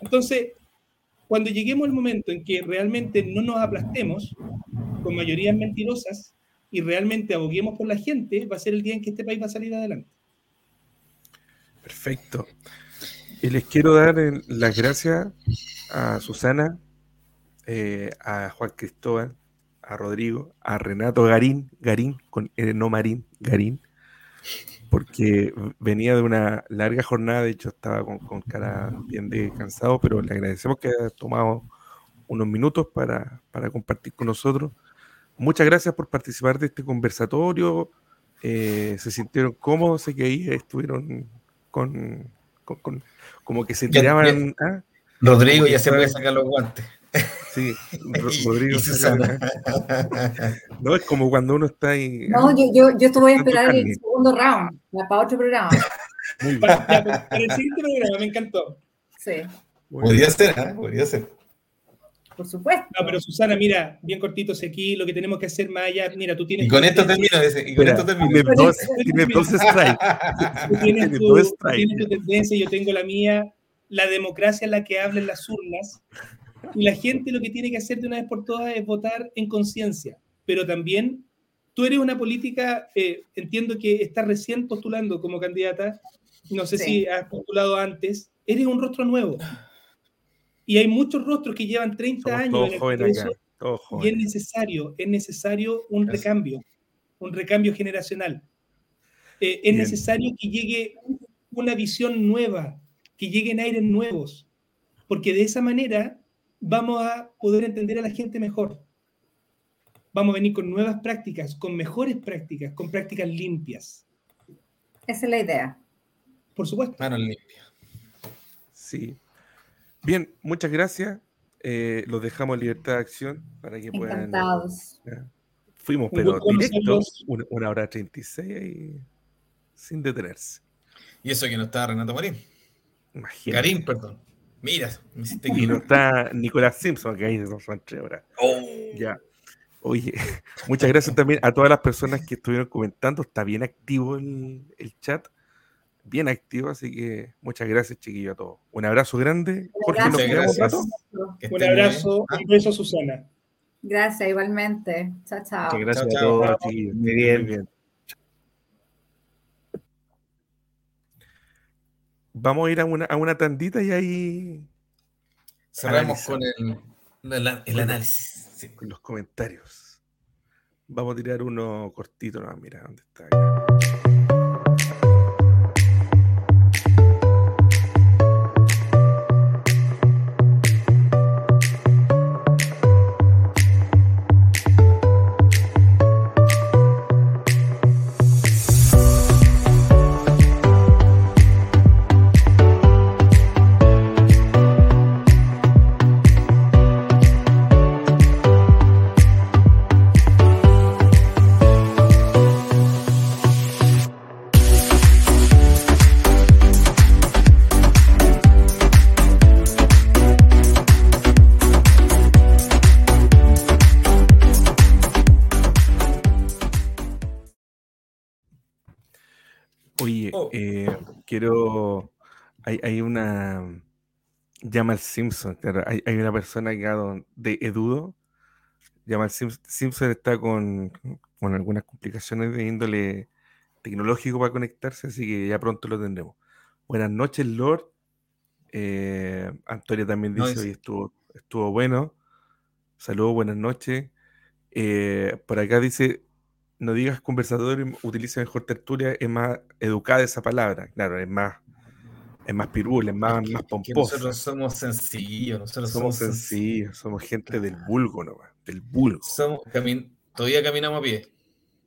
[SPEAKER 6] Entonces, cuando lleguemos al momento en que realmente no nos aplastemos con mayorías mentirosas y realmente aboguemos por la gente, va a ser el día en que este país va a salir adelante.
[SPEAKER 2] Perfecto. Y les quiero dar las gracias a Susana, eh, a Juan Cristóbal, a Rodrigo, a Renato Garín, Garín, con no Marín, Garín, porque venía de una larga jornada, de hecho estaba con, cara bien de cansado, pero le agradecemos que haya tomado unos minutos para, compartir con nosotros. Muchas gracias por participar de este conversatorio. Eh, se sintieron cómodos, sé que ahí estuvieron con, como que se tiraban. ¿ah?
[SPEAKER 1] Rodrigo ya se puede sacar los guantes.
[SPEAKER 2] Sí, Rodrigo. no, es como cuando uno está ahí.
[SPEAKER 4] No, yo, yo, yo te voy a esperar el segundo round, para otro programa.
[SPEAKER 6] Muy Para, el siguiente programa, me encantó.
[SPEAKER 4] Sí.
[SPEAKER 1] Podría ser, ¿eh? Podría ser.
[SPEAKER 4] Por supuesto.
[SPEAKER 6] No, pero Susana, mira, bien cortitos aquí, lo que tenemos que hacer más allá, mira, tú tienes...
[SPEAKER 1] Y con esto termino, y con esto termino.
[SPEAKER 2] Tienes dos, tiene dos strikes.
[SPEAKER 6] Tú tienes, tu, tienes tu tendencia, yo tengo la mía, la democracia es la que habla en las urnas, y la gente lo que tiene que hacer de una vez por todas es votar en conciencia, pero también tú eres una política, eh, entiendo que estás recién postulando como candidata, no sé si has postulado antes, eres un rostro nuevo. Y hay muchos rostros que llevan 30 años en el Congreso y es necesario, es necesario un recambio, un recambio generacional. Eh, es necesario que llegue una visión nueva, que lleguen aires nuevos, porque de esa manera vamos a poder entender a la gente mejor. Vamos a venir con nuevas prácticas, con mejores prácticas, con prácticas limpias.
[SPEAKER 4] Esa es la idea.
[SPEAKER 6] Por supuesto.
[SPEAKER 1] Manos limpias.
[SPEAKER 2] Sí. Bien, muchas gracias. Eh, los dejamos en libertad de acción para que puedan.
[SPEAKER 4] Encantados.
[SPEAKER 2] Fuimos, pero directos, una, hora treinta y seis sin detenerse.
[SPEAKER 1] Y eso que no está Renato Marín. Imagínate. Karim, perdón. Mira, me hiciste
[SPEAKER 2] Y no está Nicolás Simpson, que ahí son tres horas.
[SPEAKER 1] Oh.
[SPEAKER 2] Ya. Oye, muchas gracias también a todas las personas que estuvieron comentando. Está bien activo el, chat. Bien activo, así que muchas gracias, chiquillo, a todos. Un abrazo grande.
[SPEAKER 6] Jorge, Un abrazo, un beso, Susana.
[SPEAKER 4] Gracias, igualmente. Chao, chao.
[SPEAKER 2] Muchas gracias a todos, chiquillos. Muy bien, muy bien. vamos a ir a una, a una tandita y ahí.
[SPEAKER 1] Cerramos con el, el, análisis.
[SPEAKER 2] Con los comentarios. Vamos a tirar uno cortito, no, mira, ¿dónde está? Oye,
[SPEAKER 1] Oh.
[SPEAKER 2] eh, quiero. Hay, hay una. Llama al Simpson, claro. Hay, hay una persona que ha de Edudo. Llama al Sim- Simpson está con, con algunas complicaciones de índole tecnológico para conectarse, así que ya pronto lo tendremos. Buenas noches, Lord. Eh, Antonio también
[SPEAKER 1] No,
[SPEAKER 2] dice,
[SPEAKER 1] es-
[SPEAKER 2] hoy estuvo, estuvo bueno. Saludos, buenas noches. Eh, por acá dice, no digas conversador, utiliza mejor tertulia, es más educada esa palabra. Claro, es más, es más pirul, es más,
[SPEAKER 1] Es que-
[SPEAKER 2] más pomposa.
[SPEAKER 1] nosotros somos sencillos, nosotros
[SPEAKER 2] Somos
[SPEAKER 1] somos,
[SPEAKER 2] sencillos, somos gente del vulgo nomás, del vulgo.
[SPEAKER 1] Somos, camin- todavía caminamos a pie.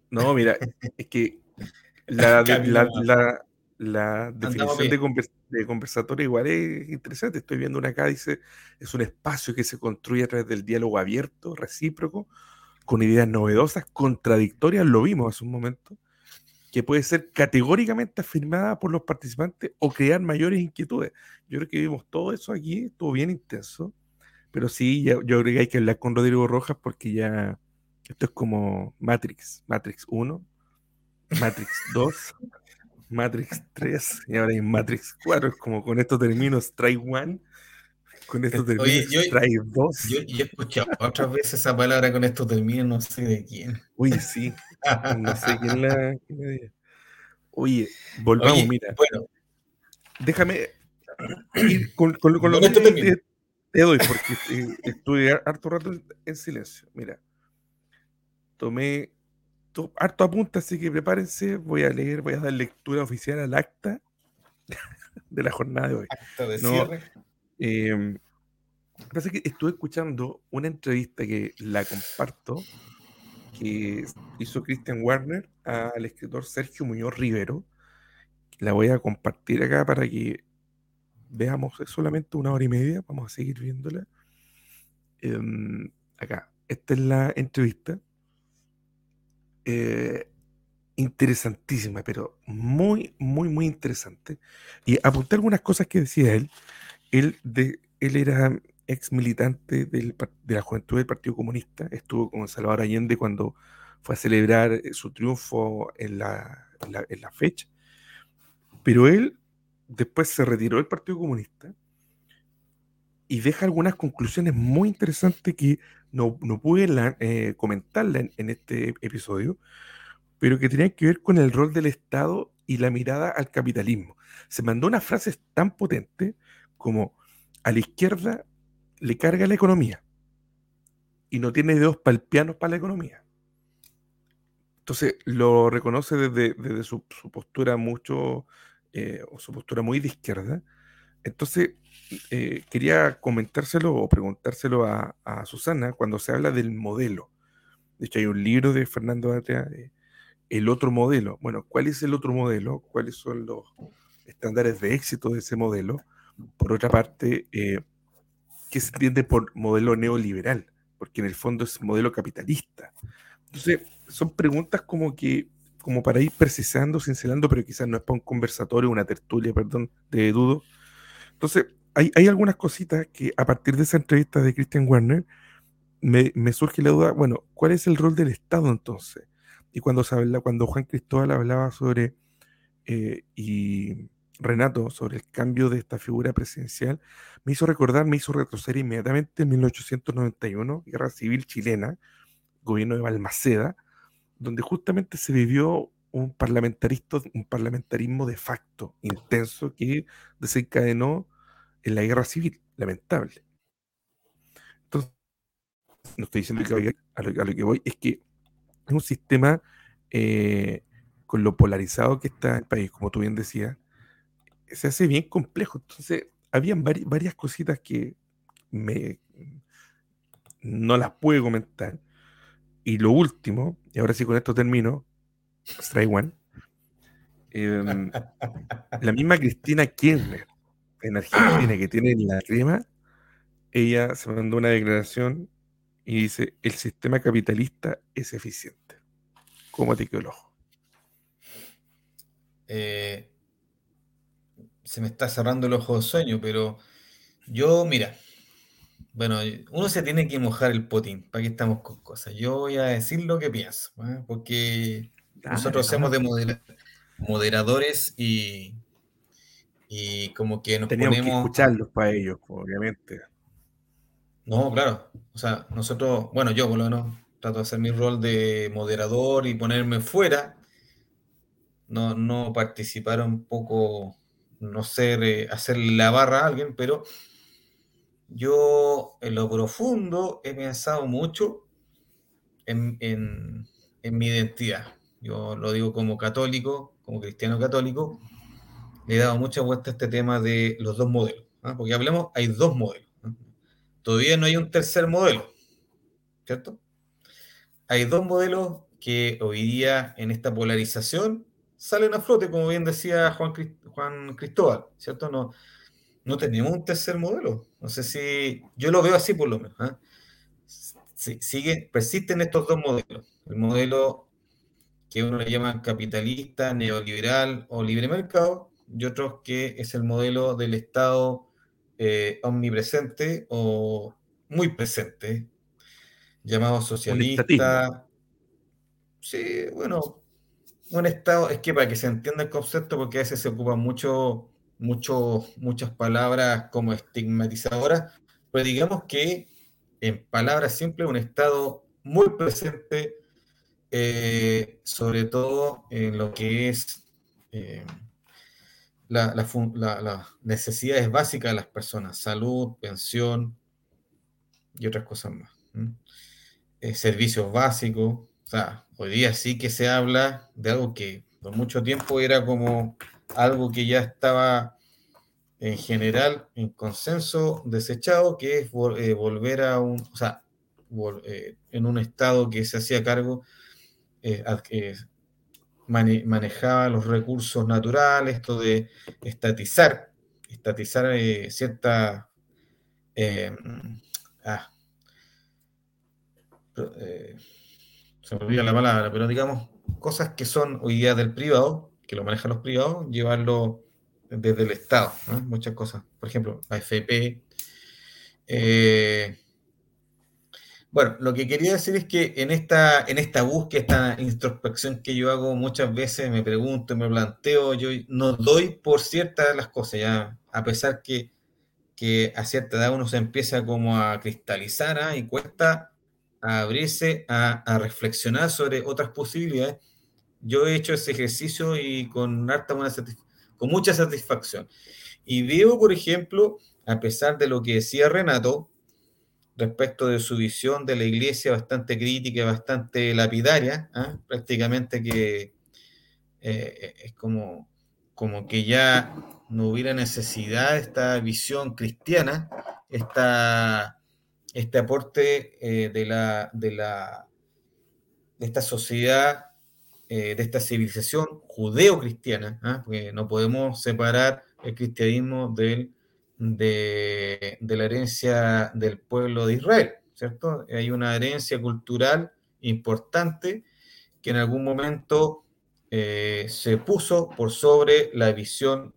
[SPEAKER 2] No, mira, es que la, la, la- la definición de, convers- de conversatorio igual es interesante. Estoy viendo una acá, dice, es un espacio que se construye a través del diálogo abierto, recíproco, con ideas novedosas, contradictorias, lo vimos hace un momento, que puede ser categóricamente afirmada por los participantes o crear mayores inquietudes. Yo creo que vimos todo eso aquí, estuvo bien intenso, pero sí, ya- yo creo que hay que hablar con Rodrigo Rojas porque ya esto es como Matrix, Matrix 1, Matrix 2, Matrix 3 y ahora hay Matrix 4, es como con estos términos Strike 1, con estos
[SPEAKER 1] Oye,
[SPEAKER 2] términos
[SPEAKER 1] yo-
[SPEAKER 2] 2.
[SPEAKER 1] Yo, yo he escuchado otras veces esa palabra con estos términos, no sé de quién.
[SPEAKER 2] Uy, sí, no sé quién la... Oye, volvamos,
[SPEAKER 1] Oye,
[SPEAKER 2] mira,
[SPEAKER 1] Bueno,
[SPEAKER 2] déjame ir con, con, con lo
[SPEAKER 1] esto
[SPEAKER 2] que te,
[SPEAKER 1] termino.
[SPEAKER 2] te doy, porque eh, estuve harto rato en, en silencio. Mira, tomé to- harto apunte, así que prepárense. Voy a leer, voy a dar lectura oficial al acta de la jornada de hoy.
[SPEAKER 1] acta de
[SPEAKER 2] No,
[SPEAKER 1] cierre.
[SPEAKER 2] Eh, pasa que estuve escuchando una entrevista que la comparto, que hizo Christian Warner al escritor Sergio Muñoz Rivero. La voy a compartir acá para que veamos, es solamente una hora y media, vamos a seguir viéndola. Em, acá, esta es la entrevista. Eh, interesantísima, pero muy, muy, muy interesante. Y apunté algunas cosas que decía él. Él, era ex militante del, de la juventud del Partido Comunista, estuvo con Salvador Allende cuando fue a celebrar eh, su triunfo en la fecha, pero él después se retiró del Partido Comunista y deja algunas conclusiones muy interesantes que no, no pude la- eh, comentarla en, en este episodio, pero que tenían que ver con el rol del Estado y la mirada al capitalismo. Se mandó unas frases tan potentes como a la izquierda le carga la economía y no tiene dedos palpianos para la economía. Entonces lo reconoce desde, desde su, su postura mucho, eh, o su postura muy de izquierda. Entonces eh, quería comentárselo o preguntárselo a, Susana cuando se habla del modelo. De hecho, hay un libro de Fernando Atria, eh, El otro modelo. Bueno, ¿cuál es el otro modelo? ¿Cuáles son los estándares de éxito de ese modelo? Por otra parte, eh, ¿qué se entiende por modelo neoliberal? Porque en el fondo es modelo capitalista. Entonces, son preguntas como que, como para ir precisando, cincelando, pero quizás no es para un conversatorio, una tertulia, perdón, de dudo. Entonces, hay, hay algunas cositas que a partir de esa entrevista de Christian Warner, me, me surge la duda, bueno, ¿cuál es el rol del Estado entonces? Y cuando, se habla, cuando Juan Cristóbal hablaba sobre, eh, y Renato, sobre el cambio de esta figura presidencial, me hizo recordar, me hizo retroceder inmediatamente en 1891, Guerra Civil Chilena, gobierno de Balmaceda, donde justamente se vivió un, un parlamentarismo de facto intenso que desencadenó en la guerra civil, lamentable. Entonces, no estoy diciendo que a lo, a lo que voy, es que es un sistema eh, con lo polarizado que está el país, como tú bien decías, se hace bien complejo. Entonces, habían varias cositas que me, no las pude comentar. Y lo último, y ahora sí con esto termino, Strike One. Em, la misma Cristina Kirchner en Argentina que tiene la crema, ella se mandó una declaración y dice, el sistema capitalista es eficiente. ¿Cómo te quedó el ojo?
[SPEAKER 1] Eh, se me está cerrando el ojo de sueño, pero yo, mira, bueno, uno se tiene que mojar el potín, ¿para qué estamos con cosas? Yo voy a decir lo que pienso, ¿eh? porque nosotros hacemos de moderadores y, y como que nos
[SPEAKER 2] Teníamos que escucharlos para ellos, obviamente.
[SPEAKER 1] No, claro. O sea, nosotros, bueno, yo por lo menos trato de hacer mi rol de moderador y ponerme fuera. No, no participar un poco, no ser, eh, hacer la barra a alguien, pero yo en lo profundo he pensado mucho en, mi identidad. Yo lo digo como católico, como cristiano católico, le he dado mucha vuelta a este tema de los dos modelos, ¿ah? porque hablemos, hay dos modelos. Todavía no hay un tercer modelo, ¿cierto? Hay dos modelos que hoy día en esta polarización salen a flote, como bien decía Juan, Juan Cristóbal, ¿cierto? No, no tenemos un tercer modelo. No sé si yo lo veo así por lo menos. ¿ah? sigue, persisten estos dos modelos. El modelo que uno le llama capitalista, neoliberal o libre mercado, y otro que es el modelo del Estado eh, omnipresente o muy presente, llamado socialista. Sí, bueno, un Estado, es que para que se entienda el concepto, porque a veces se ocupa mucho muchas palabras como estigmatizadoras, pero digamos que en palabras simples, un Estado muy presente, eh, sobre todo en lo que es eh, las necesidades básicas de las personas, salud, pensión y otras cosas más. Eh, servicios básicos, o sea, hoy día sí que se habla de algo que por mucho tiempo era como algo que ya estaba en general en consenso desechado, que es eh, volver a un, o sea, eh, en un estado que se hacía cargo, eh, manejaba los recursos naturales, esto de estatizar, estatizar cierta... Ah, se me olvida la palabra, pero digamos, cosas que son hoy día del privado, que lo manejan los privados, llevarlo desde el Estado, muchas cosas. Por ejemplo, AFP. Eh, bueno, lo que quería decir es que en esta, en esta búsqueda, esta introspección que yo hago muchas veces, me pregunto, me planteo, yo no doy por ciertas las cosas, ya, a pesar que, que a cierta edad uno se empieza como a cristalizar ¿ah? y cuesta abrirse a, a reflexionar sobre otras posibilidades yo he hecho ese ejercicio y con mucha satisfacción. Y veo, por ejemplo, a pesar de lo que decía Renato respecto de su visión de la iglesia bastante crítica, bastante lapidaria, ¿ah? prácticamente que eh, es como, como que ya no hubiera necesidad esta visión cristiana, esta, este aporte eh, de, la, de, la, de esta sociedad eh, de esta civilización judeo-cristiana, ¿ah? porque no podemos separar el cristianismo del, de, la herencia del pueblo de Israel, ¿cierto? Hay una herencia cultural importante que en algún momento eh, se puso por sobre la visión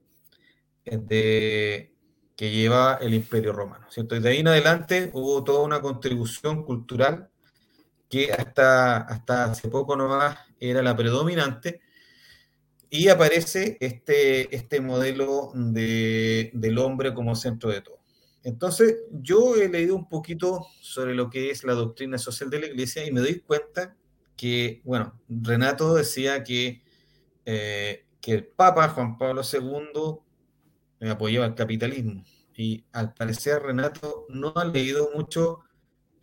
[SPEAKER 1] de, que llevaba el imperio romano, ¿cierto? De ahí en adelante hubo toda una contribución cultural que hasta, hasta hace poco nomás era la predominante, y aparece este, este modelo de, del hombre como centro de todo. Entonces, yo he leído un poquito sobre lo que es la doctrina social de la iglesia y me doy cuenta que, bueno, Renato decía que, eh, que el Papa Juan Pablo II apoyaba el capitalismo. Y al parecer Renato no ha leído mucho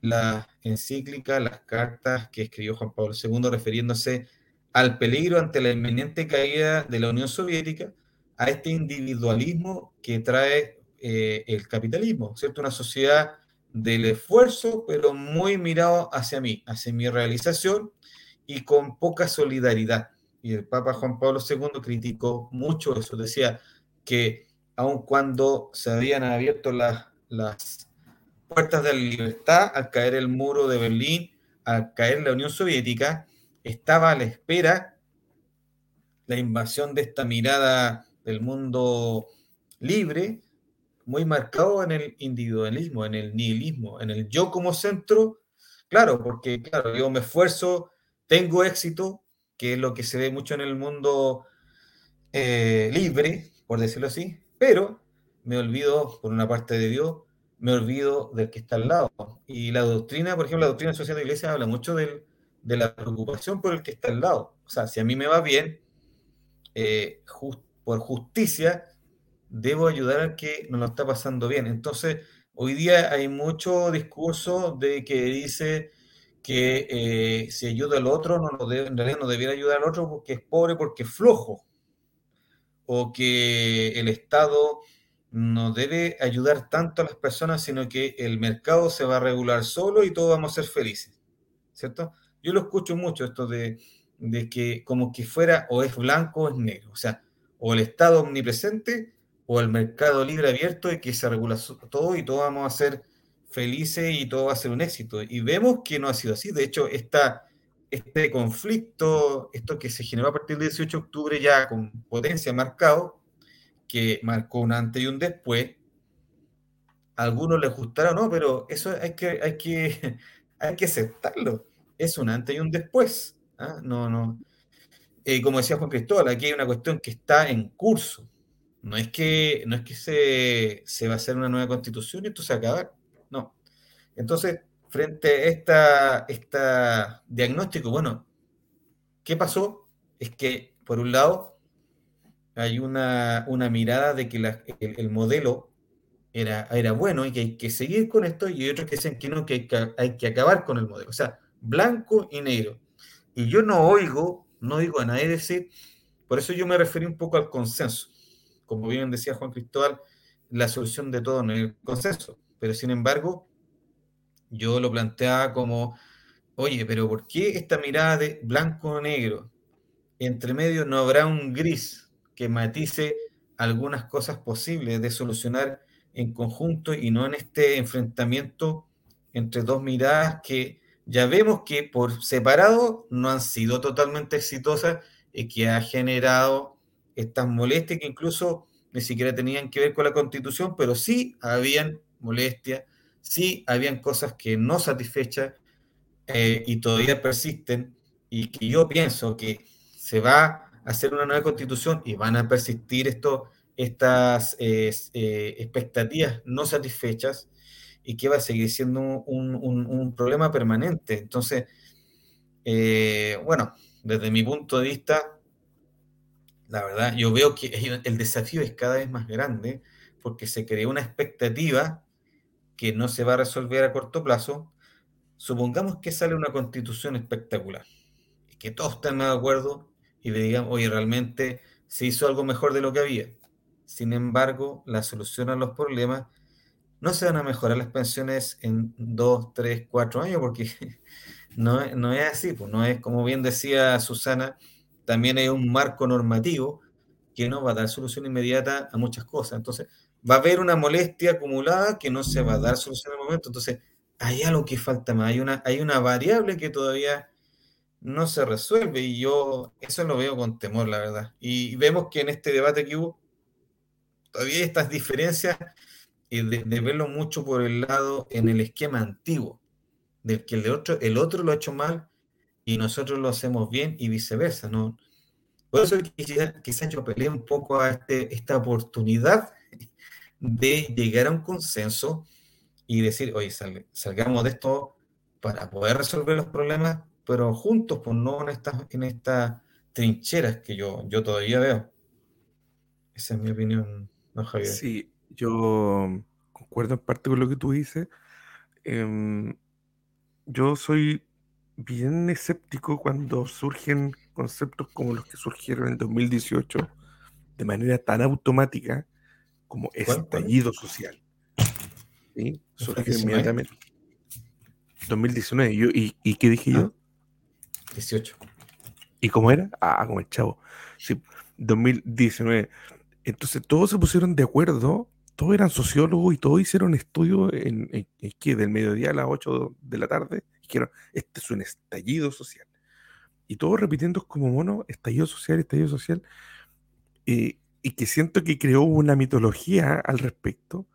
[SPEAKER 1] la encíclica, las cartas que escribió Juan Pablo II refiriéndose al peligro ante la inminente caída de la Unión Soviética, a este individualismo que trae eh, el capitalismo, ¿cierto? Una sociedad del esfuerzo, pero muy mirado hacia mí, hacia mi realización y con poca solidaridad. Y el Papa Juan Pablo II criticó mucho eso, decía que aun cuando se habían abierto las, las puertas de la libertad al caer el muro de Berlín, al caer la Unión Soviética, estaba a la espera la invasión de esta mirada del mundo libre, muy marcado en el individualismo, en el nihilismo, en el yo como centro, claro, porque claro, yo me esfuerzo, tengo éxito, que es lo que se ve mucho en el mundo eh, libre, por decirlo así, pero me olvido, por una parte de Dios, me olvido del que está al lado. Y la doctrina, por ejemplo, la doctrina social de la iglesia habla mucho del, de la preocupación por el que está al lado. O sea, si a mí me va bien, eh, por justicia, debo ayudar al que no lo está pasando bien. Entonces, hoy día hay mucho discurso de que dice que eh, si ayuda al otro, no lo debe, en realidad no debiera ayudar al otro porque es pobre, porque es flojo, o que el Estado no debe ayudar tanto a las personas, sino que el mercado se va a regular solo y todos vamos a ser felices, ¿cierto? Yo lo escucho mucho esto de, de que como que fuera o es blanco o es negro, o sea, o el Estado omnipresente o el mercado libre abierto y que se regula todo y todos vamos a ser felices y todo va a ser un éxito. Y vemos que no ha sido así. De hecho, esta, este conflicto, esto que se generó a partir del 18 de octubre ya con potencia marcado, que marcó un antes y un después, a algunos les gustará o no, pero eso hay que, hay que, hay que aceptarlo. Es un antes y un después. ¿ah? No, no. Eh, como decía Juan Cristóbal, aquí hay una cuestión que está en curso. No es que, no es que se, se va a hacer una nueva constitución y esto se va a acabar. No. Entonces, frente a esta, esta diagnóstico, bueno, ¿qué pasó? Es que, por un lado, hay una, una mirada de que el, modelo era, era bueno y que hay que seguir con esto, y otros que dicen que no, que hay, que acabar con el modelo. O sea, blanco y negro. Y yo no oigo, no oigo a nadie decir, por eso yo me referí un poco al consenso. Como bien decía Juan Cristóbal, la solución de todo en el consenso. Pero sin embargo, yo lo planteaba como, oye, pero ¿por qué esta mirada de blanco o negro? Entre medio no habrá un gris que matice algunas cosas posibles de solucionar en conjunto y no en este enfrentamiento entre dos miradas que ya vemos que por separado no han sido totalmente exitosas y que ha generado estas molestias que incluso ni siquiera tenían que ver con la constitución, pero sí habían molestias, sí habían cosas que no satisfechas eh, y todavía persisten y que yo pienso que se va a hacer una nueva constitución y van a persistir esto, estas eh, eh, expectativas no satisfechas y que va a seguir siendo un, problema permanente. Entonces, bueno, desde mi punto de vista, la verdad, yo veo que el desafío es cada vez más grande porque se creó una expectativa que no se va a resolver a corto plazo, supongamos que sale una constitución espectacular y que todos están de acuerdo y le digan, oye, realmente se hizo algo mejor de lo que había. Sin embargo, la solución a los problemas no se van a mejorar las pensiones en dos, tres, cuatro años, porque no, no es así, pues no es como bien decía Susana, también hay un marco normativo que no va a dar solución inmediata a muchas cosas. Entonces, va a haber una molestia acumulada que no se va a dar solución en el momento. Entonces, hay algo que falta más, hay una, hay una variable que todavía no se resuelve y yo eso lo veo con temor, la verdad. Y vemos que en este debate que hubo, todavía estas diferencias y de, verlo mucho por el lado en el esquema antiguo, del que el otro, el otro lo ha hecho mal y nosotros lo hacemos bien y viceversa, ¿no? Por eso quizás yo peleé un poco a este, esta oportunidad de llegar a un consenso y decir, oye, salgamos de esto para poder resolver los problemas, pero juntos, pues no en estas, en estas trincheras que yo, yo todavía veo. Esa es mi opinión, ¿no, Javier?
[SPEAKER 2] Sí, yo concuerdo en parte con lo que tú dices. Em, yo soy bien escéptico cuando surgen conceptos como los que surgieron en 2018 de manera tan automática como estallido social. ¿Sí? Surgió inmediatamente. 2019. y, ¿Y qué dije yo?
[SPEAKER 1] 18.
[SPEAKER 2] ¿Y cómo era? Ah, como el chavo. Sí, 2019. Entonces todos se pusieron de acuerdo, todos eran sociólogos y todos hicieron estudios en, en, del mediodía a las 8 de la tarde. Dijeron, este es un estallido social. Y todos repitiendo como mono, estallido social, estallido social. Eh, y que siento que creó una mitología al respecto,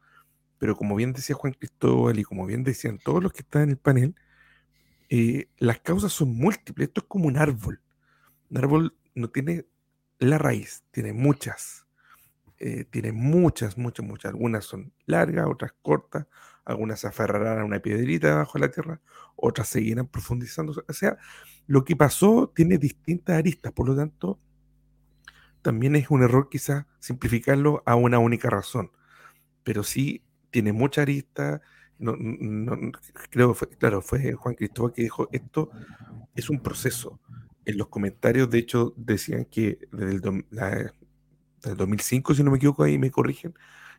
[SPEAKER 2] pero como bien decía Juan Cristóbal y como bien decían todos los que están en el panel, eh, las causas son múltiples. Esto es como un árbol. Un árbol no tiene la raíz, tiene muchas. Eh, tiene muchas, muchas, muchas. Algunas son largas, otras cortas, algunas se aferrarán a una piedrita debajo de la tierra, otras seguirán profundizando. O sea, lo que pasó tiene distintas aristas, por lo tanto, también es un error quizás simplificarlo a una única razón, pero sí tiene mucha arista. No, creo, fue, claro, fue Juan Cristóbal que dijo, esto es un proceso. En los comentarios, de hecho, decían que desde el, 2005, si no me equivoco, ahí me corrigen,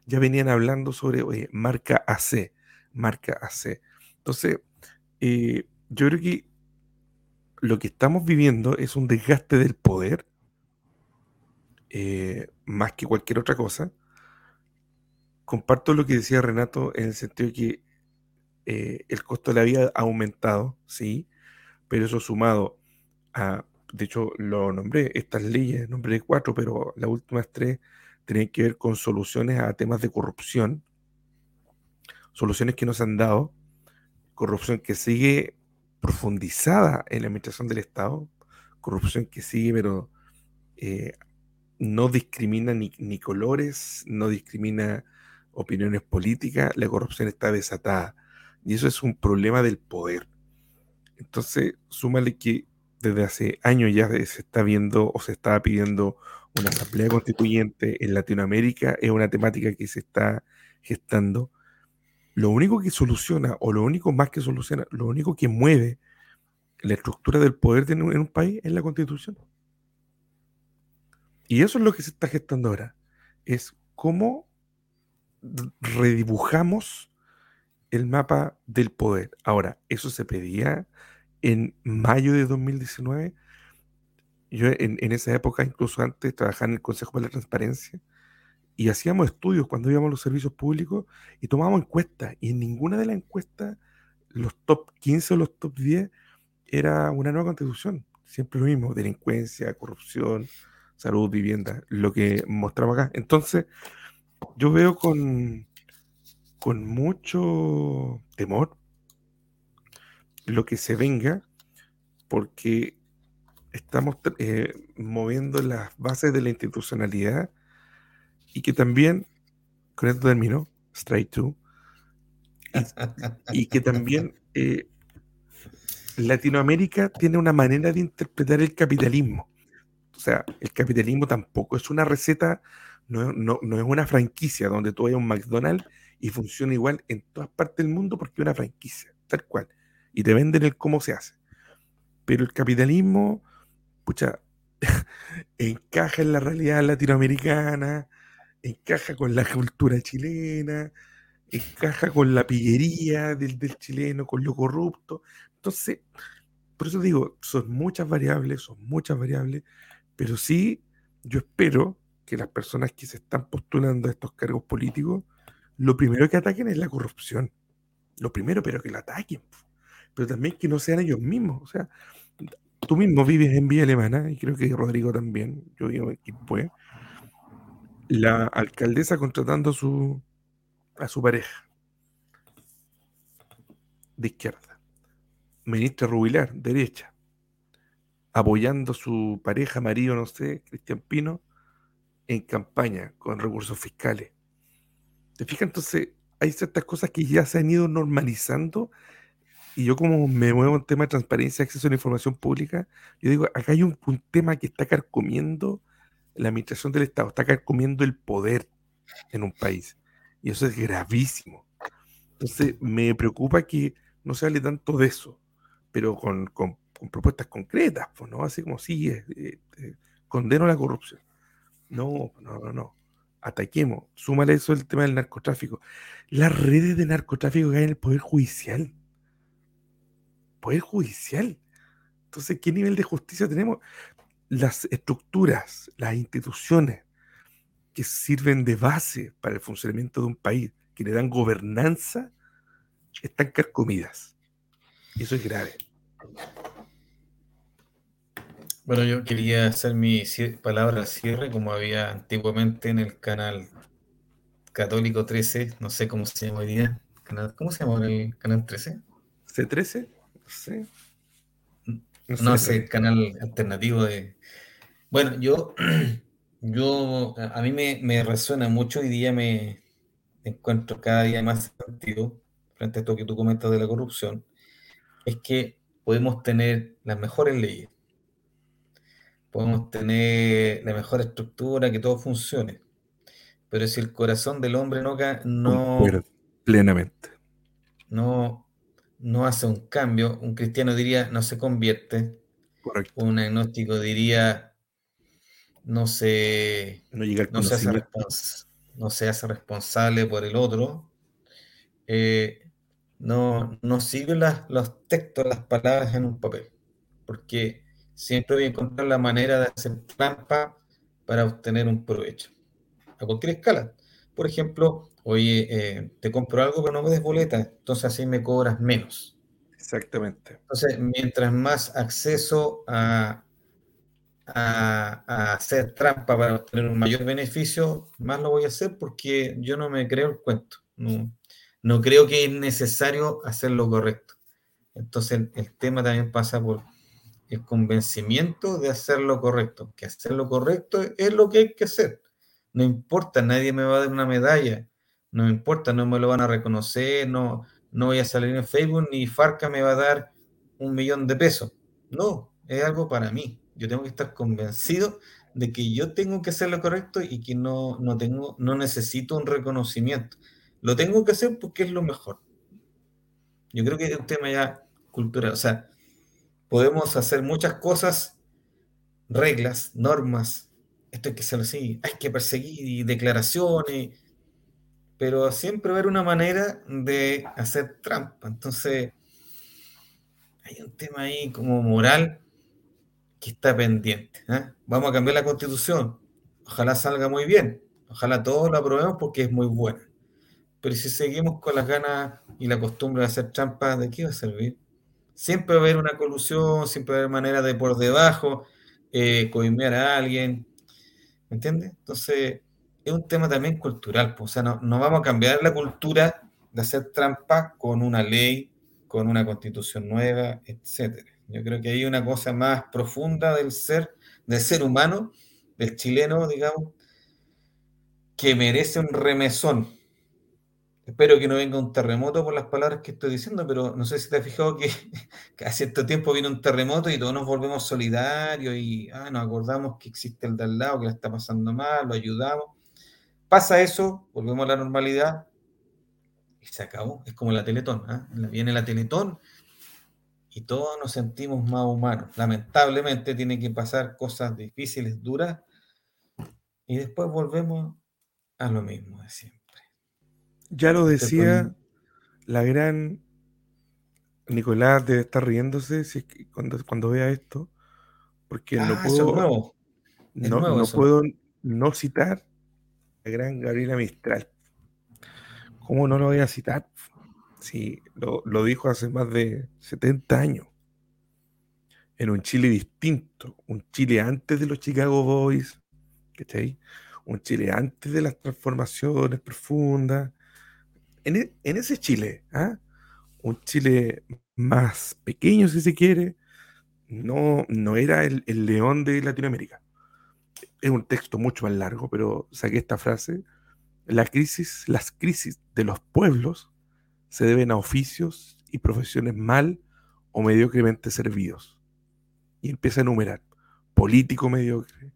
[SPEAKER 2] ya venían hablando sobre marca AC, marca AC. Entonces, eh, yo creo que lo que estamos viviendo es un desgaste del poder eh, más que cualquier otra cosa. Comparto lo que decía Renato en el sentido de que eh, el costo de la vida ha aumentado, sí, pero eso sumado a, de hecho lo nombré, estas leyes, nombré cuatro, pero las últimas tres tienen que ver con soluciones a temas de corrupción, soluciones que nos han dado, corrupción que sigue profundizada en la administración del Estado, corrupción que sigue, pero eh, no discrimina ni, colores, no discrimina opiniones políticas, la corrupción está desatada. Y eso es un problema del poder. Entonces, súmale que desde hace años ya se está viendo o se está pidiendo una asamblea constituyente en Latinoamérica, es una temática que se está gestando. Lo único que soluciona, o lo único más que soluciona, lo único que mueve la estructura del poder en un país es la constitución. Y eso es lo que se está gestando ahora. Es cómo redibujamos el mapa del poder. Ahora, eso se pedía en mayo de 2019. Yo en, esa época, incluso antes, trabajaba en el Consejo para la Transparencia y hacíamos estudios cuando íbamos a los servicios públicos y tomábamos encuestas. Y en ninguna de las encuestas, los top 15 o los top 10 era una nueva constitución. Siempre lo mismo, delincuencia, corrupción, salud, vivienda, lo que mostramos acá. Entonces, yo veo con, con mucho temor lo que se venga, porque estamos eh, moviendo las bases de la institucionalidad y que también, con esto termino, straight to, y, que también eh, Latinoamérica tiene una manera de interpretar el capitalismo sea, el capitalismo tampoco es una receta, no, es una franquicia donde tú vayas a un McDonald's y funciona igual en todas partes del mundo porque es una franquicia, tal cual. Y te venden el cómo se hace. Pero el capitalismo, pucha, encaja en la realidad latinoamericana, encaja con la cultura chilena, encaja con la pillería del chileno, con lo corrupto. Entonces, por eso digo, son muchas variables, son muchas variables, pero sí, yo espero que las personas que se están postulando a estos cargos políticos, lo primero que ataquen es la corrupción. Lo primero, pero que la ataquen. Pero también que no sean ellos mismos. O sea, tú mismo vives en Vía Alemana, y creo que Rodrigo también, yo vivo en Quilpue, la alcaldesa contratando a su, a su pareja de izquierda, ministra Rubilar, derecha, apoyando a su pareja, marido, no sé, Cristian Pino, en campaña con recursos fiscales. ¿Te fijas? Entonces, hay ciertas cosas que ya se han ido normalizando y yo como me muevo en tema de transparencia, acceso a la información pública, yo digo, acá hay un, un tema que está carcomiendo la administración del Estado, está carcomiendo el poder en un país. Y eso es gravísimo. Entonces, me preocupa que no se hable tanto de eso, pero con, con- con propuestas concretas, pues, ¿no? Así como, sí, eh, eh, eh, condeno la corrupción. No, no, no, no. Ataquemos. Súmale eso el tema del narcotráfico. Las redes de narcotráfico caen en el Poder Judicial. Poder Judicial. Entonces, ¿qué nivel de justicia tenemos? Las estructuras, las instituciones que sirven de base para el funcionamiento de un país, que le dan gobernanza, están carcomidas. Y eso es grave.
[SPEAKER 1] Bueno, yo quería hacer mi palabra al cierre, como había antiguamente en el canal Católico 13, no sé cómo se llama hoy día. ¿Cómo se llama el canal 13?
[SPEAKER 2] ¿C13? No sé.
[SPEAKER 1] No sé, el canal alternativo de... Bueno, yo, yo a mí me, me resuena mucho, hoy día me encuentro cada día más sentido frente a esto que tú comentas de la corrupción, es que podemos tener las mejores leyes, podemos tener la mejor estructura, que todo funcione, pero si el corazón del hombre no, no,
[SPEAKER 2] plenamente.
[SPEAKER 1] no, no hace un cambio, un cristiano diría no se convierte,
[SPEAKER 2] Correcto.
[SPEAKER 1] un agnóstico diría no se,
[SPEAKER 2] No llega al
[SPEAKER 1] no se hace, respons- no se hace responsable por el otro, eh, no, no sigue las- los textos, las palabras en un papel, porque siempre voy a encontrar la manera de hacer trampa para obtener un provecho, a cualquier escala. Por ejemplo, oye, eh, te compro algo pero no me des boleta, entonces así me cobras menos.
[SPEAKER 2] Exactamente.
[SPEAKER 1] Entonces, mientras más acceso a, a, a hacer trampa para obtener un mayor beneficio, más lo voy a hacer porque yo no me creo el cuento. No, no creo que es necesario hacer lo correcto. Entonces, el, el tema también pasa por el convencimiento de hacer lo correcto, que hacer lo correcto es lo que hay que hacer. No importa, nadie me va a dar una medalla, no importa, no me lo van a reconocer, no, no voy a salir en Facebook ni Farca me va a dar un millón de pesos. No, es algo para mí. Yo tengo que estar convencido de que yo tengo que hacer lo correcto y que no, no, tengo, no necesito un reconocimiento. Lo tengo que hacer porque es lo mejor. Yo creo que es un tema ya cultural. O sea, podemos hacer muchas cosas, reglas, normas. Esto hay que hacerlo así, hay que perseguir declaraciones, pero siempre va a haber una manera de hacer trampa. Entonces, hay un tema ahí como moral que está pendiente. ¿eh? Vamos a cambiar la constitución. Ojalá salga muy bien. Ojalá todos la aprobemos porque es muy buena. Pero si seguimos con las ganas y la costumbre de hacer trampa, ¿de qué va a servir? Siempre va a haber una colusión, siempre va a haber manera de por debajo eh, a alguien. ¿Me entiendes? Entonces, es un tema también cultural. O sea, no, no vamos a cambiar la cultura de hacer trampa con una ley, con una constitución nueva, etcétera. Yo creo que hay una cosa más profunda del ser, del ser humano, del chileno, digamos, que merece un remesón. Espero que no venga un terremoto por las palabras que estoy diciendo, pero no sé si te has fijado que, que cierto tiempo viene un terremoto y todos nos volvemos solidarios y ah, nos acordamos que existe el de al lado que la está pasando mal, lo ayudamos. Pasa eso, volvemos a la normalidad y se acabó. Es como la Teletón. ¿ah? Viene la Teletón y todos nos sentimos más humanos. Lamentablemente tiene que pasar cosas difíciles, duras, y después volvemos a lo mismo de siempre.
[SPEAKER 2] Ya lo decía la gran Nicolás debe estar riéndose si es que cuando, cuando vea esto, porque no
[SPEAKER 1] Ah, es
[SPEAKER 2] puedo,
[SPEAKER 1] nuevo. es
[SPEAKER 2] no,
[SPEAKER 1] nuevo
[SPEAKER 2] no
[SPEAKER 1] eso.
[SPEAKER 2] puedo no citar a la gran Gabriela Mistral. ¿Cómo no lo voy a citar? Si lo, lo dijo hace más de 70 años. En un Chile distinto, un Chile antes de los Chicago Boys, ¿cachai? Un Chile antes de las transformaciones profundas. En, e- en ese Chile, ¿ah? un Chile más pequeño, si se quiere, no, no era el, el león de Latinoamérica. Es un texto mucho más largo, pero saqué esta frase. La crisis, las crisis de los pueblos se deben a oficios y profesiones mal o mediocremente servidos. Y empieza a enumerar político mediocre,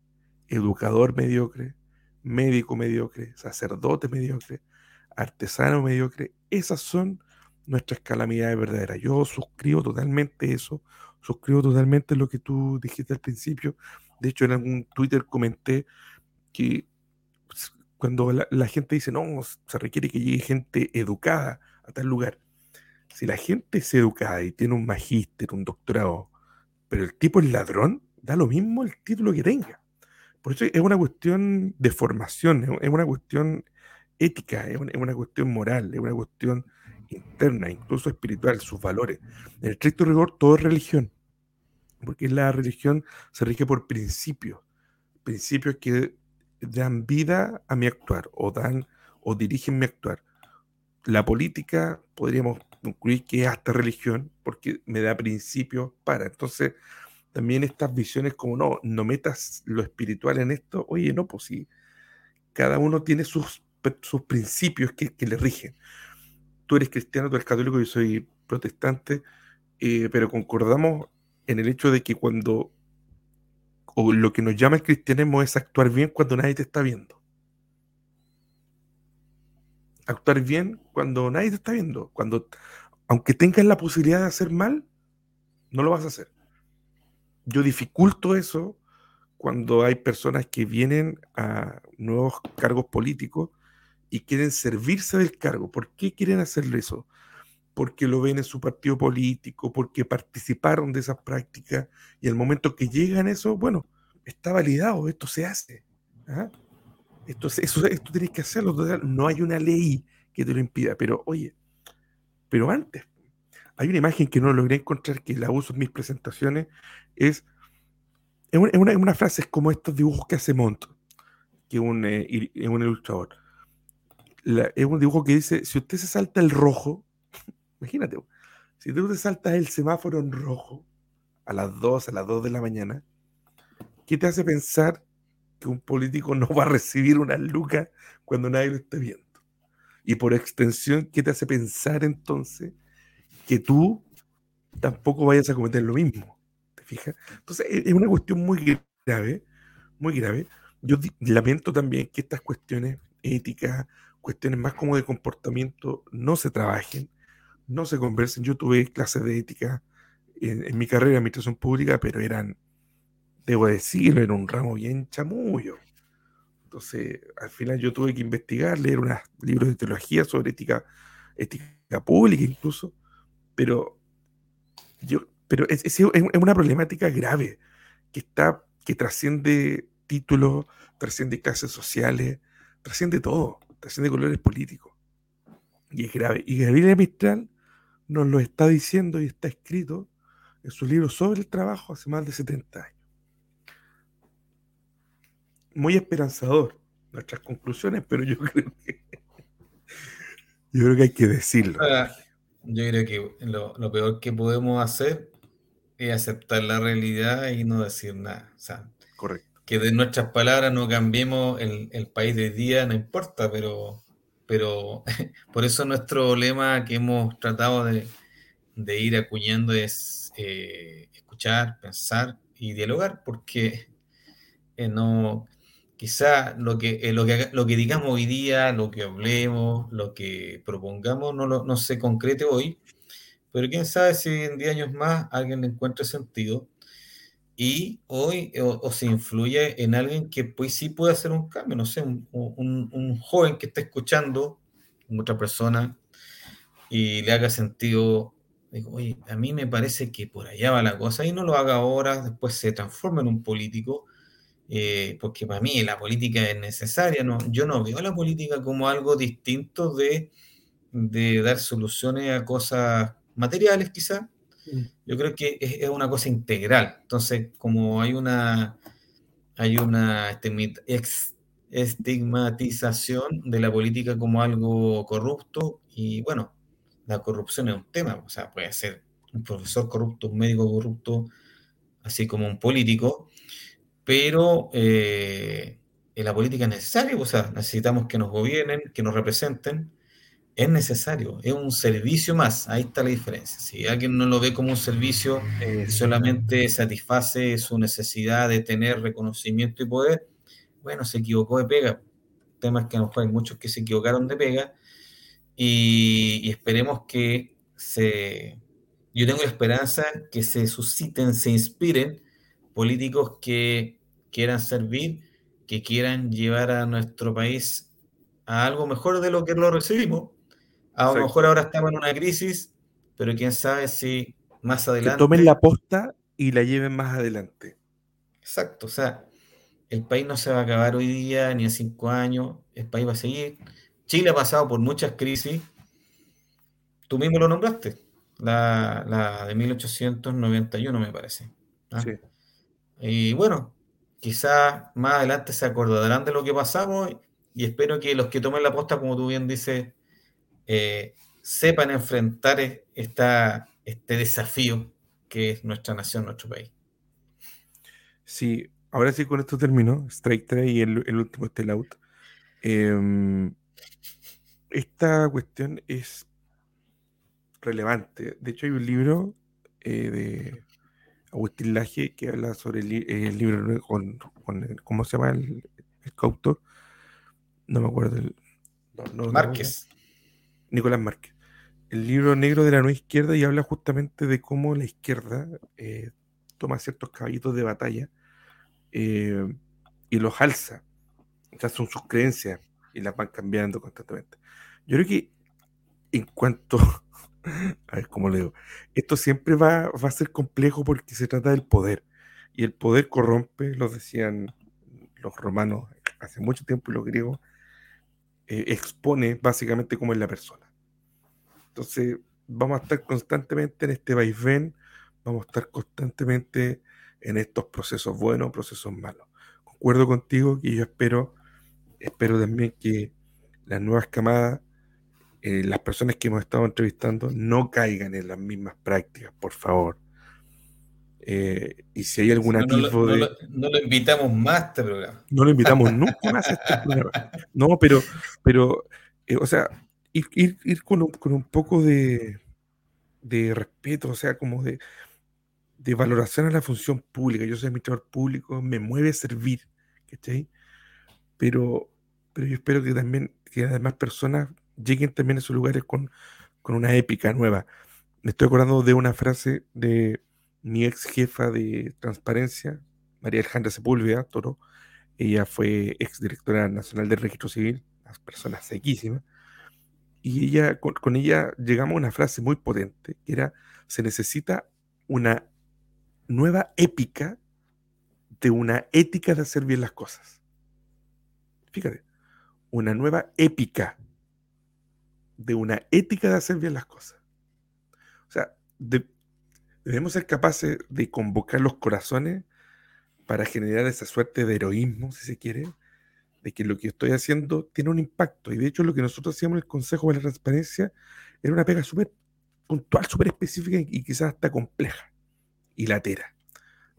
[SPEAKER 2] educador mediocre, médico mediocre, sacerdote mediocre, artesano mediocre. Esas son nuestras calamidades verdaderas. Yo suscribo totalmente eso, suscribo totalmente lo que tú dijiste al principio. De hecho, en algún Twitter comenté que cuando la, la, gente dice, no, se requiere que llegue gente educada a tal lugar. Si la gente es educada y tiene un magíster, un doctorado, pero el tipo es ladrón, da lo mismo el título que tenga. Por eso es una cuestión de formación, es una cuestión ética, es una, cuestión moral, es una cuestión interna, incluso espiritual, sus valores. En el estricto rigor, todo es religión, porque la religión se rige por principios, principios que dan vida a mi actuar o dan o dirigen mi actuar. La política podríamos concluir que es hasta religión porque me da principios para. Entonces, también estas visiones como no, no metas lo espiritual en esto, oye, no, pues sí, cada uno tiene sus, sus principios que, que le rigen. Tú eres cristiano, tú eres católico, yo soy protestante, eh, pero concordamos en el hecho de que cuando, o lo que nos llama el cristianismo es actuar bien cuando nadie te está viendo. Actuar bien cuando nadie te está viendo. Cuando, aunque tengas la posibilidad de hacer mal, no lo vas a hacer. Yo dificulto eso cuando hay personas que vienen a nuevos cargos políticos y quieren servirse del cargo. ¿Por qué quieren hacerlo eso? Porque lo ven en su partido político, porque participaron de esas prácticas y el momento que llegan eso, bueno, está validado, esto se hace. ¿ah? Esto, eso, esto tienes que hacerlo, no hay una ley que te lo impida, pero oye, pero antes, hay una imagen que no logré encontrar, que la uso en mis presentaciones, es, es, una, una, frase, es como estos dibujos que hace Montt, que es un, eh, un ilustrador. Es un dibujo que dice, si usted se salta el rojo, imagínate, si tú te saltas el semáforo en rojo a las 2, a las 2 de la mañana, ¿qué te hace pensar que un político no va a recibir una luca cuando nadie lo esté viendo? Y por extensión, ¿qué te hace pensar entonces que tú tampoco vayas a cometer lo mismo? ¿Te fijas? Entonces, es una cuestión muy grave, muy grave. Yo lamento también que estas cuestiones éticas, cuestiones más como de comportamiento, no se trabajen, no se conversen. Yo tuve clases de ética en, mi carrera de administración pública, pero eran debo decirlo, era un ramo bien chamullo. Entonces, al final yo tuve que investigar, leer unos libros de teología sobre ética, ética pública incluso, pero, yo, pero es, es, una problemática grave que, está, que trasciende títulos, trasciende clases sociales, trasciende todo, trasciende colores políticos. Y es grave. Y Gabriela Mistral nos lo está diciendo y está escrito en su libro sobre el trabajo hace más de 70 años muy esperanzador nuestras conclusiones, pero yo creo que yo creo que hay que decirlo.
[SPEAKER 1] Yo creo que lo, peor que podemos hacer es aceptar la realidad y no decir nada. O sea,
[SPEAKER 2] Correcto.
[SPEAKER 1] Que de nuestras palabras no cambiemos el, país de día, no importa, pero, pero por eso nuestro lema que hemos tratado de, ir acuñando es eh, escuchar, pensar y dialogar, porque eh, no, quizá lo que, eh, lo, que, lo que digamos hoy día, lo que hablemos, lo que propongamos, no, no se concrete hoy, pero quién sabe si en 10 años más alguien le encuentre sentido y hoy o, se influye en alguien que pues sí puede hacer un cambio, no sé, un, un, joven que esté escuchando a otra persona y le haga sentido, digo, oye, a mí me parece que por allá va la cosa y no lo haga ahora, después se transforma en un político eh, porque para mí la política es necesaria, no, yo no veo la política como algo distinto de, de dar soluciones a cosas materiales quizás. Yo creo que es, una cosa integral, entonces como hay una, hay una estigmatización de la política como algo corrupto y bueno, la corrupción es un tema, o sea, puede ser un profesor corrupto, un médico corrupto, así como un político, pero eh, en la política es necesario, o sea, necesitamos que nos gobiernen, que nos representen, es necesario, es un servicio más, ahí está la diferencia. Si alguien no lo ve como un servicio, eh, solamente satisface su necesidad de tener reconocimiento y poder, bueno, se equivocó de pega. El tema es que a lo mejor hay muchos que se equivocaron de pega y, esperemos que se, yo tengo la esperanza que se susciten, se inspiren políticos que quieran servir, que quieran llevar a nuestro país a algo mejor de lo que lo recibimos. A lo mejor ahora estamos en una crisis, pero quién sabe si más adelante.
[SPEAKER 2] Que tomen la posta y la lleven más adelante.
[SPEAKER 1] Exacto, o sea, el país no se va a acabar hoy día ni en cinco años, el país va a seguir. Chile ha pasado por muchas crisis, tú mismo lo nombraste, la, la de 1891 me parece. ¿ah? Sí. Y bueno, quizás más adelante se acordarán de lo que pasamos y espero que los que tomen la posta, como tú bien dices, eh, sepan enfrentar esta, este desafío que es nuestra nación, nuestro país.
[SPEAKER 2] Sí, ahora sí con esto termino, Strike 3 y el, último Stell Out. Em, esta cuestión es relevante. De hecho, hay un libro eh, de Agustín Laje que habla sobre el, libro con, ¿cómo se llama el, el coautor? No me acuerdo. El,
[SPEAKER 1] Márquez.
[SPEAKER 2] Nicolás Márquez. El libro negro de la nueva izquierda y habla justamente de cómo la izquierda eh, toma ciertos caballitos de batalla eh, y los alza. O son sus creencias y las van cambiando constantemente. Yo creo que en cuanto, a ver cómo le digo, esto siempre va, va, a ser complejo porque se trata del poder. Y el poder corrompe, lo decían los romanos hace mucho tiempo y los griegos, eh, expone básicamente cómo es la persona. Entonces, vamos a estar constantemente en este vaivén, vamos a estar constantemente en estos procesos buenos, procesos malos. Concuerdo contigo que yo espero, espero también que las nuevas camadas, eh, las personas que hemos estado entrevistando, no caigan en las mismas prácticas, por favor. Eh, y si hay algún
[SPEAKER 1] no, de. No lo, invitamos más a este programa.
[SPEAKER 2] No lo invitamos nunca más a este programa. No, pero, pero eh, o sea, ir, ir, con, un, con, un, poco de, de respeto, o sea, como de, de valoración a la función pública. Yo soy administrador público, me mueve servir, ¿cachai? Pero, pero yo espero que también que las demás personas lleguen también a esos lugares con, con una épica nueva. Me estoy acordando de una frase de mi ex jefa de transparencia, María Alejandra Sepúlveda, Toro. Ella fue ex directora nacional del registro civil, una persona sequísima. Y ella, con, con ella llegamos a una frase muy potente, que era, se necesita una nueva épica de una ética de hacer bien las cosas. Fíjate, una nueva épica de una ética de hacer bien las cosas. O sea, debemos ser capaces de convocar los corazones para generar esa suerte de heroísmo, si se quiere, de que lo que estoy haciendo tiene un impacto. Y de hecho lo que nosotros hacíamos en el Consejo de la Transparencia era una pega súper puntual, súper específica y quizás hasta compleja y latera.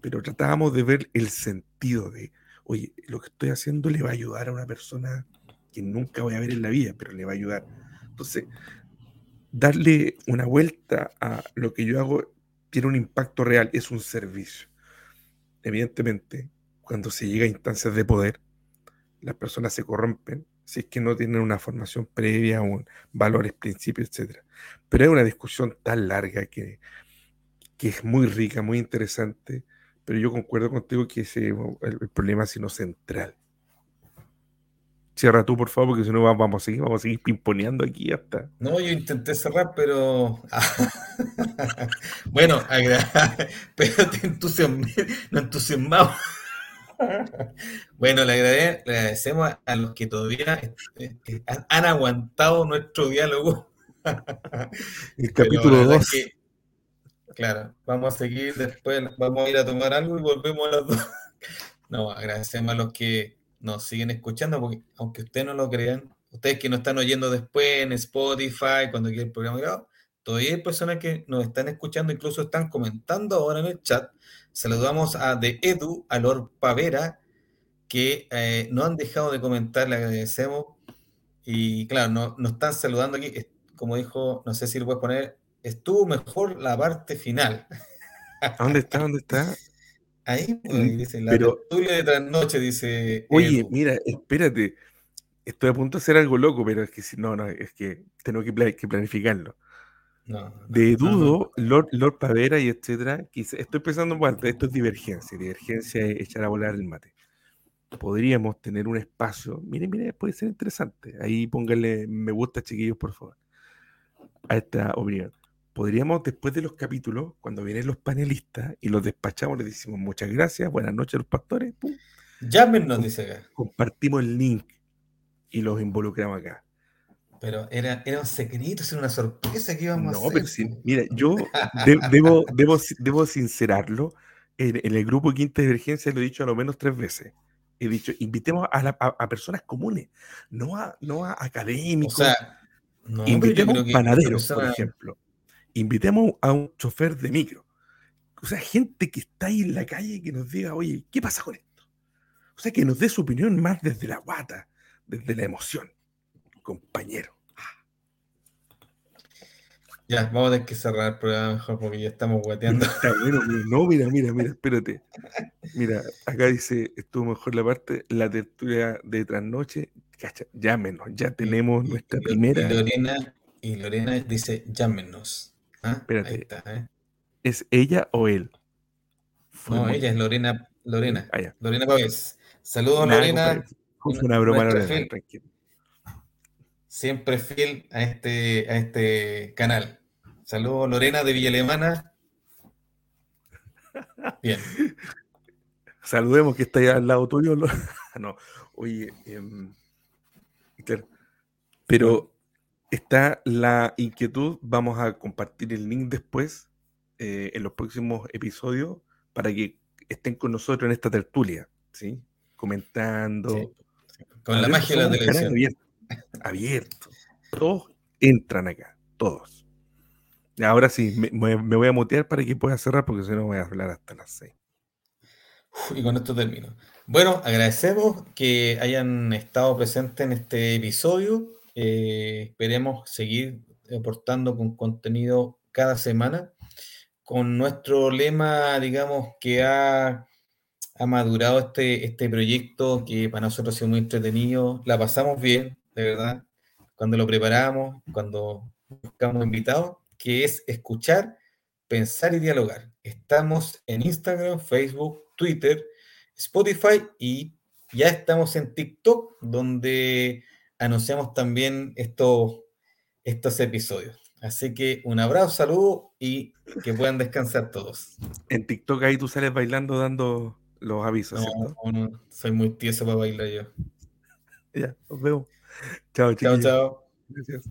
[SPEAKER 2] Pero tratábamos de ver el sentido de, oye, lo que estoy haciendo le va a ayudar a una persona que nunca voy a ver en la vida, pero le va a ayudar. Entonces, darle una vuelta a lo que yo hago tiene un impacto real, es un servicio. Evidentemente, cuando se llega a instancias de poder, las personas se corrompen si es que no tienen una formación previa, un, valores, principios, etc. Pero es una discusión tan larga que que es muy rica, muy interesante, pero yo concuerdo contigo que ese el, problema es sino central. Cierra tú, por favor, porque si no vamos a seguir, vamos a seguir pimponeando aquí hasta.
[SPEAKER 1] No, yo intenté cerrar, pero. bueno, pero te entusiasmé, no entusiasmamos. bueno, le, agradecemos a los que todavía eh, han aguantado nuestro diálogo.
[SPEAKER 2] El capítulo 2.
[SPEAKER 1] Claro, vamos a seguir después, vamos a ir a tomar algo y volvemos a las dos. No, agradecemos a los que nos siguen escuchando, porque aunque ustedes no lo crean, ustedes que nos están oyendo después en Spotify, cuando quiera el programa grabado, todavía hay personas que nos están escuchando, incluso están comentando ahora en el chat. Saludamos a De Edu, a Lord Pavera, que eh, no han dejado de comentar, le agradecemos. Y claro, nos no están saludando aquí, como dijo, no sé si lo puedes poner, estuvo mejor la parte final.
[SPEAKER 2] ¿Dónde está? ¿Dónde está?
[SPEAKER 1] Ahí, pues, mm, dice, la Pero, de trasnoche, dice.
[SPEAKER 2] Oye, mira, espérate. Estoy a punto de hacer algo loco, pero es que si no, no, es que tengo que, planificarlo.
[SPEAKER 1] No,
[SPEAKER 2] De
[SPEAKER 1] no,
[SPEAKER 2] Dudo, Lord, Lord Pavera y etcétera, quizá- estoy pensando, bueno, esto es divergencia, divergencia es echar a volar el mate. Podríamos tener un espacio, mire, mire, puede ser interesante. Ahí pónganle me gusta, chiquillos, por favor, a esta opinión. Podríamos, después de los capítulos, cuando vienen los panelistas y los despachamos, les decimos muchas gracias, buenas noches a los pastores, pum,
[SPEAKER 1] Llámenos, dice acá.
[SPEAKER 2] compartimos el link y los involucramos acá.
[SPEAKER 1] Pero era, era un secreto, era una sorpresa que íbamos a
[SPEAKER 2] No,
[SPEAKER 1] hacer.
[SPEAKER 2] pero sí, mira, yo de- debo, debo, debo sincerarlo. En, en el grupo Quinta Divergencia lo he dicho a lo menos tres veces. He dicho, invitemos a, la- a- a personas comunes, no a, no a
[SPEAKER 1] O
[SPEAKER 2] académicos.
[SPEAKER 1] sea, no, pero yo
[SPEAKER 2] invitemos a un panadero, por ejemplo. Invitemos a un chofer de micro. O sea, gente que está ahí en la calle que nos diga, oye, ¿qué pasa con esto? O sea, que nos dé su opinión más desde la guata, desde la emoción. Compañero.
[SPEAKER 1] Ya, vamos a tener que cerrar el programa mejor porque ya estamos guateando.
[SPEAKER 2] Está bueno, mira, no, mira, mira, mira, espérate. Mira, acá dice, estuvo mejor la parte, la tertulia de trasnoche. Cacha, llámenos, ya tenemos nuestra primera.
[SPEAKER 1] Y Lorena, y Lorena dice, llámenos. ¿Ah?
[SPEAKER 2] Espérate.
[SPEAKER 1] Ahí está, ¿eh?
[SPEAKER 2] ¿Es ella o él? Fue
[SPEAKER 1] No,
[SPEAKER 2] muy-
[SPEAKER 1] ella es Lorena, Lorena,
[SPEAKER 2] Ah.
[SPEAKER 1] Lorena Pávez. Saludos,
[SPEAKER 2] Nada,
[SPEAKER 1] Lorena.
[SPEAKER 2] Fue una broma, Lorena,
[SPEAKER 1] fiel-. Siempre fiel a este, a este canal. Saludos, Lorena de Villa Alemana. Bien.
[SPEAKER 2] Saludemos que está ahí al lado tuyo. no, oye, claro. Pero está la inquietud. Vamos a compartir el link después eh, en los próximos episodios para que estén con nosotros en esta tertulia, ¿sí? Comentando.
[SPEAKER 1] Sí. Con la magia de la televisión.
[SPEAKER 2] Abierto, abierto. Todos entran acá, todos. Ahora sí, me, voy a mutear para que pueda cerrar porque si no voy a hablar hasta las seis.
[SPEAKER 1] Y con esto termino. Bueno, agradecemos que hayan estado presentes en este episodio. Eh, esperemos seguir aportando con contenido cada semana. Con nuestro lema, digamos, que ha, ha madurado este, este proyecto que para nosotros ha sido muy entretenido. La pasamos bien, de verdad, cuando lo preparamos, cuando buscamos invitados, que es escuchar, pensar y dialogar. Estamos en Instagram, Facebook, Twitter, Spotify y ya estamos en TikTok, donde anunciamos también estos, estos episodios. Así que un abrazo, saludo y que puedan descansar todos.
[SPEAKER 2] En TikTok ahí tú sales bailando dando los avisos,
[SPEAKER 1] No,
[SPEAKER 2] ¿cierto?
[SPEAKER 1] no, no, soy muy tieso para bailar yo.
[SPEAKER 2] Ya, nos vemos. Chao,
[SPEAKER 1] Chao,
[SPEAKER 2] chiquillos.
[SPEAKER 1] chao.
[SPEAKER 2] Gracias.